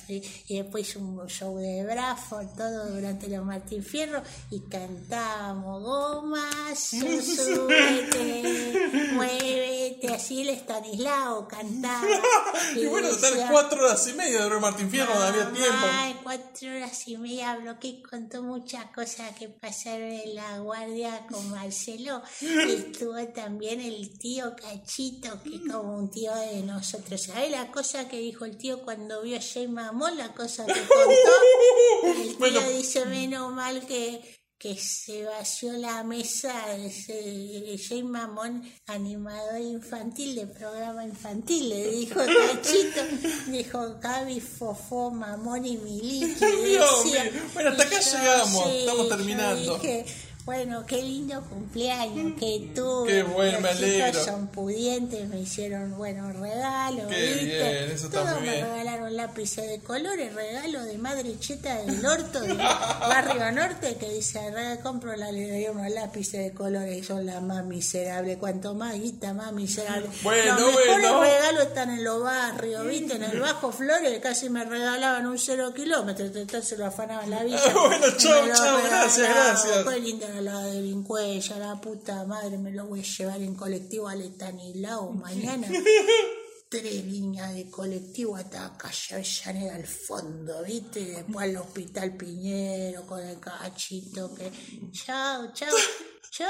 y después un show de Bradford, todo durante los Martín Fierro, y cantábamos gomas, súbete, muévete, así el Estanislao cantaba. Y bueno, decía, estar cuatro horas y media de Martín Fierro, no había tiempo. Ay, cuatro horas y media bloqueé, contó muchas cosas que pasaron en la guardia con Marcelo. Y estuvo también el tío Cachito, que como un tío de nosotros. ¿Sabes la cosa que dijo el tío cuando vio a Jay Mamón? La cosa que contó. El tío Bueno. dice, menos mal que que se vació la mesa ese Jay Mamón, animador infantil de programa infantil, le dijo Cachito, dijo Gaby, Fofó, Mamón y Miliki. Dios mío. Bueno, hasta acá yo, llegamos, sí, estamos terminando. dije, bueno, qué lindo cumpleaños que tuve. Qué bueno, me alegro. son pudientes, me hicieron buenos regalos. Qué ¿viste? bien, eso está Todos muy me bien. regalaron lápices de colores, regalo de madre cheta del orto del barrio norte que dice, "Re- compro la le doy unos lápices de colores y son las más miserables. Cuanto más guita, más miserable. Bueno, los mejores bueno. regalos están en los barrios, ¿viste? En el Bajo Flores casi me regalaban un cero kilómetro, entonces se lo afanaban la vida. Bueno, lo chau, gracias, gracias. Qué linda era la de Vincuella, la puta madre, me lo voy a llevar en colectivo al Estanislao mañana. tres líneas de colectivo hasta calle Avellaneda al fondo, ¿viste? Y después al Hospital Piñero con el cachito que... Chao, chao, chao.